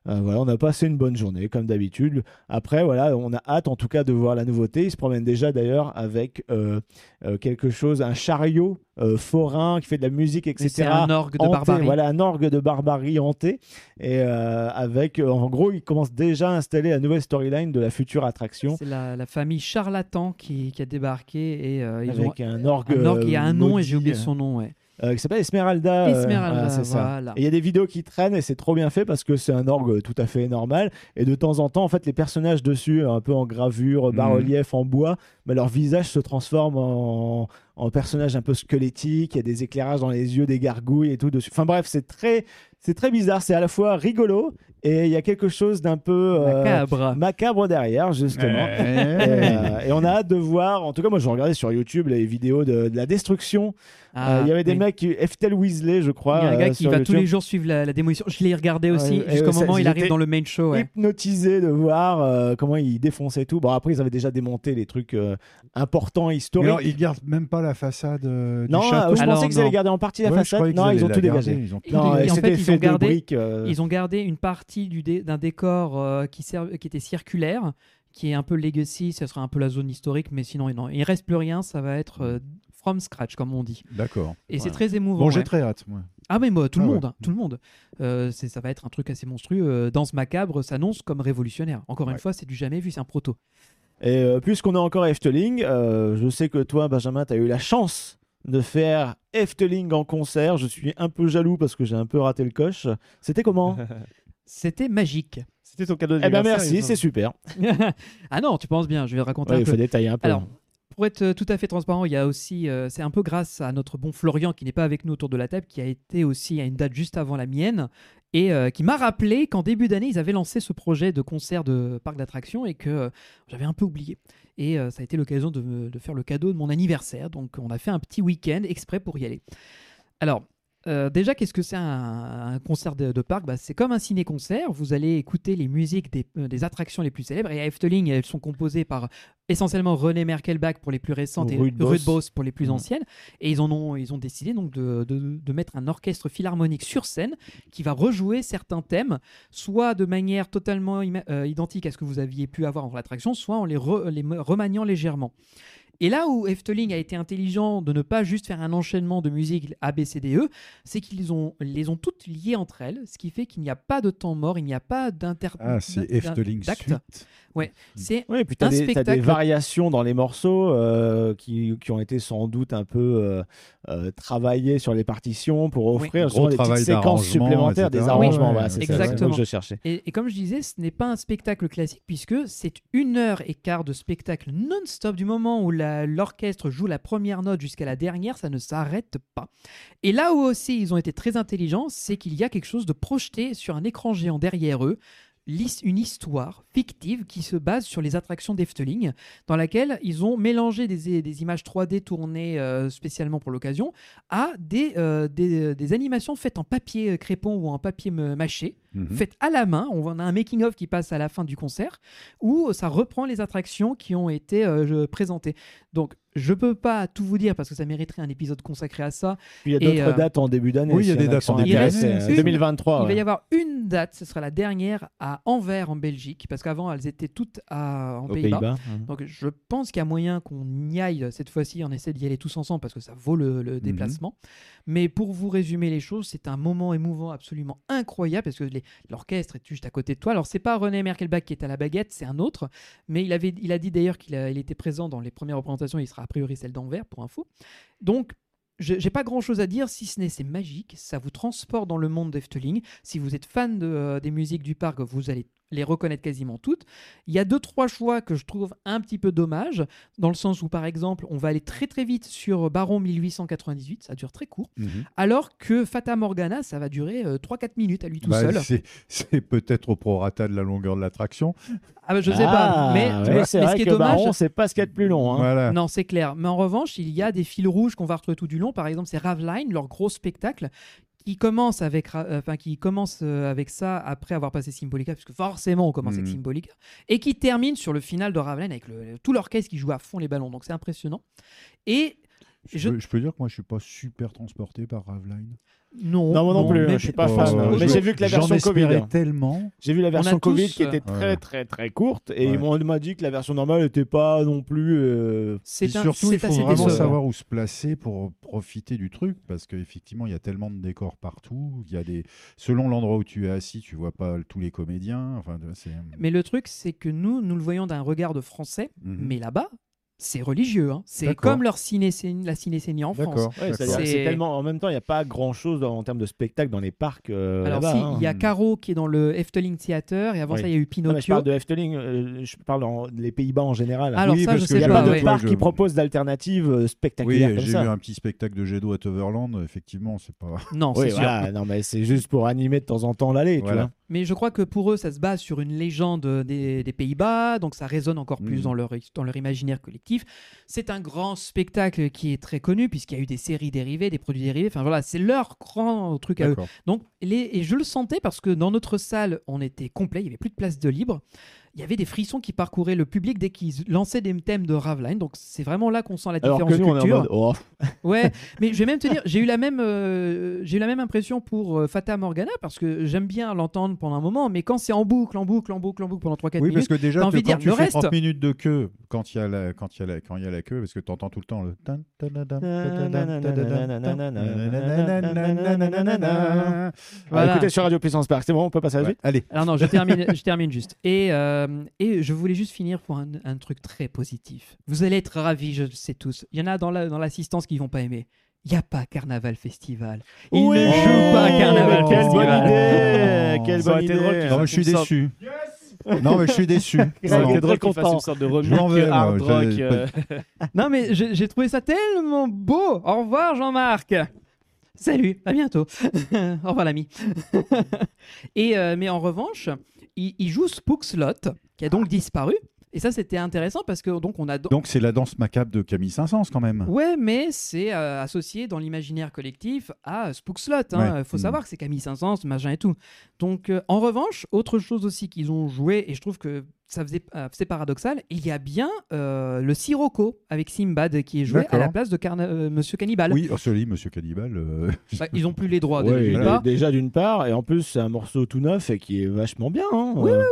Speaker 7: Euh, voilà, on a passé une bonne journée, comme d'habitude. Après, voilà, on a hâte en tout cas de voir la nouveauté. Il se promène déjà d'ailleurs avec euh, euh, quelque chose, un chariot forain qui fait de la musique, etc.
Speaker 8: c'est un orgue de barbarie.
Speaker 7: Voilà, un orgue de barbarie hanté. Et avec, en gros, il commence déjà à installer la nouvelle storyline de la future attraction.
Speaker 8: C'est la, la famille Charlatan qui, qui a débarqué et ils ont
Speaker 7: Avec un orgue.
Speaker 8: un orgue qui a un nom et j'ai oublié son nom. Ouais.
Speaker 7: Euh, qui s'appelle Esmeralda. euh,
Speaker 8: Esmeralda,
Speaker 7: voilà, c'est ça.
Speaker 8: voilà.
Speaker 7: Et il y a des vidéos qui traînent et c'est trop bien fait parce que c'est un orgue tout à fait normal. Et de temps en temps, en fait, les personnages dessus, un peu en gravure, bas-relief, en bois, mais leur visage se transforme en, en personnage un peu squelettique. Il y a des éclairages dans les yeux, des gargouilles et tout dessus. Enfin bref, c'est très, c'est très bizarre. C'est à la fois rigolo et il y a quelque chose d'un peu euh,
Speaker 8: Macabre.
Speaker 7: macabre derrière, justement. Et, euh, et on a hâte de voir. En tout cas, moi, je regardais sur YouTube les vidéos de, de la destruction.
Speaker 8: Ah,
Speaker 7: Euh, Il y avait des
Speaker 8: oui.
Speaker 7: mecs, Eftel Weasley, je crois.
Speaker 8: Il y a un
Speaker 7: euh,
Speaker 8: gars qui va
Speaker 7: YouTube,
Speaker 8: tous les jours suivre la, la démolition. Je l'ai regardé aussi jusqu'au moment où il arrive dans le main show. ouais.
Speaker 7: hypnotisé de voir euh, comment ils défonçaient tout. Bon, après, ils avaient déjà démonté les trucs euh, importants,
Speaker 5: Mais
Speaker 7: historiques.
Speaker 5: alors, ils gardent même pas la façade euh, du
Speaker 7: non,
Speaker 5: château.
Speaker 7: je
Speaker 8: Alors,
Speaker 7: pensais qu'ils allaient garder en partie la
Speaker 5: Ouais,
Speaker 7: façade. Non, ils ont tout dégagé.
Speaker 5: ils ont
Speaker 7: Non,
Speaker 8: et
Speaker 7: et
Speaker 8: en
Speaker 7: c'était
Speaker 8: fait, ils
Speaker 7: fait
Speaker 8: ont
Speaker 7: de
Speaker 8: gardé,
Speaker 7: briques, euh,
Speaker 8: ils ont gardé une partie du dé- d'un décor euh, qui, était circulaire, qui est un peu legacy, ce sera un peu la zone historique, mais sinon, non, il reste plus rien, ça va être euh, from scratch, comme on dit.
Speaker 5: D'accord.
Speaker 8: Et c'est très émouvant.
Speaker 5: Bon, j'ai
Speaker 8: ouais.
Speaker 5: très hâte. moi.
Speaker 8: Ah mais moi, tout le
Speaker 5: Ah ouais.
Speaker 8: monde, hein, tout le monde. Euh, c'est- ça va être un truc assez monstrueux. Danse macabre s'annonce comme révolutionnaire. Encore une
Speaker 5: Ouais.
Speaker 8: fois, c'est du jamais vu, c'est un proto.
Speaker 7: Et euh, puisqu'on est encore à Efteling, euh, je sais que toi, Benjamin, tu as eu la chance de faire Efteling en concert. Je suis un peu jaloux parce que j'ai un peu raté le coche. C'était comment <laughs>
Speaker 8: C'était magique.
Speaker 1: C'était ton cadeau
Speaker 7: Eh ben
Speaker 1: d'anniversaire.
Speaker 7: merci,
Speaker 1: il me
Speaker 7: c'est
Speaker 1: semble.
Speaker 7: super. <laughs>
Speaker 8: ah non, tu penses bien, je vais raconter
Speaker 7: Ouais,
Speaker 8: un
Speaker 7: il
Speaker 8: peu.
Speaker 7: faut détailler un peu.
Speaker 8: Alors, pour être euh, tout à fait transparent, il y a aussi, euh, c'est un peu grâce à notre bon Florian qui n'est pas avec nous autour de la table, qui a été aussi à une date juste avant la mienne et euh, qui m'a rappelé qu'en début d'année, ils avaient lancé ce projet de concert de parc d'attractions et que j'avais un peu oublié. Et ça a été l'occasion de, de faire le cadeau de mon anniversaire. Donc, on a fait un petit week-end exprès pour y aller. Alors, euh, déjà, qu'est-ce que c'est un, un concert de, de parc? Bah, C'est comme un ciné-concert. Vous allez écouter les musiques des, euh, des attractions les plus célèbres. Et à Efteling, elles sont composées par essentiellement René Merkelbach pour les plus récentes et
Speaker 7: Ruud Bos.
Speaker 8: Ruud Bos pour les plus
Speaker 7: Mhm.
Speaker 8: anciennes. Et ils, en ont, ils ont décidé donc de, de- de mettre un orchestre philharmonique sur scène qui va rejouer certains thèmes, soit de manière totalement euh, identique à ce que vous aviez pu avoir en l'attraction, soit en les, re- les me- remaniant légèrement. Et là où Efteling a été intelligent de ne pas juste faire un enchaînement de musique A, B, C, D, E, c'est qu'ils ont, les ont toutes liées entre elles, ce qui fait qu'il n'y a pas de temps mort, il n'y a pas d'inter...
Speaker 5: Ah, c'est Efteling. Suite.
Speaker 8: Ouais, c'est
Speaker 7: Oui, puis tu as,
Speaker 8: un
Speaker 7: des t'as des
Speaker 8: spectacle-
Speaker 7: variations dans les morceaux euh, qui, qui ont été sans doute un peu euh, euh, travaillés sur les partitions pour offrir justement des petites séquences supplémentaires,
Speaker 5: etc.
Speaker 7: des arrangements.
Speaker 5: Ouais,
Speaker 7: voilà, c'est ça,
Speaker 8: exactement.
Speaker 7: mot que je cherchais.
Speaker 8: Et, et comme je disais, ce n'est pas un spectacle classique puisque c'est une heure et quart de spectacle non-stop du moment où la- l'orchestre joue la première note jusqu'à la dernière, ça ne s'arrête pas. Et là où aussi ils ont été très intelligents, c'est qu'il y a quelque chose de projeté sur un écran géant derrière eux. Une histoire fictive qui se base sur les attractions d'Efteling, dans laquelle ils ont mélangé des, des images 3D tournées euh, spécialement pour l'occasion à des, euh, des, des animations faites en papier crépon ou en papier mâché
Speaker 5: Mhm.
Speaker 8: faites à la main. On a un making-of qui passe à la fin du concert où ça reprend les attractions qui ont été euh, présentées. Donc, je peux pas tout vous dire parce que ça mériterait un épisode consacré à ça.
Speaker 7: Puis il y a d'autres
Speaker 8: euh,
Speaker 7: dates en début d'année.
Speaker 5: oui, il y a des dates
Speaker 7: qui sont
Speaker 5: en début
Speaker 8: d'année.
Speaker 7: euh,
Speaker 8: Une-
Speaker 7: 2023.
Speaker 8: Il va y avoir une date, ce sera la dernière à Anvers en Belgique parce qu'avant elles étaient toutes à, en Pays-Bas.
Speaker 7: Pays-Bas. Mhm.
Speaker 8: Donc je pense qu'il y a moyen qu'on y aille cette fois-ci, on essaie d'y aller tous ensemble parce que ça vaut le, le déplacement. Mais pour vous résumer les choses, c'est un moment émouvant absolument incroyable parce que l'orchestre est juste à côté de toi. Alors c'est pas René Merkelbach qui est à la baguette, c'est un autre. Mais il, avait, il a dit d'ailleurs qu'il il était présent dans les premières représentations, il sera priori celle d'Anvers pour info. Donc je- j'ai pas grand chose à dire si ce n'est c'est magique, ça vous transporte dans le monde d'Efteling. Si vous êtes fan euh, des musiques du parc, vous allez les reconnaître quasiment toutes. Il y a deux trois choix que je trouve un petit peu dommage dans le sens où par exemple on va aller très très vite sur Baron 1898, ça dure très court,
Speaker 5: Mhm.
Speaker 8: alors que Fata Morgana ça va durer 3-4 minutes à lui tout
Speaker 5: Bah,
Speaker 8: seul.
Speaker 5: c'est- C'est peut-être au prorata de la longueur de l'attraction.
Speaker 8: Ah bah, je sais pas,
Speaker 7: Ah,
Speaker 8: mais,
Speaker 7: ouais,
Speaker 8: mais ce
Speaker 7: vrai
Speaker 8: qui est
Speaker 7: que
Speaker 8: dommage,
Speaker 7: Baron, c'est pas ce qu'il y a de plus long. hein.
Speaker 5: Voilà.
Speaker 8: Non, c'est clair. Mais en revanche, il y a des fils rouges qu'on va retrouver tout du long. Par exemple, c'est Ravline, leur gros spectacle, qui commence avec, euh, enfin, qui commence euh, avec ça après avoir passé Symbolica, puisque forcément on commence avec
Speaker 5: Mhm.
Speaker 8: Symbolica, et qui termine sur le final de Ravline avec le- tout l'orchestre qui joue à fond les ballons. Donc c'est impressionnant. Et
Speaker 5: Je,
Speaker 8: Je-
Speaker 5: peux, je peux dire que moi, je suis pas super transporté par Ravline.
Speaker 8: non,
Speaker 7: Non, moi non plus,
Speaker 8: mais-
Speaker 7: je suis pas fan.
Speaker 5: je-
Speaker 7: mais j'ai vu que la version Covid.
Speaker 5: espérais tellement.
Speaker 7: J'ai vu la version
Speaker 8: a
Speaker 7: Covid
Speaker 8: tous,
Speaker 7: qui était
Speaker 8: euh,
Speaker 7: très
Speaker 5: Ouais.
Speaker 7: très très courte et
Speaker 5: Ouais.
Speaker 7: ils m'ont- on m'a dit que la version normale n'était pas non plus. euh,
Speaker 8: C'est
Speaker 5: surtout, il faut
Speaker 8: assez
Speaker 5: vraiment
Speaker 8: décevant.
Speaker 5: savoir où se placer pour profiter du truc, parce qu'effectivement, il y a tellement de décors partout. Il y a des, selon l'endroit où tu es assis, tu vois pas tous les comédiens. Enfin, c'est.
Speaker 8: Mais le truc, c'est que nous, nous le voyons d'un regard de français,
Speaker 5: Mhm.
Speaker 8: mais là-bas, c'est religieux. hein. C'est comme leur ciné la ciné en France.
Speaker 7: Ouais,
Speaker 8: C'est-
Speaker 7: tellement. En même temps, il n'y a pas grand chose en termes de spectacle dans les parcs. euh,
Speaker 8: Alors si,
Speaker 7: hein.
Speaker 8: il y a Caro qui est dans le Efteling Theater, et avant
Speaker 7: Oui.
Speaker 8: ça, il y a eu
Speaker 7: Non, mais je
Speaker 8: Pinocchio.
Speaker 7: parle de Efteling, euh, je parle en, les Pays-Bas en général.
Speaker 8: Alors
Speaker 5: Oui,
Speaker 8: ça,
Speaker 5: parce
Speaker 8: je
Speaker 5: que
Speaker 7: il
Speaker 8: sais
Speaker 7: n'y a
Speaker 8: pas.
Speaker 7: pas de
Speaker 8: ouais.
Speaker 7: parc
Speaker 5: je-
Speaker 7: qui propose d'alternatives euh,
Speaker 5: Oui,
Speaker 7: spectaculaires comme
Speaker 5: j'ai vu un petit spectacle de jet d'eau à Toverland. Effectivement, c'est pas.
Speaker 8: Non,
Speaker 7: Oui,
Speaker 8: c'est sûr.
Speaker 7: voilà. Non, mais c'est juste pour animer de temps en temps l'allée, tu
Speaker 5: Voilà.
Speaker 8: Mais je crois que pour eux, ça se base sur une légende des, des Pays-Bas, donc ça résonne encore plus
Speaker 5: Mhm.
Speaker 8: dans, leur, dans leur imaginaire collectif. C'est un grand spectacle qui est très connu, puisqu'il y a eu des séries dérivées, des produits dérivés. Enfin voilà, c'est leur grand truc à eux. Donc, les, et je le sentais parce que dans notre salle, on était complet, il n'y avait plus de place de libre il y avait des frissons qui parcouraient le public dès qu'ils lançaient des thèmes de Raveline. Donc c'est vraiment là qu'on sent la différence Alors
Speaker 7: que nous, culture. On est en mode, oh.
Speaker 8: ouais, mais je vais même te dire, j'ai eu la même, euh, j'ai eu la même impression pour euh, Fata Morgana parce que j'aime bien l'entendre pendant un moment, mais quand c'est en boucle, en boucle, en boucle, en boucle pendant 3-4
Speaker 5: oui,
Speaker 8: minutes,
Speaker 5: parce que déjà, as
Speaker 8: envie de dire
Speaker 5: tu
Speaker 8: le
Speaker 5: fais
Speaker 8: reste.
Speaker 5: 30 minutes de queue quand il y a la, quand il y a la, quand il y a la queue, parce que tu entends tout le temps le.
Speaker 8: Voilà.
Speaker 7: Écoutez sur Radio Puissance Park, c'est bon, on peut passer à la suite. Ouais.
Speaker 5: Allez.
Speaker 8: Alors non, je termine, je termine juste. Et euh, et je voulais juste finir pour un, un truc très positif. Vous allez être ravis, je le sais tous. Il y en a dans la- dans l'assistance qui vont pas aimer. Il n'y a pas Carnaval Festival. Il
Speaker 7: Oui,
Speaker 8: ne joue pas à Carnaval
Speaker 7: mais quelle bonne
Speaker 8: Festival.
Speaker 7: idée Quelle
Speaker 1: Ça aurait
Speaker 7: bonne
Speaker 1: drôle
Speaker 7: idée
Speaker 1: qu'ils
Speaker 5: non, mais je suis déçu. Non, mais je suis déçu.
Speaker 1: Été drôle
Speaker 7: très
Speaker 1: qu'il fasse
Speaker 7: content.
Speaker 1: une sorte de
Speaker 5: Je
Speaker 1: remake
Speaker 5: moi,
Speaker 1: hard
Speaker 5: je-
Speaker 1: rock. euh, <laughs>
Speaker 8: Non mais j'ai j'ai trouvé ça tellement beau. Au revoir Jean-Marc. Salut, à bientôt. <laughs> Au revoir l'ami. <laughs> Et euh, mais en revanche, il, il joue Spook Slot, qui a donc disparu. Et ça c'était intéressant parce que donc on a
Speaker 5: Donc, c'est la danse macabre de Camille Saint-Saëns, quand même.
Speaker 8: Ouais, mais c'est euh, associé dans l'imaginaire collectif à Spook Slot. Il
Speaker 5: Ouais.
Speaker 8: faut
Speaker 5: Mm.
Speaker 8: savoir que c'est Camille Saint-Saëns, machin et tout. Donc, euh, en revanche, autre chose aussi qu'ils ont joué, et je trouve que ça faisait, euh, c'est paradoxal, il y a bien euh, le Sirocco avec Simbad qui est joué à la place de Carna- euh, Monsieur Cannibal.
Speaker 5: Oui, oh, celui, Monsieur Cannibal. euh,
Speaker 8: Bah, ils ont plus les droits <laughs>
Speaker 7: Ouais. Déjà d'une part, et en plus c'est un morceau tout neuf et qui est vachement bien. hein.
Speaker 8: Oui,
Speaker 7: Euh,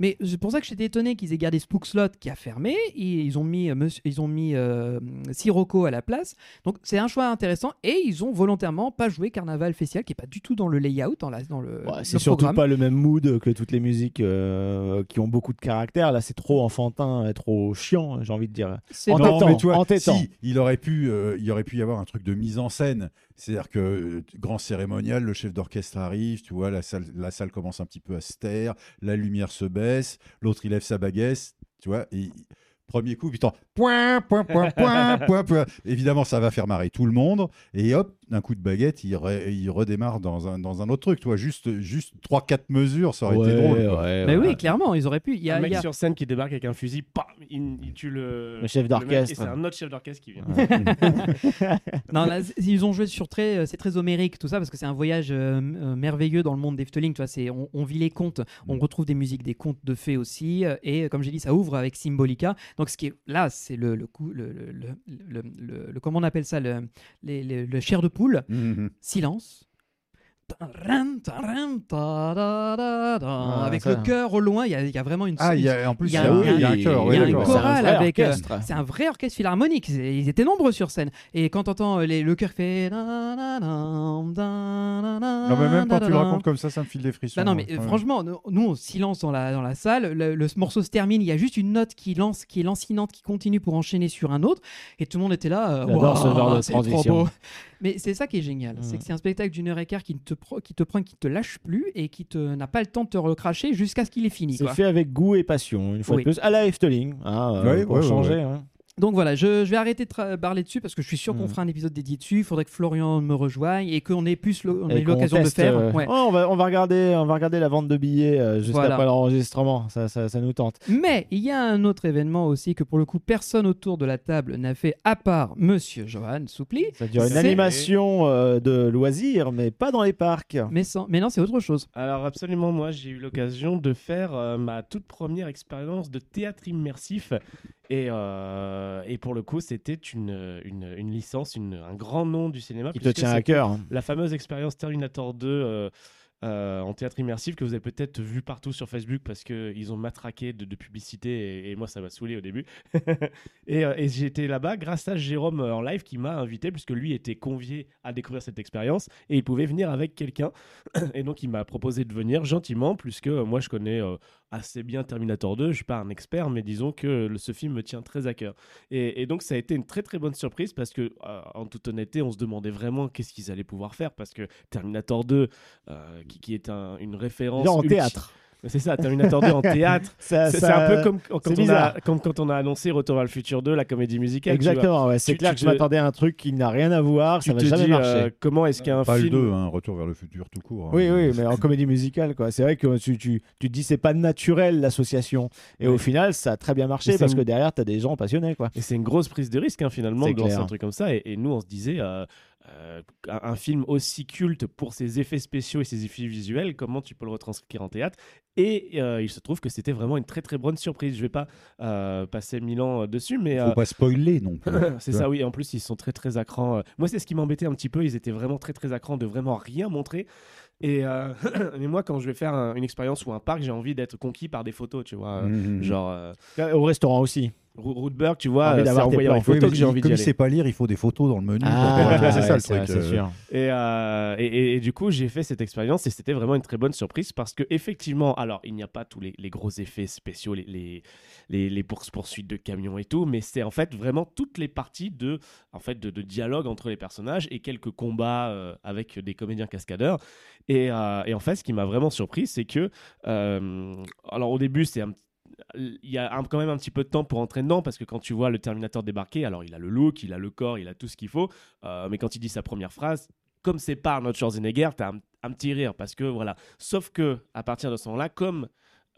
Speaker 8: Mais c'est pour ça que j'étais étonné qu'ils aient gardé Spook Slot qui a fermé. Et ils ont mis, euh, monsieur- ils ont mis euh, Sirocco à la place. Donc c'est un choix intéressant. Et ils ont volontairement pas joué Carnaval Festival qui est pas du tout dans le layout, dans, la, dans le,
Speaker 7: ouais, c'est surtout pas le même mood que toutes les musiques euh, qui ont beaucoup de caractère. Là, c'est trop enfantin et trop chiant, j'ai envie de dire.
Speaker 8: C'est
Speaker 7: En
Speaker 5: non,
Speaker 7: tétant,
Speaker 5: mais tu vois,
Speaker 7: en tétant.
Speaker 5: si, il aurait pu, euh, il aurait pu y avoir un truc de mise en scène. C'est-à-dire que euh, grand cérémonial, le chef d'orchestre arrive, tu vois, la salle, la salle commence un petit peu à se taire, la lumière se baisse, l'autre il lève sa baguette, tu vois, et premier coup, putain, point, point, point, point, point, point. <laughs> Évidemment, ça va faire marrer tout le monde, et hop, d'un coup de baguette, il, re- il redémarre dans un, dans un autre truc, tu vois, juste, juste 3-4 mesures, ça aurait été drôle.
Speaker 8: Mais oui, clairement, ils auraient pu. Il y a,
Speaker 1: un mec
Speaker 8: il y a-
Speaker 1: sur scène qui débarque avec un fusil, pam, il, il tue le,
Speaker 7: Le chef d'orchestre.
Speaker 1: Et c'est un autre chef d'orchestre qui vient. <laughs>
Speaker 8: Non, là, ils ont joué sur très, euh, c'est très homérique tout ça parce que c'est un voyage euh, euh, merveilleux dans le monde d'Efteling. Tu vois, on, on vit les contes, on retrouve des musiques des contes de fées aussi, et comme j'ai dit, ça ouvre avec Symbolica. Donc ce qui est là, c'est le, le coup, le, le, le, le- le- le- comment on appelle ça, le, les- les- le chair de poule. Silence. Taran, taran, tadadada.
Speaker 7: Ah,
Speaker 8: avec
Speaker 7: ça.
Speaker 8: le cœur au loin, il y a, il y a vraiment une.
Speaker 5: Ah, il y a, en plus,
Speaker 8: Il
Speaker 5: il
Speaker 8: y a
Speaker 5: a,
Speaker 8: un-
Speaker 5: y a un
Speaker 8: avec, euh,
Speaker 7: orchestre.
Speaker 8: c'est un vrai orchestre philharmonique. Ils étaient nombreux sur scène. Et quand t'entends euh, le cœur qui fait. Non,
Speaker 5: mais même quand tu le racontes comme ça, ça me file des frissons.
Speaker 8: Bah non, mais
Speaker 5: Ouais.
Speaker 8: franchement, nous, on silence dans la, dans la salle. Le, le morceau se termine. Il y a juste une note qui lance, qui est lancinante, qui continue pour enchaîner sur un autre. Et tout le monde était là. euh,
Speaker 7: J'adore ce genre de
Speaker 8: trop
Speaker 7: transition.
Speaker 8: beau. Mais c'est ça qui est génial. C'est
Speaker 7: Mm.
Speaker 8: que c'est un spectacle d'une heure et quart qui te, pro- qui te prend, qui te lâche plus et qui te n'a pas le temps de te recracher jusqu'à ce qu'il ait fini.
Speaker 7: C'est
Speaker 8: quoi.
Speaker 7: fait avec goût et passion, une fois
Speaker 8: Oui.
Speaker 7: de plus, à la Efteling, hein, euh,
Speaker 5: Ouais,
Speaker 7: pour
Speaker 5: ouais,
Speaker 7: changer. hein.
Speaker 8: Donc voilà, je, je vais arrêter de parler dessus parce que je suis sûr qu'on
Speaker 7: Mm.
Speaker 8: fera un épisode dédié dessus. Il faudrait que Florian me rejoigne et qu'on ait plus l'occasion de
Speaker 7: teste,
Speaker 8: faire.
Speaker 7: euh,
Speaker 8: Ouais.
Speaker 7: oh, on, va, on, va regarder, on va regarder la vente de billets euh, juste
Speaker 8: Voilà.
Speaker 7: après l'enregistrement, ça, ça, ça nous tente.
Speaker 8: Mais il y a un autre événement aussi que pour le coup personne autour de la table n'a fait à part Monsieur Johan Soupli.
Speaker 7: Ça dure une animation euh, de loisirs, mais pas dans les parcs.
Speaker 8: Mais, sans... mais non, c'est autre chose.
Speaker 1: Alors absolument, moi j'ai eu l'occasion de faire euh, ma toute première expérience de théâtre immersif et, euh, et pour le coup c'était une, une, une licence, une- un grand nom du cinéma.
Speaker 7: Qui te tient à cœur. hein.
Speaker 1: La fameuse expérience Terminator 2 euh, euh, en théâtre immersif que vous avez peut-être vu partout sur Facebook parce qu'ils ont matraqué de, de publicité et, et moi ça m'a saoulé au début. <laughs> et et j'étais là-bas grâce à Jérôme en live qui m'a invité puisque lui était convié à découvrir cette expérience et il pouvait venir avec quelqu'un. <clears throat> et donc il m'a proposé de venir gentiment puisque moi je connais assez bien Terminator 2, je suis pas un expert mais disons que le- ce film me tient très à cœur. Et, et donc ça a été une très très bonne surprise parce que euh, en toute honnêteté on se demandait vraiment qu'est-ce qu'ils allaient pouvoir faire parce que Terminator 2 euh, qui, qui est un- une référence
Speaker 7: en
Speaker 1: ulti-
Speaker 7: théâtre.
Speaker 1: C'est ça, Terminator 2 en <laughs> théâtre.
Speaker 7: Ça-
Speaker 1: C'est
Speaker 7: ça-
Speaker 1: c'est un peu comme quand, on a,
Speaker 7: bizarre.
Speaker 1: comme quand on a annoncé Retour vers le futur 2, la comédie musicale. tu.
Speaker 7: Exactement, ouais, c'est
Speaker 1: Tu-
Speaker 7: clair
Speaker 1: tu
Speaker 7: que je
Speaker 1: te-
Speaker 7: m'attendais à un truc qui n'a rien à voir,
Speaker 1: Tu
Speaker 7: ça va jamais
Speaker 1: dis
Speaker 7: marcher.
Speaker 1: euh, comment est-ce qu'un
Speaker 5: Pas le
Speaker 1: film
Speaker 5: 2, hein, Retour vers le futur tout court. hein.
Speaker 7: Oui, oui, mais en <laughs> comédie musicale, quoi. C'est vrai que tu, tu, tu te dis c'est pas naturel l'association. Et au final, ça a très bien marché parce
Speaker 1: une-
Speaker 7: que derrière, tu as des gens passionnés, quoi.
Speaker 1: Et c'est une grosse prise de risque hein, finalement
Speaker 7: C'est
Speaker 1: de lancer un truc comme ça. Et, et nous, on se disait, euh, euh, un, un film aussi culte pour ses effets spéciaux et ses effets visuels, comment tu peux le retranscrire en théâtre Et euh, il se trouve que c'était vraiment une très très bonne surprise. Je vais pas euh, passer mille ans dessus, mais
Speaker 5: Faut
Speaker 1: euh,
Speaker 5: pas spoiler non plus. <laughs>
Speaker 1: c'est
Speaker 5: Tu
Speaker 1: ça, oui. En plus, ils sont très très à cran. euh. Moi, c'est ce qui m'embêtait un petit peu. Ils étaient vraiment très très à cran de vraiment rien montrer. Et euh, <coughs> mais moi, quand je vais faire un- une expérience ou un parc, j'ai envie d'être conquis par des photos, tu vois.
Speaker 5: Mhm.
Speaker 1: Genre euh,
Speaker 7: Au restaurant aussi.
Speaker 1: Rudberg, tu vois,
Speaker 7: Envie
Speaker 1: euh, c'est
Speaker 7: d'avoir
Speaker 1: en
Speaker 5: Oui, mais
Speaker 1: que j'ai envie
Speaker 5: comme
Speaker 1: d'y
Speaker 5: il
Speaker 1: aller.
Speaker 5: sait pas lire, il faut des photos dans le menu.
Speaker 7: Ah,
Speaker 5: c'est ça le truc. euh.
Speaker 7: sûr.
Speaker 1: Et, euh, et, et- et du coup, j'ai fait cette expérience et c'était vraiment une très bonne surprise parce que effectivement, alors il n'y a pas tous les, les gros effets spéciaux, les, les, les, les poursuites poursuites de camions et tout, mais c'est en fait vraiment toutes les parties de, en fait, de, de dialogue entre les personnages et quelques combats euh, avec des comédiens cascadeurs. Et, euh, et en fait, ce qui m'a vraiment surpris, c'est que, alors au début, c'est un il y a quand même un petit peu de temps pour entrer dedans parce que quand tu vois le Terminator débarquer, alors il a le look, il a le corps, il a tout ce qu'il faut, euh, mais quand il dit sa première phrase, comme c'est pas Arnold Schwarzenegger, t'as un, un petit rire parce que voilà. Sauf que à partir de ce moment-là, comme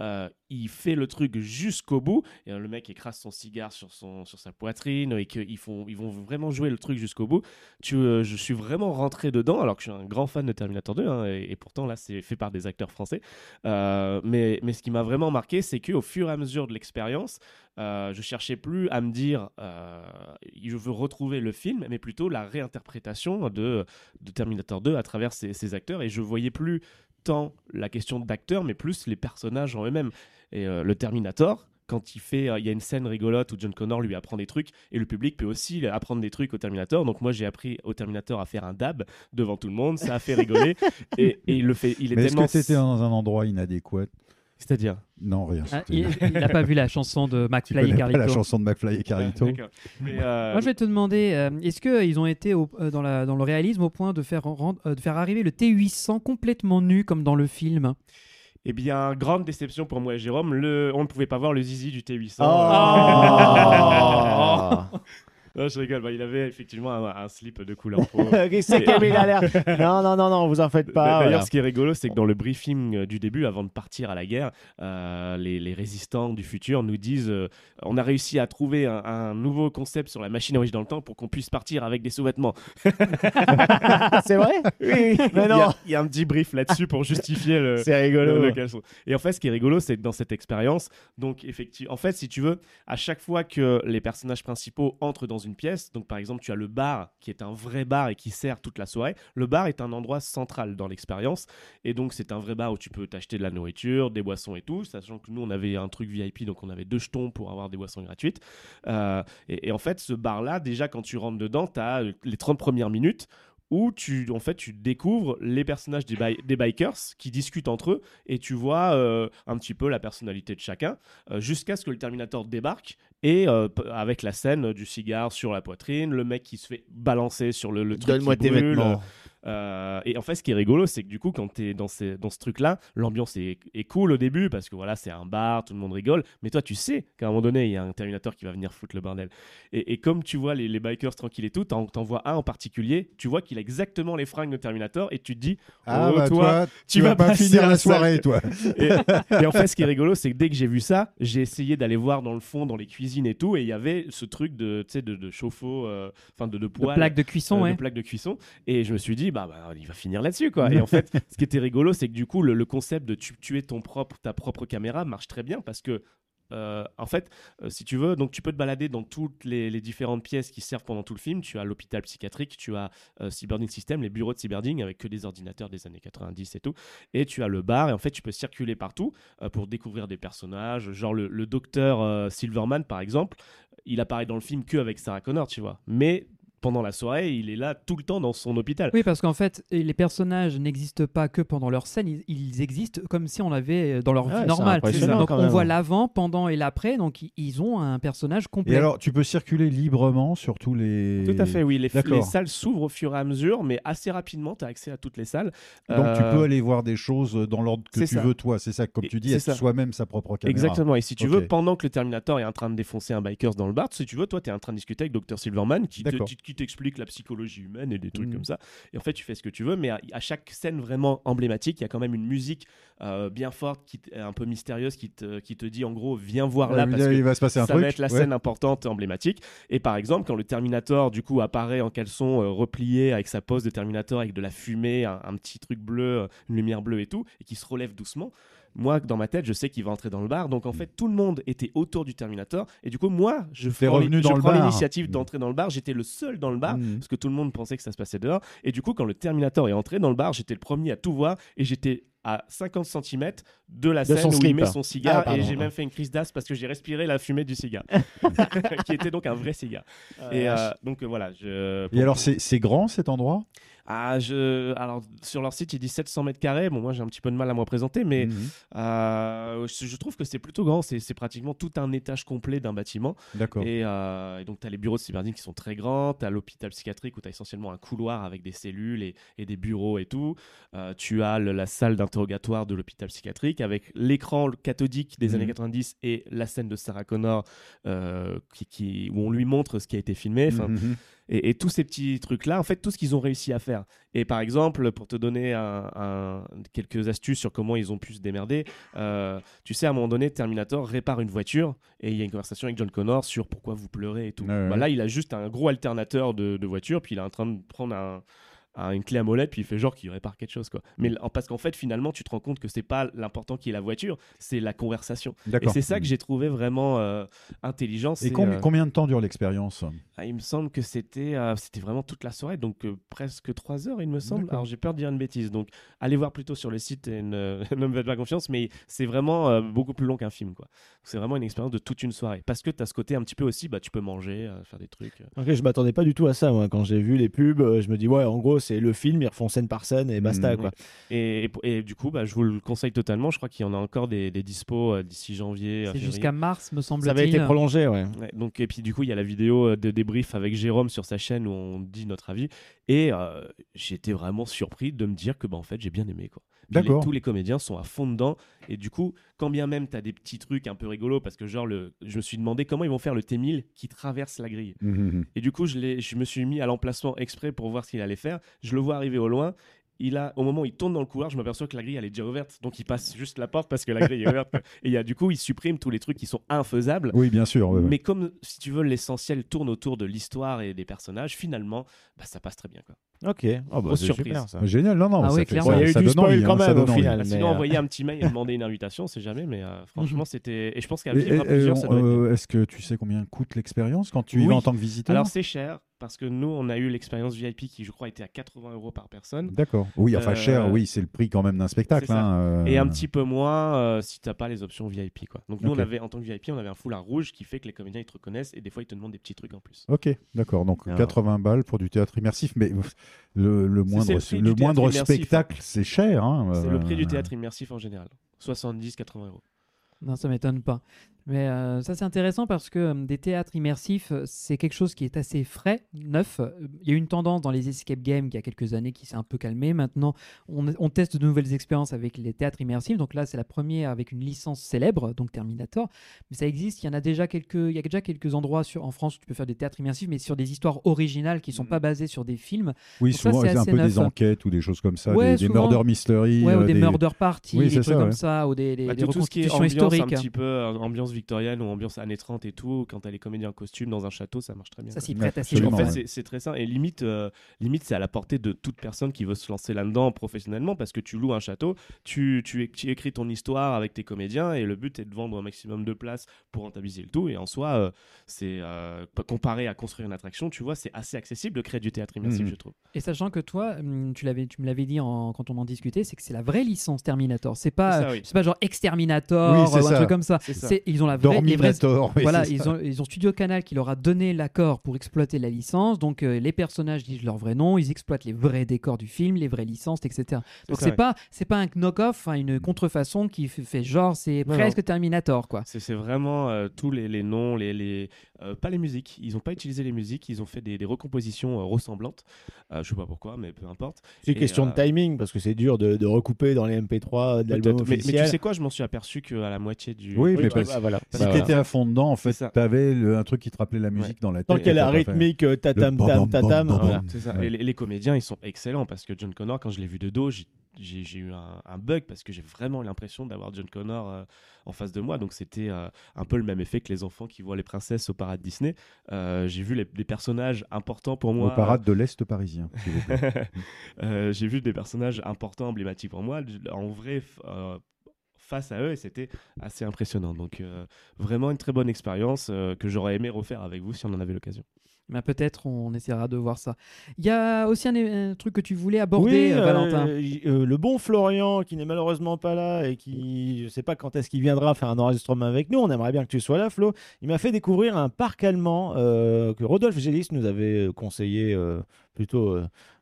Speaker 1: euh, il fait le truc jusqu'au bout, et euh, le mec écrase son cigare sur, son, sur sa poitrine et qu'ils ils vont vraiment jouer le truc jusqu'au bout. Tu, euh, je suis vraiment rentré dedans alors que je suis un grand fan de Terminator 2 hein, et, pourtant là c'est fait par des acteurs français. Euh, mais, mais ce qui m'a vraiment marqué, c'est qu'au fur et à mesure de l'expérience, euh, je cherchais plus à me dire je veux retrouver le film, mais plutôt la réinterprétation de, de Terminator 2 à travers ces, ces acteurs et je voyais plus tant la question d'acteurs, mais plus les personnages en eux-mêmes. Et euh, le Terminator, quand il fait, euh, il y a une scène rigolote où John Connor lui apprend des trucs et le public peut aussi apprendre des trucs au Terminator. Donc moi j'ai appris au Terminator à faire un dab devant tout le monde, ça a fait rigoler <laughs> et, et il le fait, il est
Speaker 5: Mais est-ce
Speaker 1: tellement.
Speaker 5: que c'était dans un endroit inadéquat?
Speaker 1: C'est-à-dire?
Speaker 5: Non, rien.
Speaker 8: Ah, il n'a pas vu la chanson de
Speaker 5: Tu
Speaker 8: McFly et
Speaker 5: connais pas
Speaker 8: Carlito.
Speaker 5: la chanson de McFly et Carlito?
Speaker 1: Mais, euh,
Speaker 8: Moi, je vais te demander, euh, est-ce qu'ils ont été au- euh, dans, la- dans le réalisme au point de faire, euh, de faire arriver le T800 complètement nu comme dans le film?
Speaker 1: Eh bien, grande déception pour moi et Jérôme, le... on ne pouvait pas voir le zizi du T800.
Speaker 7: Ah. <laughs>
Speaker 1: Non, je rigole, bah, il avait effectivement un, un slip de couleur <laughs> peau.
Speaker 7: Il a l'air. Non, non, non, non, vous en faites pas.
Speaker 1: D'ailleurs,
Speaker 7: voilà.
Speaker 1: ce qui est rigolo, c'est que dans le briefing euh, du début, avant de partir à la guerre, euh, les, les résistants du futur nous disent euh, on a réussi à trouver un, un nouveau concept sur la machine à voyager dans le temps pour qu'on puisse partir avec des sous-vêtements. <laughs>
Speaker 7: C'est vrai? Oui, mais non.
Speaker 1: il y a un petit brief là-dessus pour justifier le, <laughs>
Speaker 7: C'est rigolo.
Speaker 1: le- le caleçon. Et en fait, ce qui est rigolo, c'est que dans cette expérience, donc effectivement, en fait, si tu veux, à chaque fois que les personnages principaux entrent dans une pièce, donc par exemple, tu as le bar qui est un vrai bar et qui sert toute la soirée. Le bar est un endroit central dans l'expérience, et donc c'est un vrai bar où tu peux t'acheter de la nourriture, des boissons et tout. Sachant que nous, on avait un truc VIP, donc on avait deux jetons pour avoir des boissons gratuites. Euh, et, et en fait, ce bar-là, déjà quand tu rentres dedans, tu as les 30 premières minutes où tu, en fait, tu découvres les personnages des, bi- des bikers qui discutent entre eux et tu vois euh, un petit peu la personnalité de chacun euh, jusqu'à ce que le Terminator débarque et euh, avec la scène du cigare sur la poitrine, le mec qui se fait balancer sur le, le truc
Speaker 7: Donne-moi tes vêtements.
Speaker 1: Euh, et en fait, ce qui est rigolo, c'est que du coup, quand tu es dans, ces- dans ce truc-là, l'ambiance est, est cool au début parce que voilà, c'est un bar, tout le monde rigole. Mais toi, tu sais qu'à un moment donné, il y a un Terminator qui va venir foutre le bordel. Et, et comme tu vois les, les bikers tranquilles et tout, t'en, t'en vois un en particulier, tu vois qu'il a exactement les fringues de Terminator et tu te dis,
Speaker 5: Ah,
Speaker 1: oh,
Speaker 5: bah,
Speaker 1: toi,
Speaker 5: toi,
Speaker 1: tu
Speaker 5: tu vas
Speaker 1: vas
Speaker 5: pas finir la soirée, toi. <laughs>
Speaker 1: et, et en fait, ce qui est rigolo, c'est que dès que j'ai vu ça, j'ai essayé d'aller voir dans le fond, dans les cuisines et tout, et il y avait ce truc de, tu sais, de, de chauffe-eau, euh, enfin de, de
Speaker 8: De
Speaker 1: poêle.
Speaker 8: plaque de cuisson,
Speaker 1: euh,
Speaker 8: ouais.
Speaker 1: de plaque de cuisson et je me suis dit bah, bah, il va finir là-dessus quoi et en fait <laughs> ce qui était rigolo c'est que du coup le, le concept de tu- tuer ton propre ta propre caméra marche très bien parce que euh, en fait, euh, si tu veux, donc tu peux te balader dans toutes les, les différentes pièces qui servent pendant tout le film. Tu as l'hôpital psychiatrique, tu as euh, Cyberding System, les bureaux de Cyberding avec que des ordinateurs des années 90 et tout. Et tu as le bar. Et en fait, tu peux circuler partout pour découvrir des personnages. Genre le, le docteur Silverman, par exemple, il apparaît dans le film que avec Sarah Connor, tu vois. Mais pendant la soirée, il est là tout le temps dans son hôpital.
Speaker 8: Oui, parce qu'en fait, les personnages n'existent pas que pendant leur scène, ils, ils existent comme si on l'avait euh, dans leur
Speaker 7: Ouais,
Speaker 8: vie normale. Donc on voit l'avant, pendant et l'après, donc ils- ont un personnage complet.
Speaker 5: Et alors, tu peux circuler librement sur tous les.
Speaker 1: Tout à fait, oui. Les, salles s'ouvrent au fur et à mesure, mais assez rapidement, tu as accès à toutes les salles.
Speaker 5: Donc, tu
Speaker 1: Euh,
Speaker 5: peux aller voir des choses dans l'ordre que tu
Speaker 1: ça.
Speaker 5: veux, toi. C'est ça, comme
Speaker 1: Et-
Speaker 5: tu dis,
Speaker 1: c'est
Speaker 5: être soi-même sa propre caméra.
Speaker 1: Exactement. Et si tu veux, pendant que le Terminator est en train de défoncer un bikers dans le bar, si tu veux, toi, tu es en train de discuter avec Dr. Silverman te, qui t'explique la psychologie humaine et des trucs
Speaker 7: Mhm.
Speaker 1: comme ça. Et en fait, tu fais ce que tu veux, mais à, à chaque scène vraiment emblématique, il y a quand même une musique euh, bien forte, qui un peu mystérieuse, qui te, qui te dit en gros, viens voir là parce
Speaker 5: il
Speaker 1: que
Speaker 5: va se passer un
Speaker 1: ça
Speaker 5: truc.
Speaker 1: va être la
Speaker 5: ouais.
Speaker 1: scène importante, emblématique. Et par exemple, quand le Terminator du coup apparaît en caleçon euh, replié avec sa pose de Terminator avec de la fumée, un, un petit truc bleu, euh, une lumière bleue et tout, et qui se relève doucement. Moi, dans ma tête, je sais qu'il va entrer dans le bar. Donc en fait, tout le monde était autour du Terminator. Et du coup, moi, je,
Speaker 5: T'es
Speaker 1: prends
Speaker 5: revenu
Speaker 1: l'in- je
Speaker 5: dans le
Speaker 1: prends
Speaker 5: bar.
Speaker 1: l'initiative
Speaker 5: Mm.
Speaker 1: d'entrer dans le bar. J'étais le seul dans le bar
Speaker 7: Mhm.
Speaker 1: parce que tout le monde pensait que ça se passait dehors. Et du coup, quand le Terminator est entré dans le bar, j'étais le premier à tout voir et j'étais à 50 cm de la
Speaker 7: De
Speaker 1: scène
Speaker 7: son
Speaker 1: où il
Speaker 7: slip.
Speaker 1: met son cigare
Speaker 7: Ah, pardon.
Speaker 1: et j'ai même fait une crise d'asthme parce que j'ai respiré la fumée du cigare <laughs> <laughs> qui était donc un vrai cigare et euh, donc euh, voilà je
Speaker 5: Et alors, c'est c'est grand cet endroit?
Speaker 1: Ah je alors sur leur site il dit 700 mètres carrés bon moi j'ai un petit peu de mal à me représenter mais
Speaker 5: Mhm.
Speaker 1: euh, je, je trouve que c'est plutôt grand c'est pratiquement tout un étage complet d'un bâtiment
Speaker 5: D'accord.
Speaker 1: et, euh, et donc, tu as les bureaux de cyberdine qui sont très grands. Tu as l'hôpital psychiatrique où tu as essentiellement un couloir avec des cellules et, et des bureaux et tout. Euh, tu as le- la salle d'interrogatoire de l'hôpital psychiatrique avec l'écran cathodique des
Speaker 5: Mhm.
Speaker 1: années 90 et la scène de Sarah Connor qui, qui- où on lui montre ce qui a été filmé. Enfin,
Speaker 5: Mhm.
Speaker 1: Et, et tous ces petits trucs-là, en fait, tout ce qu'ils ont réussi à faire. Et par exemple, pour te donner un- un- quelques astuces sur comment ils ont pu se démerder, euh, tu sais, à un moment donné, Terminator répare une voiture et il y a une conversation avec John Connor sur pourquoi vous pleurez et tout.
Speaker 5: Ouais, ouais.
Speaker 1: Bah là, il a juste un gros alternateur de, de voiture, puis il est en train de prendre un- un- une clé à molette, puis il fait genre qu'il répare quelque chose. Quoi. Mais parce qu'en fait, finalement, tu te rends compte que c'est pas l'important qui est la voiture, c'est la conversation. Et c'est ça que j'ai trouvé vraiment euh, intelligent.
Speaker 5: Et
Speaker 1: c'est,
Speaker 5: combi-
Speaker 1: euh,
Speaker 5: combien de temps dure l'expérience?
Speaker 1: Ah, il me semble que c'était euh, c'était vraiment toute la soirée, donc euh, presque trois heures, il me semble. Alors j'ai peur de dire une bêtise, donc allez voir plutôt sur le site et ne, <laughs> ne me faites pas confiance, mais c'est vraiment euh, beaucoup plus long qu'un film. quoi. C'est vraiment une expérience de toute une soirée. Parce que tu as ce côté un petit peu aussi, bah, tu peux manger, euh, faire des trucs. euh.
Speaker 7: Ok, je m'attendais pas du tout à ça, moi. Quand j'ai vu les pubs, je me dis, ouais, en gros, c'est le film, ils refont scène par scène et basta,
Speaker 5: Mhm.
Speaker 7: quoi.
Speaker 1: Et, et, et du coup, bah, je vous le conseille totalement. Je crois qu'il y en a encore des, des dispos euh, d'ici janvier. euh,
Speaker 8: C'est jusqu'à mars, me
Speaker 7: Ça
Speaker 8: semble-t-il.
Speaker 7: avait été prolongé, ouais.
Speaker 1: Ouais, donc, et puis du coup, il y a la vidéo euh, de débrief avec Jérôme sur sa chaîne où on dit notre avis. Et euh, j'étais vraiment surpris de me dire que bah, en fait, j'ai bien aimé. Quoi.
Speaker 5: D'accord.
Speaker 1: tous les comédiens sont à fond dedans. Et du coup, quand bien même tu as des petits trucs un peu rigolos, parce que genre, le, je me suis demandé comment ils vont faire le T1000 qui traverse la grille.
Speaker 5: Mhm.
Speaker 1: Et du coup, je, je me suis mis à l'emplacement exprès pour voir ce qu'il allait faire. Je le vois arriver au loin. Il a, au moment où il tourne dans le couloir, je m'aperçois que la grille elle est déjà ouverte. Donc il passe juste la porte parce que la grille est ouverte. <laughs> Et il y a, du coup, il supprime tous les trucs qui sont infaisables.
Speaker 5: Oui, bien sûr. ouais, ouais.
Speaker 1: Mais comme, si tu veux, l'essentiel tourne autour de l'histoire et des personnages, finalement, bah, ça passe très bien. Quoi.
Speaker 7: Ok. Oh, bah, c'est
Speaker 1: surprise.
Speaker 7: super, ça.
Speaker 5: Génial, non, non,
Speaker 8: Ah
Speaker 5: ça
Speaker 8: oui,
Speaker 5: fait-
Speaker 8: clairement.
Speaker 5: ça-
Speaker 7: Il y a eu
Speaker 5: ça
Speaker 7: du spoil
Speaker 5: envie,
Speaker 7: quand
Speaker 5: hein, ça
Speaker 7: même, au
Speaker 5: donne envie.
Speaker 7: final.
Speaker 1: Bah, sinon,
Speaker 7: euh,
Speaker 1: envoyer un petit mail et <laughs> demander une invitation, on sait jamais. Mais euh, franchement, c'était. Et je pense qu'à
Speaker 5: Et-
Speaker 1: vivre à plusieurs,
Speaker 5: euh, Est-ce que tu sais combien coûte l'expérience quand tu y
Speaker 1: Oui.
Speaker 5: vas en tant que visiteur?
Speaker 1: Alors, c'est cher parce que nous, on a eu l'expérience VIP qui, je crois, était à 80 euros par personne.
Speaker 5: D'accord. Oui, enfin
Speaker 1: Euh,
Speaker 5: cher, oui, c'est le prix quand même d'un spectacle. hein, euh,
Speaker 1: Et un petit peu moins euh, si t'as pas les options VIP. Quoi. Donc, nous, on avait, en tant que VIP, on avait un foulard rouge qui fait que les comédiens ils te reconnaissent et des fois, ils te demandent des petits trucs en plus.
Speaker 5: Ok, d'accord. Donc
Speaker 7: Alors.
Speaker 5: 80 balles pour du théâtre immersif, mais le, le moindre,
Speaker 1: le prix
Speaker 5: le
Speaker 1: du théâtre
Speaker 5: moindre
Speaker 1: immersif,
Speaker 5: spectacle, c'est cher. hein,
Speaker 1: C'est le prix
Speaker 5: euh,
Speaker 1: du théâtre immersif en général. 70-80 euros.
Speaker 8: Non, ça m'étonne pas. Mais euh, ça, c'est intéressant parce que euh, des théâtres immersifs, euh, c'est quelque chose qui est assez frais, neuf. Il y a eu une tendance dans les escape games il y a quelques années qui s'est un peu calmée. Maintenant, on, on teste de nouvelles expériences avec les théâtres immersifs. Donc là, c'est la première avec une licence célèbre, donc Terminator. Mais ça existe. Il y en a déjà quelques, il y a déjà quelques endroits sur, en France où tu peux faire des théâtres immersifs, mais sur des histoires originales qui sont
Speaker 1: Mhm.
Speaker 8: pas basées sur des films.
Speaker 5: Oui,
Speaker 8: Donc
Speaker 5: souvent,
Speaker 8: c'est
Speaker 5: un peu
Speaker 8: neuf.
Speaker 5: des enquêtes ou des choses comme ça,
Speaker 8: Ouais,
Speaker 5: des, murder mystery.
Speaker 8: Ouais, ou des,
Speaker 5: des-
Speaker 8: murder parties,
Speaker 5: Oui,
Speaker 8: des trucs
Speaker 5: ça,
Speaker 8: comme
Speaker 5: ouais.
Speaker 8: ça, ou des, des,
Speaker 1: Bah,
Speaker 8: des
Speaker 1: tout, tout ce qui est
Speaker 8: reconstitutions
Speaker 1: ambiance
Speaker 8: historiques.
Speaker 1: un petit peu euh, ambiance victorienne ou ambiance années 30 et tout, quand t'as les comédiens en costume dans un château, ça marche très bien.
Speaker 8: Ça s'y prête assez
Speaker 1: en fait,
Speaker 5: ouais.
Speaker 1: c'est- très simple. Et limite, euh, limite c'est à la portée de toute personne qui veut se lancer là-dedans professionnellement parce que tu loues un château, tu, tu, écris ton histoire avec tes comédiens et le but est de vendre un maximum de places pour rentabiliser le tout. Et en soi, euh, c'est euh, comparé à construire une attraction, tu vois, c'est assez accessible de créer du théâtre immersif,
Speaker 5: Mhm.
Speaker 1: je trouve.
Speaker 8: Et sachant que toi, hum, tu, l'avais, tu me l'avais dit en- quand on en discutait, c'est que c'est la vraie licence Terminator. C'est pas,
Speaker 1: oui.
Speaker 8: c'est pas genre Exterminator
Speaker 5: Oui,
Speaker 8: ou un truc comme ça.
Speaker 1: C'est
Speaker 8: ils ont la vraie, les vrais-
Speaker 5: Dorminator. oui,
Speaker 8: voilà, ils
Speaker 5: ça.
Speaker 8: ont, ils ont Studio Canal qui leur a donné l'accord pour exploiter la licence. Donc euh, les personnages disent leur vrai nom, ils exploitent les vrais décors du film, les vraies licences, etc. Donc c'est pas c'est pas un knock-off, hein, une contrefaçon qui fait genre c'est
Speaker 1: Non,
Speaker 8: presque Terminator quoi.
Speaker 1: C'est c'est vraiment euh, tous les, les noms, les, les, Euh, pas les musiques. Ils n'ont pas utilisé les musiques. Ils ont fait des, des recompositions euh, ressemblantes. Euh, je sais pas pourquoi, mais peu importe.
Speaker 7: C'est une question de timing parce que c'est dur de, de recouper dans les MP3 de l'album
Speaker 1: Peut-être. Mais, mais
Speaker 7: officiel.
Speaker 1: tu sais quoi, je m'en suis aperçu qu'à la moitié du.
Speaker 5: Oui, mais parce-
Speaker 7: bah, voilà.
Speaker 5: Si
Speaker 7: Bah,
Speaker 5: tu
Speaker 7: voilà.
Speaker 5: étais à fond dedans, en fait,
Speaker 1: C'est ça.
Speaker 5: tu avais un truc qui te rappelait la musique dans la tête.
Speaker 7: Tant qu'il y a rythmique tatam tam tatam.
Speaker 1: les comédiens, ils sont excellents parce que John Connor, quand je l'ai vu de dos, j'ai j'ai- eu un, un bug parce que j'ai vraiment l'impression d'avoir John Connor euh, en face de moi. Donc c'était euh, un peu le même effet que les enfants qui voient les princesses au parade Disney. Euh, j'ai vu les, les personnages importants pour moi.
Speaker 5: Au parade de l'Est parisien. s'il vous plaît. <laughs>
Speaker 1: J'ai vu des personnages importants, emblématiques pour moi, en vrai, face à eux, et c'était assez impressionnant. Donc, euh, vraiment une très bonne expérience euh, que j'aurais aimé refaire avec vous si on en avait l'occasion.
Speaker 8: Mais peut-être on essaiera de voir ça. Il y a aussi un, un truc que tu voulais aborder,
Speaker 7: Oui,
Speaker 8: euh,
Speaker 7: euh,
Speaker 8: Valentin.
Speaker 7: euh, le bon Florian, qui n'est malheureusement pas là et qui, je sais pas quand est-ce qu'il viendra faire un enregistrement avec nous. On aimerait bien que tu sois là, Flo. Il m'a fait découvrir un parc allemand euh, que Rodolphe Gélis nous avait conseillé plutôt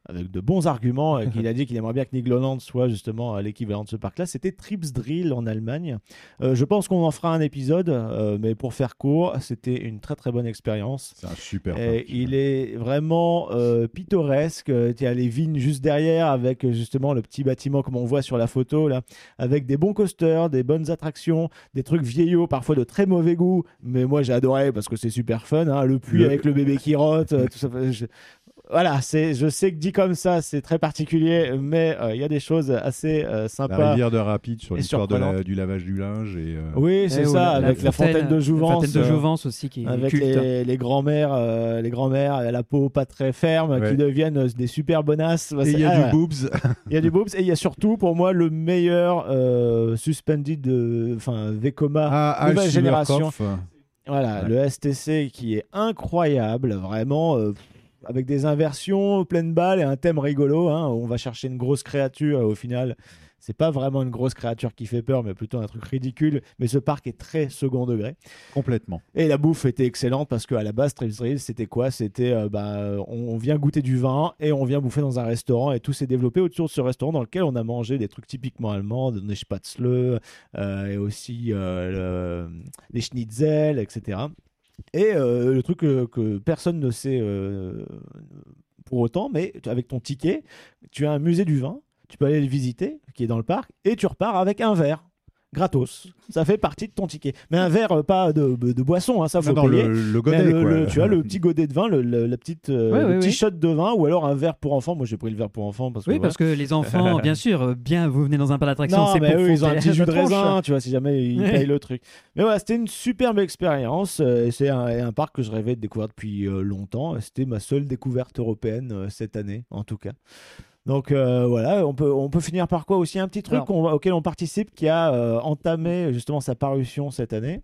Speaker 7: avec de bons arguments. et qu'il a dit qu'il aimerait bien que Nigloland soit justement à l'équivalent de ce parc-là. C'était Tripsdrill en Allemagne. Euh, je pense qu'on en fera un épisode, euh, mais pour faire court, c'était une très très bonne expérience.
Speaker 5: C'est un super.
Speaker 7: Et
Speaker 5: parc.
Speaker 7: il est vraiment euh, pittoresque. Tu as les vignes juste derrière avec euh, justement le petit bâtiment comme on voit sur la photo là, avec des bons coasters, des bonnes attractions, des trucs vieillots, parfois de très mauvais goût. Mais moi j'ai adoré parce que c'est super fun. hein. Le puits
Speaker 5: Le-
Speaker 7: avec le bébé qui rote, euh, tout ça. Je- Voilà, c'est, je sais que dit comme ça, c'est très particulier, mais euh, il y a des choses assez euh,
Speaker 5: La
Speaker 7: sympas.
Speaker 5: rivière de Rapide sur l'histoire de la- du lavage du linge. Et, euh,
Speaker 7: Oui, c'est
Speaker 8: Eh,
Speaker 7: ça, avec la fontaine, de
Speaker 8: la
Speaker 7: Jouvence.
Speaker 8: fontaine de
Speaker 7: euh,
Speaker 8: Jouvence aussi qui est
Speaker 7: avec
Speaker 8: culte.
Speaker 7: les, les grands-mères, euh, les grands-mères à la peau pas très ferme,
Speaker 5: Ouais.
Speaker 7: qui deviennent des super bonasses. Bah,
Speaker 5: Et il y a
Speaker 7: ah,
Speaker 5: du
Speaker 7: ouais.
Speaker 5: boobs.
Speaker 7: Il y a du boobs et il y a surtout pour moi le meilleur euh, suspended de, enfin Vekoma,
Speaker 5: Ah,
Speaker 7: nouvelle génération. Voilà,
Speaker 5: Ouais.
Speaker 7: le STC qui est incroyable, vraiment. euh, avec des inversions, pleine balle et un thème rigolo. hein. On va chercher une grosse créature et au final, c'est pas vraiment une grosse créature qui fait peur, mais plutôt un truc ridicule. Mais ce parc est très second degré.
Speaker 5: Complètement.
Speaker 7: Et la bouffe était excellente parce qu'à la base, Drill, c'était quoi? C'était euh, bah, on, vient goûter du vin et on vient bouffer dans un restaurant et tout s'est développé autour de ce restaurant dans lequel on a mangé des trucs typiquement allemands, des spätzle euh, et aussi euh, le- des schnitzel, etc. Et euh, le truc que, personne ne sait euh, pour autant, mais avec ton ticket, tu as un musée du vin, tu peux aller le visiter, qui est dans le parc, et tu repars avec un verre. Gratos, ça fait partie de ton ticket. Mais un verre, euh, pas de, de boisson, hein, ça faut
Speaker 5: Non, non,
Speaker 7: payer.
Speaker 5: le, le
Speaker 7: Mais
Speaker 5: godet,
Speaker 7: le-
Speaker 5: quoi.
Speaker 7: le- tu as le petit <laughs> godet de vin, le, le- la petite, euh,
Speaker 8: Ouais,
Speaker 7: le
Speaker 8: ouais,
Speaker 7: petit
Speaker 8: ouais.
Speaker 7: shot de vin, ou alors un verre pour enfants. Moi, j'ai pris le verre pour enfants parce que.
Speaker 8: Oui,
Speaker 7: voilà.
Speaker 8: parce que les enfants, <laughs> bien sûr, euh, bien, vous venez dans un parc d'attraction,
Speaker 7: Non,
Speaker 8: c'est
Speaker 7: mais
Speaker 8: pour
Speaker 7: eux, ils ont un
Speaker 8: fonder
Speaker 7: petit jus de
Speaker 8: tronche.
Speaker 7: raisin, tu vois, si jamais ils
Speaker 8: Ouais.
Speaker 7: payent le truc. Mais voilà, c'était une superbe expérience. euh, et C'est un, un parc que je rêvais de découvrir depuis euh, longtemps. et C'était ma seule découverte européenne euh, cette année, en tout cas. Donc euh, voilà, on peut, on peut finir par quoi aussi? Un petit truc auquel on participe qui a euh, entamé justement sa parution cette année.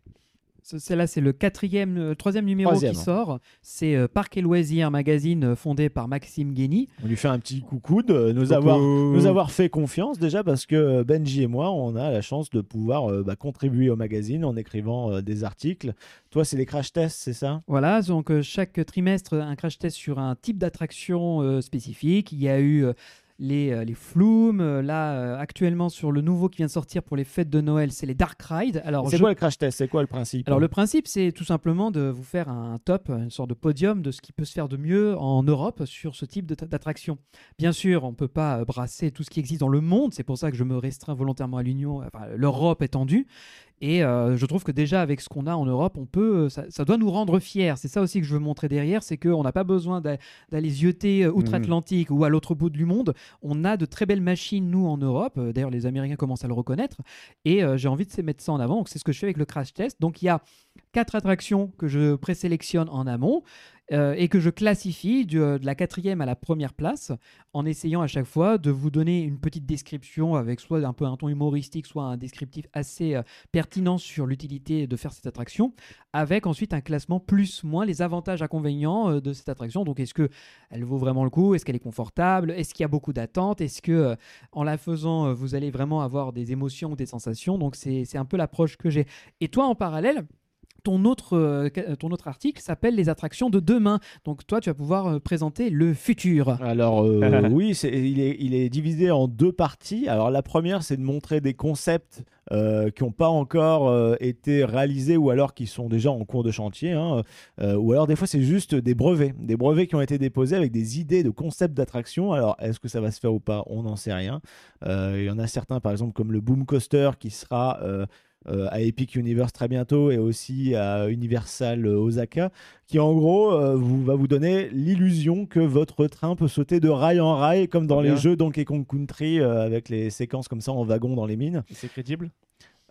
Speaker 8: Ce- C'est là, c'est le quatrième, euh, troisième numéro
Speaker 7: Troisième.
Speaker 8: qui sort. C'est euh, Parc et Loisirs, magazine euh, fondé par Maxime Guény.
Speaker 7: On lui fait un petit coucou de nous avoir nous avoir fait confiance déjà parce que Benji et moi, on a la chance de pouvoir euh, bah, contribuer au magazine en écrivant euh, des articles. Toi, c'est les crash tests, c'est ça?
Speaker 8: Voilà, donc euh, chaque trimestre, un crash test sur un type d'attraction euh, spécifique. Il y a eu euh, les, euh, les Flumes. euh, là, euh, actuellement, sur le nouveau qui vient de sortir pour les fêtes de Noël, c'est les Dark Ride. Alors,
Speaker 7: C'est
Speaker 8: je-
Speaker 7: quoi le crash test? C'est quoi le principe
Speaker 8: Alors le principe, c'est tout simplement de vous faire un top, une sorte de podium de ce qui peut se faire de mieux en Europe sur ce type d'attraction. Bien sûr, on ne peut pas brasser tout ce qui existe dans le monde, c'est pour ça que je me restreins volontairement à l'Union, enfin, l'Europe étendue. Et euh, je trouve que déjà avec ce qu'on a en Europe, on peut, euh, ça, doit nous rendre fiers. C'est ça aussi que je veux montrer derrière, c'est qu'on n'a pas besoin d'a- d'aller zioter euh, outre-Atlantique ou à l'autre bout du monde. On a de très belles machines, nous, en Europe. D'ailleurs, les Américains commencent à le reconnaître. Et j'ai envie de mettre ça en avant. Donc, c'est ce que je fais avec le crash test. Donc, il y a quatre attractions que je présélectionne en amont euh, et que je classifie euh, de la quatrième à la première place en essayant à chaque fois de vous donner une petite description avec soit un peu un ton humoristique, soit un descriptif assez euh, pertinent sur l'utilité de faire cette attraction, avec ensuite un classement plus-moins les avantages inconvénients de cette attraction. Donc, est-ce que elle vaut vraiment le coup? Est-ce qu'elle est confortable? Est-ce qu'il y a beaucoup d'attentes? Est-ce que en la faisant, vous allez vraiment avoir des émotions ou des sensations? Donc, c'est un peu l'approche que j'ai. Et toi, en parallèle, ton autre, euh, ton autre article s'appelle Les attractions de demain. Donc toi, tu vas pouvoir euh, présenter le futur.
Speaker 7: Alors euh, <laughs> oui, c'est- il, est, il est divisé en deux parties. Alors la première, c'est de montrer des concepts euh, qui n'ont pas encore euh, été réalisés ou alors qui sont déjà en cours de chantier. hein. Euh, ou alors des fois, c'est juste des brevets. Des brevets qui ont été déposés avec des idées de concepts d'attraction. Alors est-ce que ça va se faire ou pas? On n'en sait rien. Euh, Il y en a certains, par exemple, comme le Boom Coaster qui sera... euh, euh, à Epic Universe très bientôt et aussi à Universal euh, Osaka qui en gros euh, vous, va vous donner l'illusion que votre train peut sauter de rail en rail comme dans les jeux Donkey Kong Country euh, avec les séquences comme ça en wagon dans les mines.
Speaker 1: C'est crédible?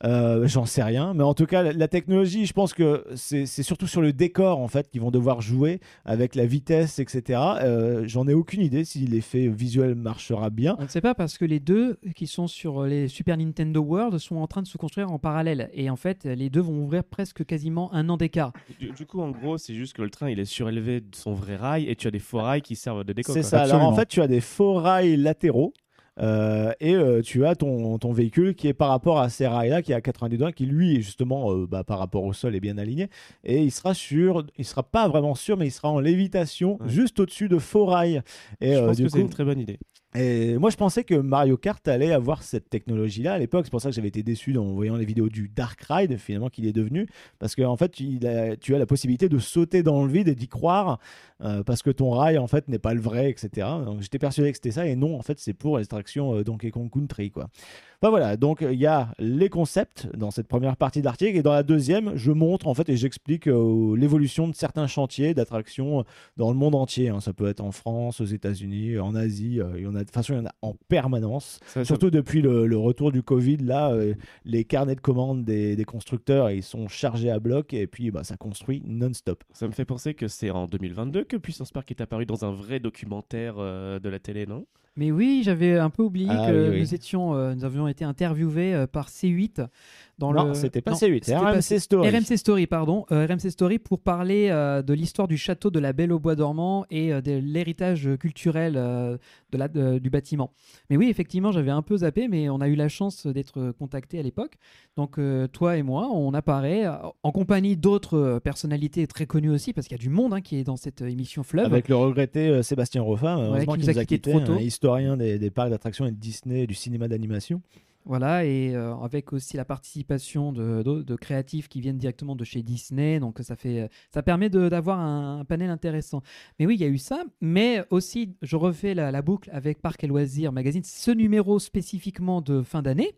Speaker 7: Euh, J'en sais rien, mais en tout cas la, la technologie, je pense que c'est surtout sur le décor en fait qu'ils vont devoir jouer avec la vitesse, etc. Euh, J'en ai aucune idée si l'effet visuel marchera bien.
Speaker 8: On ne sait pas parce que les deux qui sont sur les Super Nintendo World sont en train de se construire en parallèle. Et en fait, les deux vont ouvrir presque quasiment un an d'écart.
Speaker 1: Du, du coup, en gros, c'est juste que le train il est surélevé de son vrai rail et tu as des faux rails qui servent de déco.
Speaker 7: C'est ça. Alors en fait, tu as des faux rails latéraux. Euh, et euh, tu as ton, ton véhicule qui est par rapport à ces rails-là, qui est à 90 degrés, qui lui est justement euh, bah, par rapport au sol est bien aligné. Et il sera sur, il sera pas vraiment sûr, mais il sera en lévitation
Speaker 1: Ouais.
Speaker 7: juste au-dessus de faux rails. Et,
Speaker 1: Je pense que c'est une très bonne idée.
Speaker 7: Et moi, je pensais que Mario Kart allait avoir cette technologie-là à l'époque. C'est pour ça que j'avais été déçu en voyant les vidéos du Dark Ride, finalement, qu'il est devenu. Parce qu'en fait, il a- tu as la possibilité de sauter dans le vide et d'y croire. euh, parce que ton rail, en fait, n'est pas le vrai, etc. Donc, j'étais persuadé que c'était ça. Et non, en fait, c'est pour les attractions euh, Donkey Kong Country, quoi. Enfin, voilà. Donc, il y a les concepts dans cette première partie de l'article. Et dans la deuxième, je montre, en fait, et j'explique euh, l'évolution de certains chantiers d'attractions dans le monde entier. hein. Ça peut être en France, aux États-Unis, en Asie. euh, il y en a, de toute façon, il y en a en permanence.
Speaker 1: Ça- ça-
Speaker 7: Surtout depuis le, le retour du Covid, là, euh, les carnets de commandes des, des constructeurs, ils sont chargés à bloc et puis bah, ça construit non-stop.
Speaker 1: Ça me fait penser que c'est en 2022 que Puissance Park est apparu dans un vrai documentaire euh, de la télé, non?
Speaker 8: Mais oui, j'avais un peu oublié
Speaker 7: Ah
Speaker 8: que
Speaker 7: oui, oui.
Speaker 8: nous étions, euh, nous avions été interviewés euh, par C8 dans
Speaker 7: non,
Speaker 8: le.
Speaker 7: c'était pas
Speaker 8: Non,
Speaker 7: C8,
Speaker 8: c'était
Speaker 7: c'est
Speaker 8: pas
Speaker 7: RMC Story.
Speaker 8: RMC Story, pardon. Euh, RMC Story pour parler euh, de l'histoire du château de la Belle au Bois dormant et de l'héritage culturel de la, de- du bâtiment. Mais oui, effectivement, j'avais un peu zappé, mais on a eu la chance d'être contactés à l'époque. Donc, toi et moi, on apparaît en compagnie d'autres personnalités très connues aussi, parce qu'il y a du monde hein, qui est dans cette émission Fleuve.
Speaker 7: Avec le regretté Sébastien Roffin, heureusement
Speaker 8: qui nous a
Speaker 7: quitté,
Speaker 8: trop tôt.
Speaker 7: un historien des, des parcs d'attractions et de Disney, et du cinéma d'animation.
Speaker 8: Voilà, et euh, avec aussi la participation de, de- de créatifs qui viennent directement de chez Disney, donc ça, fait, ça permet de- d'avoir un, un panel intéressant. Mais oui, il y a eu ça, mais aussi, je refais la, la boucle avec Parc et Loisirs Magazine, ce numéro spécifiquement de fin d'année.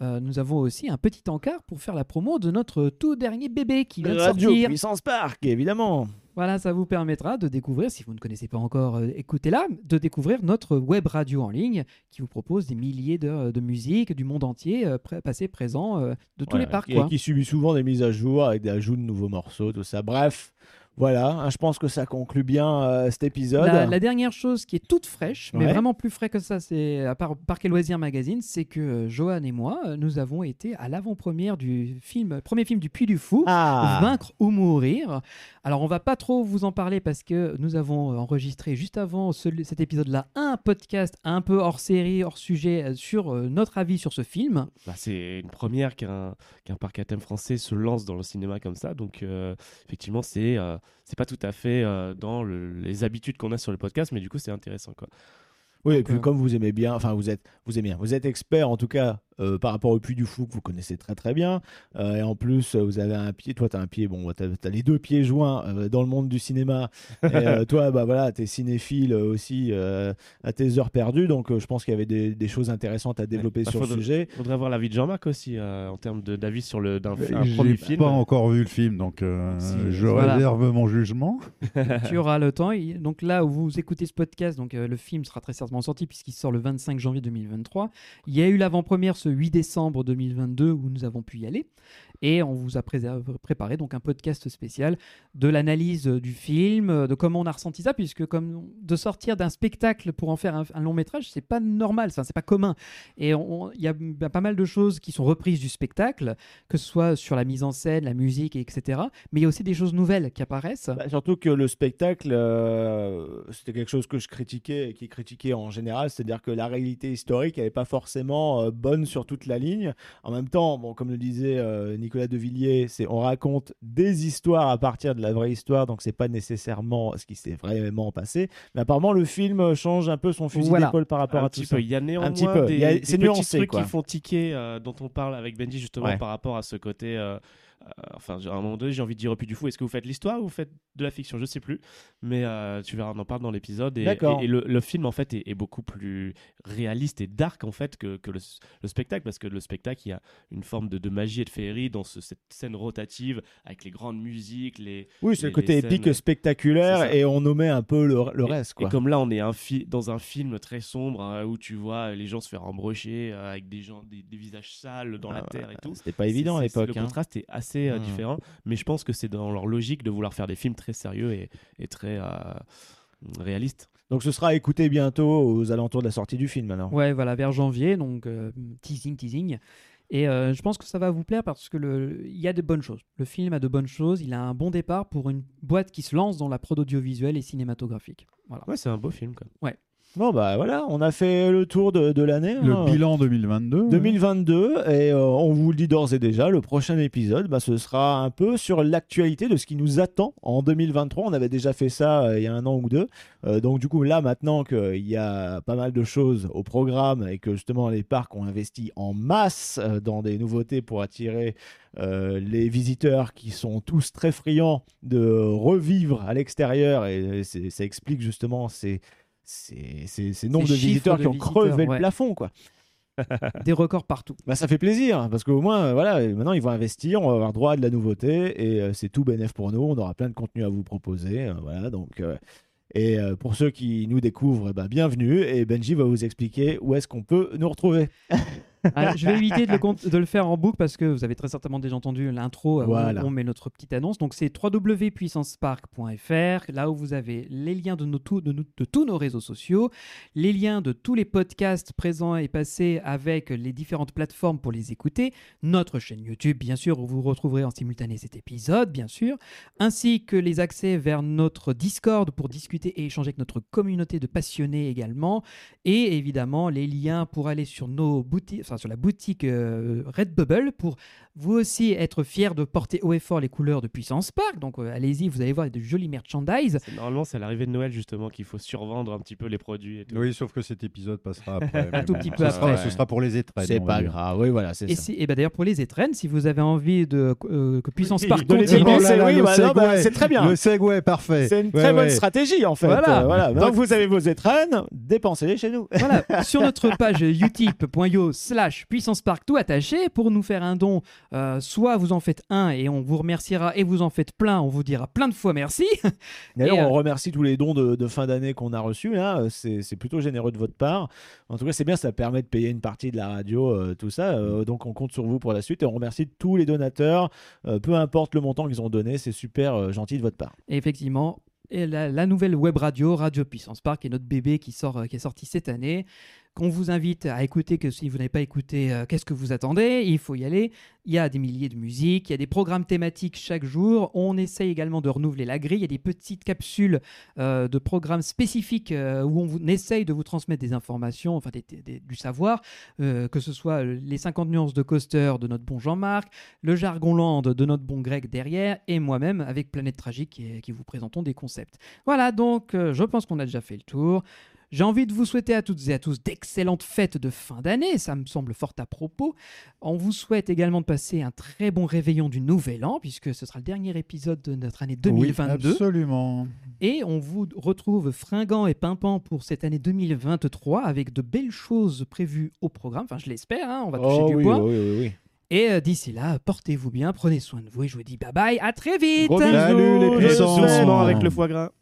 Speaker 8: euh, nous avons aussi un petit encart pour faire la promo de notre tout dernier bébé qui vient de
Speaker 7: Radio
Speaker 8: sortir.
Speaker 7: Puissance Park, évidemment.
Speaker 8: Voilà, ça vous permettra de découvrir, si vous ne connaissez pas encore, euh, écoutez-la, de découvrir notre web radio en ligne qui vous propose des milliers de, de musiques du monde entier, euh, pré- passé, présent, euh, de tous les parcs.
Speaker 7: Et
Speaker 8: quoi.
Speaker 7: qui subit souvent des mises à jour avec des ajouts de nouveaux morceaux, tout ça. Bref, voilà, hein, je pense que ça conclut bien euh, cet épisode.
Speaker 8: La, la dernière chose qui est toute fraîche, mais
Speaker 7: Ouais.
Speaker 8: vraiment plus frais que ça, c'est à part Parc et Loisirs Magazine, c'est que euh, Johan et moi, euh, nous avons été à l'avant-première du film, premier film du Puy du Fou.
Speaker 7: Ah,
Speaker 8: Vaincre ou mourir. Alors, on va pas trop vous en parler parce que nous avons euh, enregistré juste avant ce- cet épisode-là un podcast un peu hors série, hors sujet sur euh, notre avis sur ce film.
Speaker 1: Bah, C'est une première qu'un qu'un parc à thème français se lance dans le cinéma comme ça. Donc, euh, effectivement, c'est euh, c'est pas tout à fait euh, dans le- les habitudes qu'on a sur le podcast, mais du coup, c'est intéressant. Quoi.
Speaker 7: Oui, et puis
Speaker 8: euh,
Speaker 7: comme vous aimez bien, enfin vous êtes, vous aimez bien, vous êtes expert en tout cas euh, par rapport au Puy du Fou que vous connaissez très très bien. Euh, et en plus, euh, vous avez un pied, toi tu as un pied, bon, tu as, les deux pieds joints euh, dans le monde du cinéma. Et euh, <laughs> toi, bah voilà, tu es cinéphile aussi euh, à tes heures perdues. Donc euh, je pense qu'il y avait des, des choses intéressantes à développer
Speaker 1: Bah,
Speaker 7: sur le sujet.
Speaker 1: faudrait avoir l'avis de Jean-Marc aussi euh, en termes d'avis sur le d'un un premier
Speaker 5: J'ai
Speaker 1: film.
Speaker 5: pas encore vu le film, donc euh,
Speaker 1: Si,
Speaker 5: je
Speaker 8: voilà.
Speaker 5: réserve mon jugement. <laughs>
Speaker 8: tu auras le temps. Il- Donc là où vous écoutez ce podcast, donc euh, le film sera très certainement sorti puisqu'il sort le 25 janvier 2023. Il y a eu l'avant-première ce 8 décembre 2022 où nous avons pu y aller. Et on vous a préparé donc un podcast spécial de l'analyse du film, de comment on a ressenti ça, puisque comme de sortir d'un spectacle pour en faire un, long métrage, c'est pas normal, c'est pas commun. Et il y a pas mal de choses qui sont reprises du spectacle, que ce soit sur la mise en scène, la musique, etc. Mais il y a aussi des choses nouvelles qui apparaissent.
Speaker 7: Bah, surtout que le spectacle, euh, c'était quelque chose que je critiquais et qui est critiqué en général, c'est-à-dire que la réalité historique, elle n'est pas forcément euh, bonne sur toute la ligne. En même temps, bon, comme le disait euh, Nicolas Devilliers, c'est on raconte des histoires à partir de la vraie histoire, donc c'est pas nécessairement ce qui s'est vraiment passé. Mais apparemment, le film change un peu son fusil
Speaker 8: Voilà.
Speaker 7: d'épaule par rapport
Speaker 1: un
Speaker 7: à tout
Speaker 1: petit
Speaker 7: ça.
Speaker 1: peu. Il y a néanmoins
Speaker 7: petit peu.
Speaker 1: des,
Speaker 7: Il y a-
Speaker 1: des
Speaker 7: c'est
Speaker 1: petits
Speaker 7: nuancé,
Speaker 1: trucs
Speaker 7: quoi.
Speaker 1: qui font tiquer, euh, dont on parle avec Benji justement
Speaker 7: Ouais.
Speaker 1: par rapport à ce côté. euh, euh, enfin, à un moment donné, j'ai envie de dire au Puy du Fou, est-ce que vous faites l'histoire ou vous faites de la fiction? Je sais plus, mais euh, tu verras, on en parle dans l'épisode. Et, et- et le, le film en fait est, est beaucoup plus réaliste et dark en fait que, que le, le spectacle, parce que le spectacle, il y a une forme de, de magie et de féerie dans ce- cette scène rotative avec les grandes musiques, les
Speaker 7: Oui, c'est le côté épique
Speaker 1: scènes-
Speaker 7: spectaculaire et on nommait un peu le, le
Speaker 1: et-
Speaker 7: reste. Quoi.
Speaker 1: Et comme là, on est un dans un film très sombre hein, où tu vois les gens se faire embrocher euh, avec des gens, des, des visages sales dans la
Speaker 7: Ah,
Speaker 1: terre et tout.
Speaker 7: C'était pas évident à l'époque.
Speaker 1: Le
Speaker 7: hein.
Speaker 1: contraste est assez euh,
Speaker 7: Hmm.
Speaker 1: différent, mais je pense que c'est dans leur logique de vouloir faire des films très sérieux et, et très euh, réalistes.
Speaker 7: Donc ce sera à écouter bientôt aux alentours de la sortie du film alors.
Speaker 8: Ouais, voilà, vers janvier, donc euh, teasing, teasing. Et euh, je pense que ça va vous plaire parce que le- il y a de bonnes choses. Le film a de bonnes choses. Il a un bon départ pour une boîte qui se lance dans la prod audiovisuelle et cinématographique. Voilà.
Speaker 1: Ouais, c'est un beau film. Quoi.
Speaker 7: Bon bah voilà, on a fait le tour de, de l'année.
Speaker 5: Le
Speaker 7: hein.
Speaker 5: bilan 2022.
Speaker 7: 2022 et euh, on vous le dit d'ores et déjà, le prochain épisode, bah, ce sera un peu sur l'actualité de ce qui nous attend en 2023. On avait déjà fait ça euh, il y a un an ou deux. Euh, donc du coup là maintenant qu'il y a pas mal de choses au programme et que justement les parcs ont investi en masse dans des nouveautés pour attirer les visiteurs qui sont tous très friands de revivre à l'extérieur et c'est- ça explique justement ces, ces, nombres de visiteurs
Speaker 8: de
Speaker 7: qui ont crevé le plafond quoi. <laughs>
Speaker 8: Des records partout.
Speaker 7: Bah, ça fait plaisir parce qu'au moins, euh, voilà, euh, maintenant ils vont investir, on va avoir droit à de la nouveauté et euh, c'est tout bénéf pour nous. On aura plein de contenu à vous proposer. euh, voilà, donc. euh, et pour ceux qui nous découvrent, bah, bienvenue. Et Benji va vous expliquer où est-ce qu'on peut nous retrouver. <laughs>
Speaker 8: Ah, je vais éviter de le, compte- de le faire en boucle parce que vous avez très certainement déjà entendu l'intro euh, où
Speaker 7: Voilà.
Speaker 8: on met notre petite annonce. Donc c'est www.puissancepark.fr, là où vous avez les liens de, nos, tous- de, nous- de tous nos réseaux sociaux, les liens de tous les podcasts présents et passés avec les différentes plateformes pour les écouter, notre chaîne YouTube bien sûr où vous retrouverez en simultané cet épisode bien sûr, ainsi que les accès vers notre Discord pour discuter et échanger avec notre communauté de passionnés également, et évidemment les liens pour aller sur nos boutiques, enfin sur la boutique euh, Redbubble pour vous aussi être fier de porter haut et fort les couleurs de Puissance Park. Donc euh, allez-y, vous allez voir de jolis merchandise.
Speaker 1: Normalement, c'est à l'arrivée de Noël justement qu'il faut survendre un petit peu les produits. Et tout.
Speaker 5: Oui, sauf que cet épisode passera après. <laughs> mais
Speaker 8: tout petit
Speaker 5: ce
Speaker 8: peu
Speaker 5: sera-
Speaker 8: après.
Speaker 5: Ce sera pour les étrennes.
Speaker 7: C'est pas grave. Oui, voilà, c'est
Speaker 8: Et,
Speaker 7: ça.
Speaker 8: si, et bah d'ailleurs pour les étrennes, si vous avez envie de euh, que Puissance Park continue,
Speaker 7: c'est très bien.
Speaker 5: Le segway, parfait.
Speaker 7: C'est une
Speaker 5: Ouais,
Speaker 7: très bonne stratégie en fait.
Speaker 8: Voilà.
Speaker 7: Euh, voilà.
Speaker 5: Donc-
Speaker 7: Donc vous avez vos étrennes, dépensez-les chez nous.
Speaker 8: Voilà, <laughs> sur notre page utip.io slash puissance park tout attaché pour nous faire un don. euh, soit vous en faites un et on vous remerciera et vous en faites plein, on vous dira plein de fois merci.
Speaker 7: D'ailleurs, <laughs>
Speaker 8: Et, euh,
Speaker 7: on remercie tous les dons de, de fin d'année qu'on a reçus. Euh, C'est plutôt généreux de votre part. En tout cas, c'est bien, ça permet de payer une partie de la radio, euh, tout ça. Euh, donc, on compte sur vous pour la suite. Et on remercie tous les donateurs, peu importe le montant qu'ils ont donné. C'est super gentil de votre part.
Speaker 8: Et effectivement, et la, la nouvelle web radio, Radio Puissance Park, est notre bébé qui, sort, qui est sorti cette année. Qu'on vous invite à écouter, que si vous n'avez pas écouté, euh, qu'est-ce que vous attendez Il faut y aller. Il y a des milliers de musiques, il y a des programmes thématiques chaque jour. On essaye également de renouveler la grille. Il y a des petites capsules euh, de programmes spécifiques euh, où on, essaye de vous transmettre des informations, enfin du savoir, que ce soit les 50 nuances de coaster de notre bon Jean-Marc, le jargon land de notre bon Greg derrière, et moi-même avec Planète Tragique qui, vous présentons des concepts. Voilà, donc je pense qu'on a déjà fait le tour. J'ai envie de vous souhaiter à toutes et à tous d'excellentes fêtes de fin d'année, ça me semble fort à propos. On vous souhaite également de passer un très bon réveillon du Nouvel An, puisque ce sera le dernier épisode de notre année 2022.
Speaker 5: Oui, absolument.
Speaker 8: Et on vous retrouve fringant et pimpant pour cette année 2023 avec de belles choses prévues au programme. Enfin, je l'espère, hein, on va toucher
Speaker 7: Oh
Speaker 8: du
Speaker 7: oui,
Speaker 8: bois.
Speaker 7: oui, oui, oui.
Speaker 8: Et euh, d'ici là, portez-vous bien, prenez soin de vous et je vous dis bye bye, à très vite
Speaker 7: Gros
Speaker 5: Salut les puissants.
Speaker 1: avec le foie gras.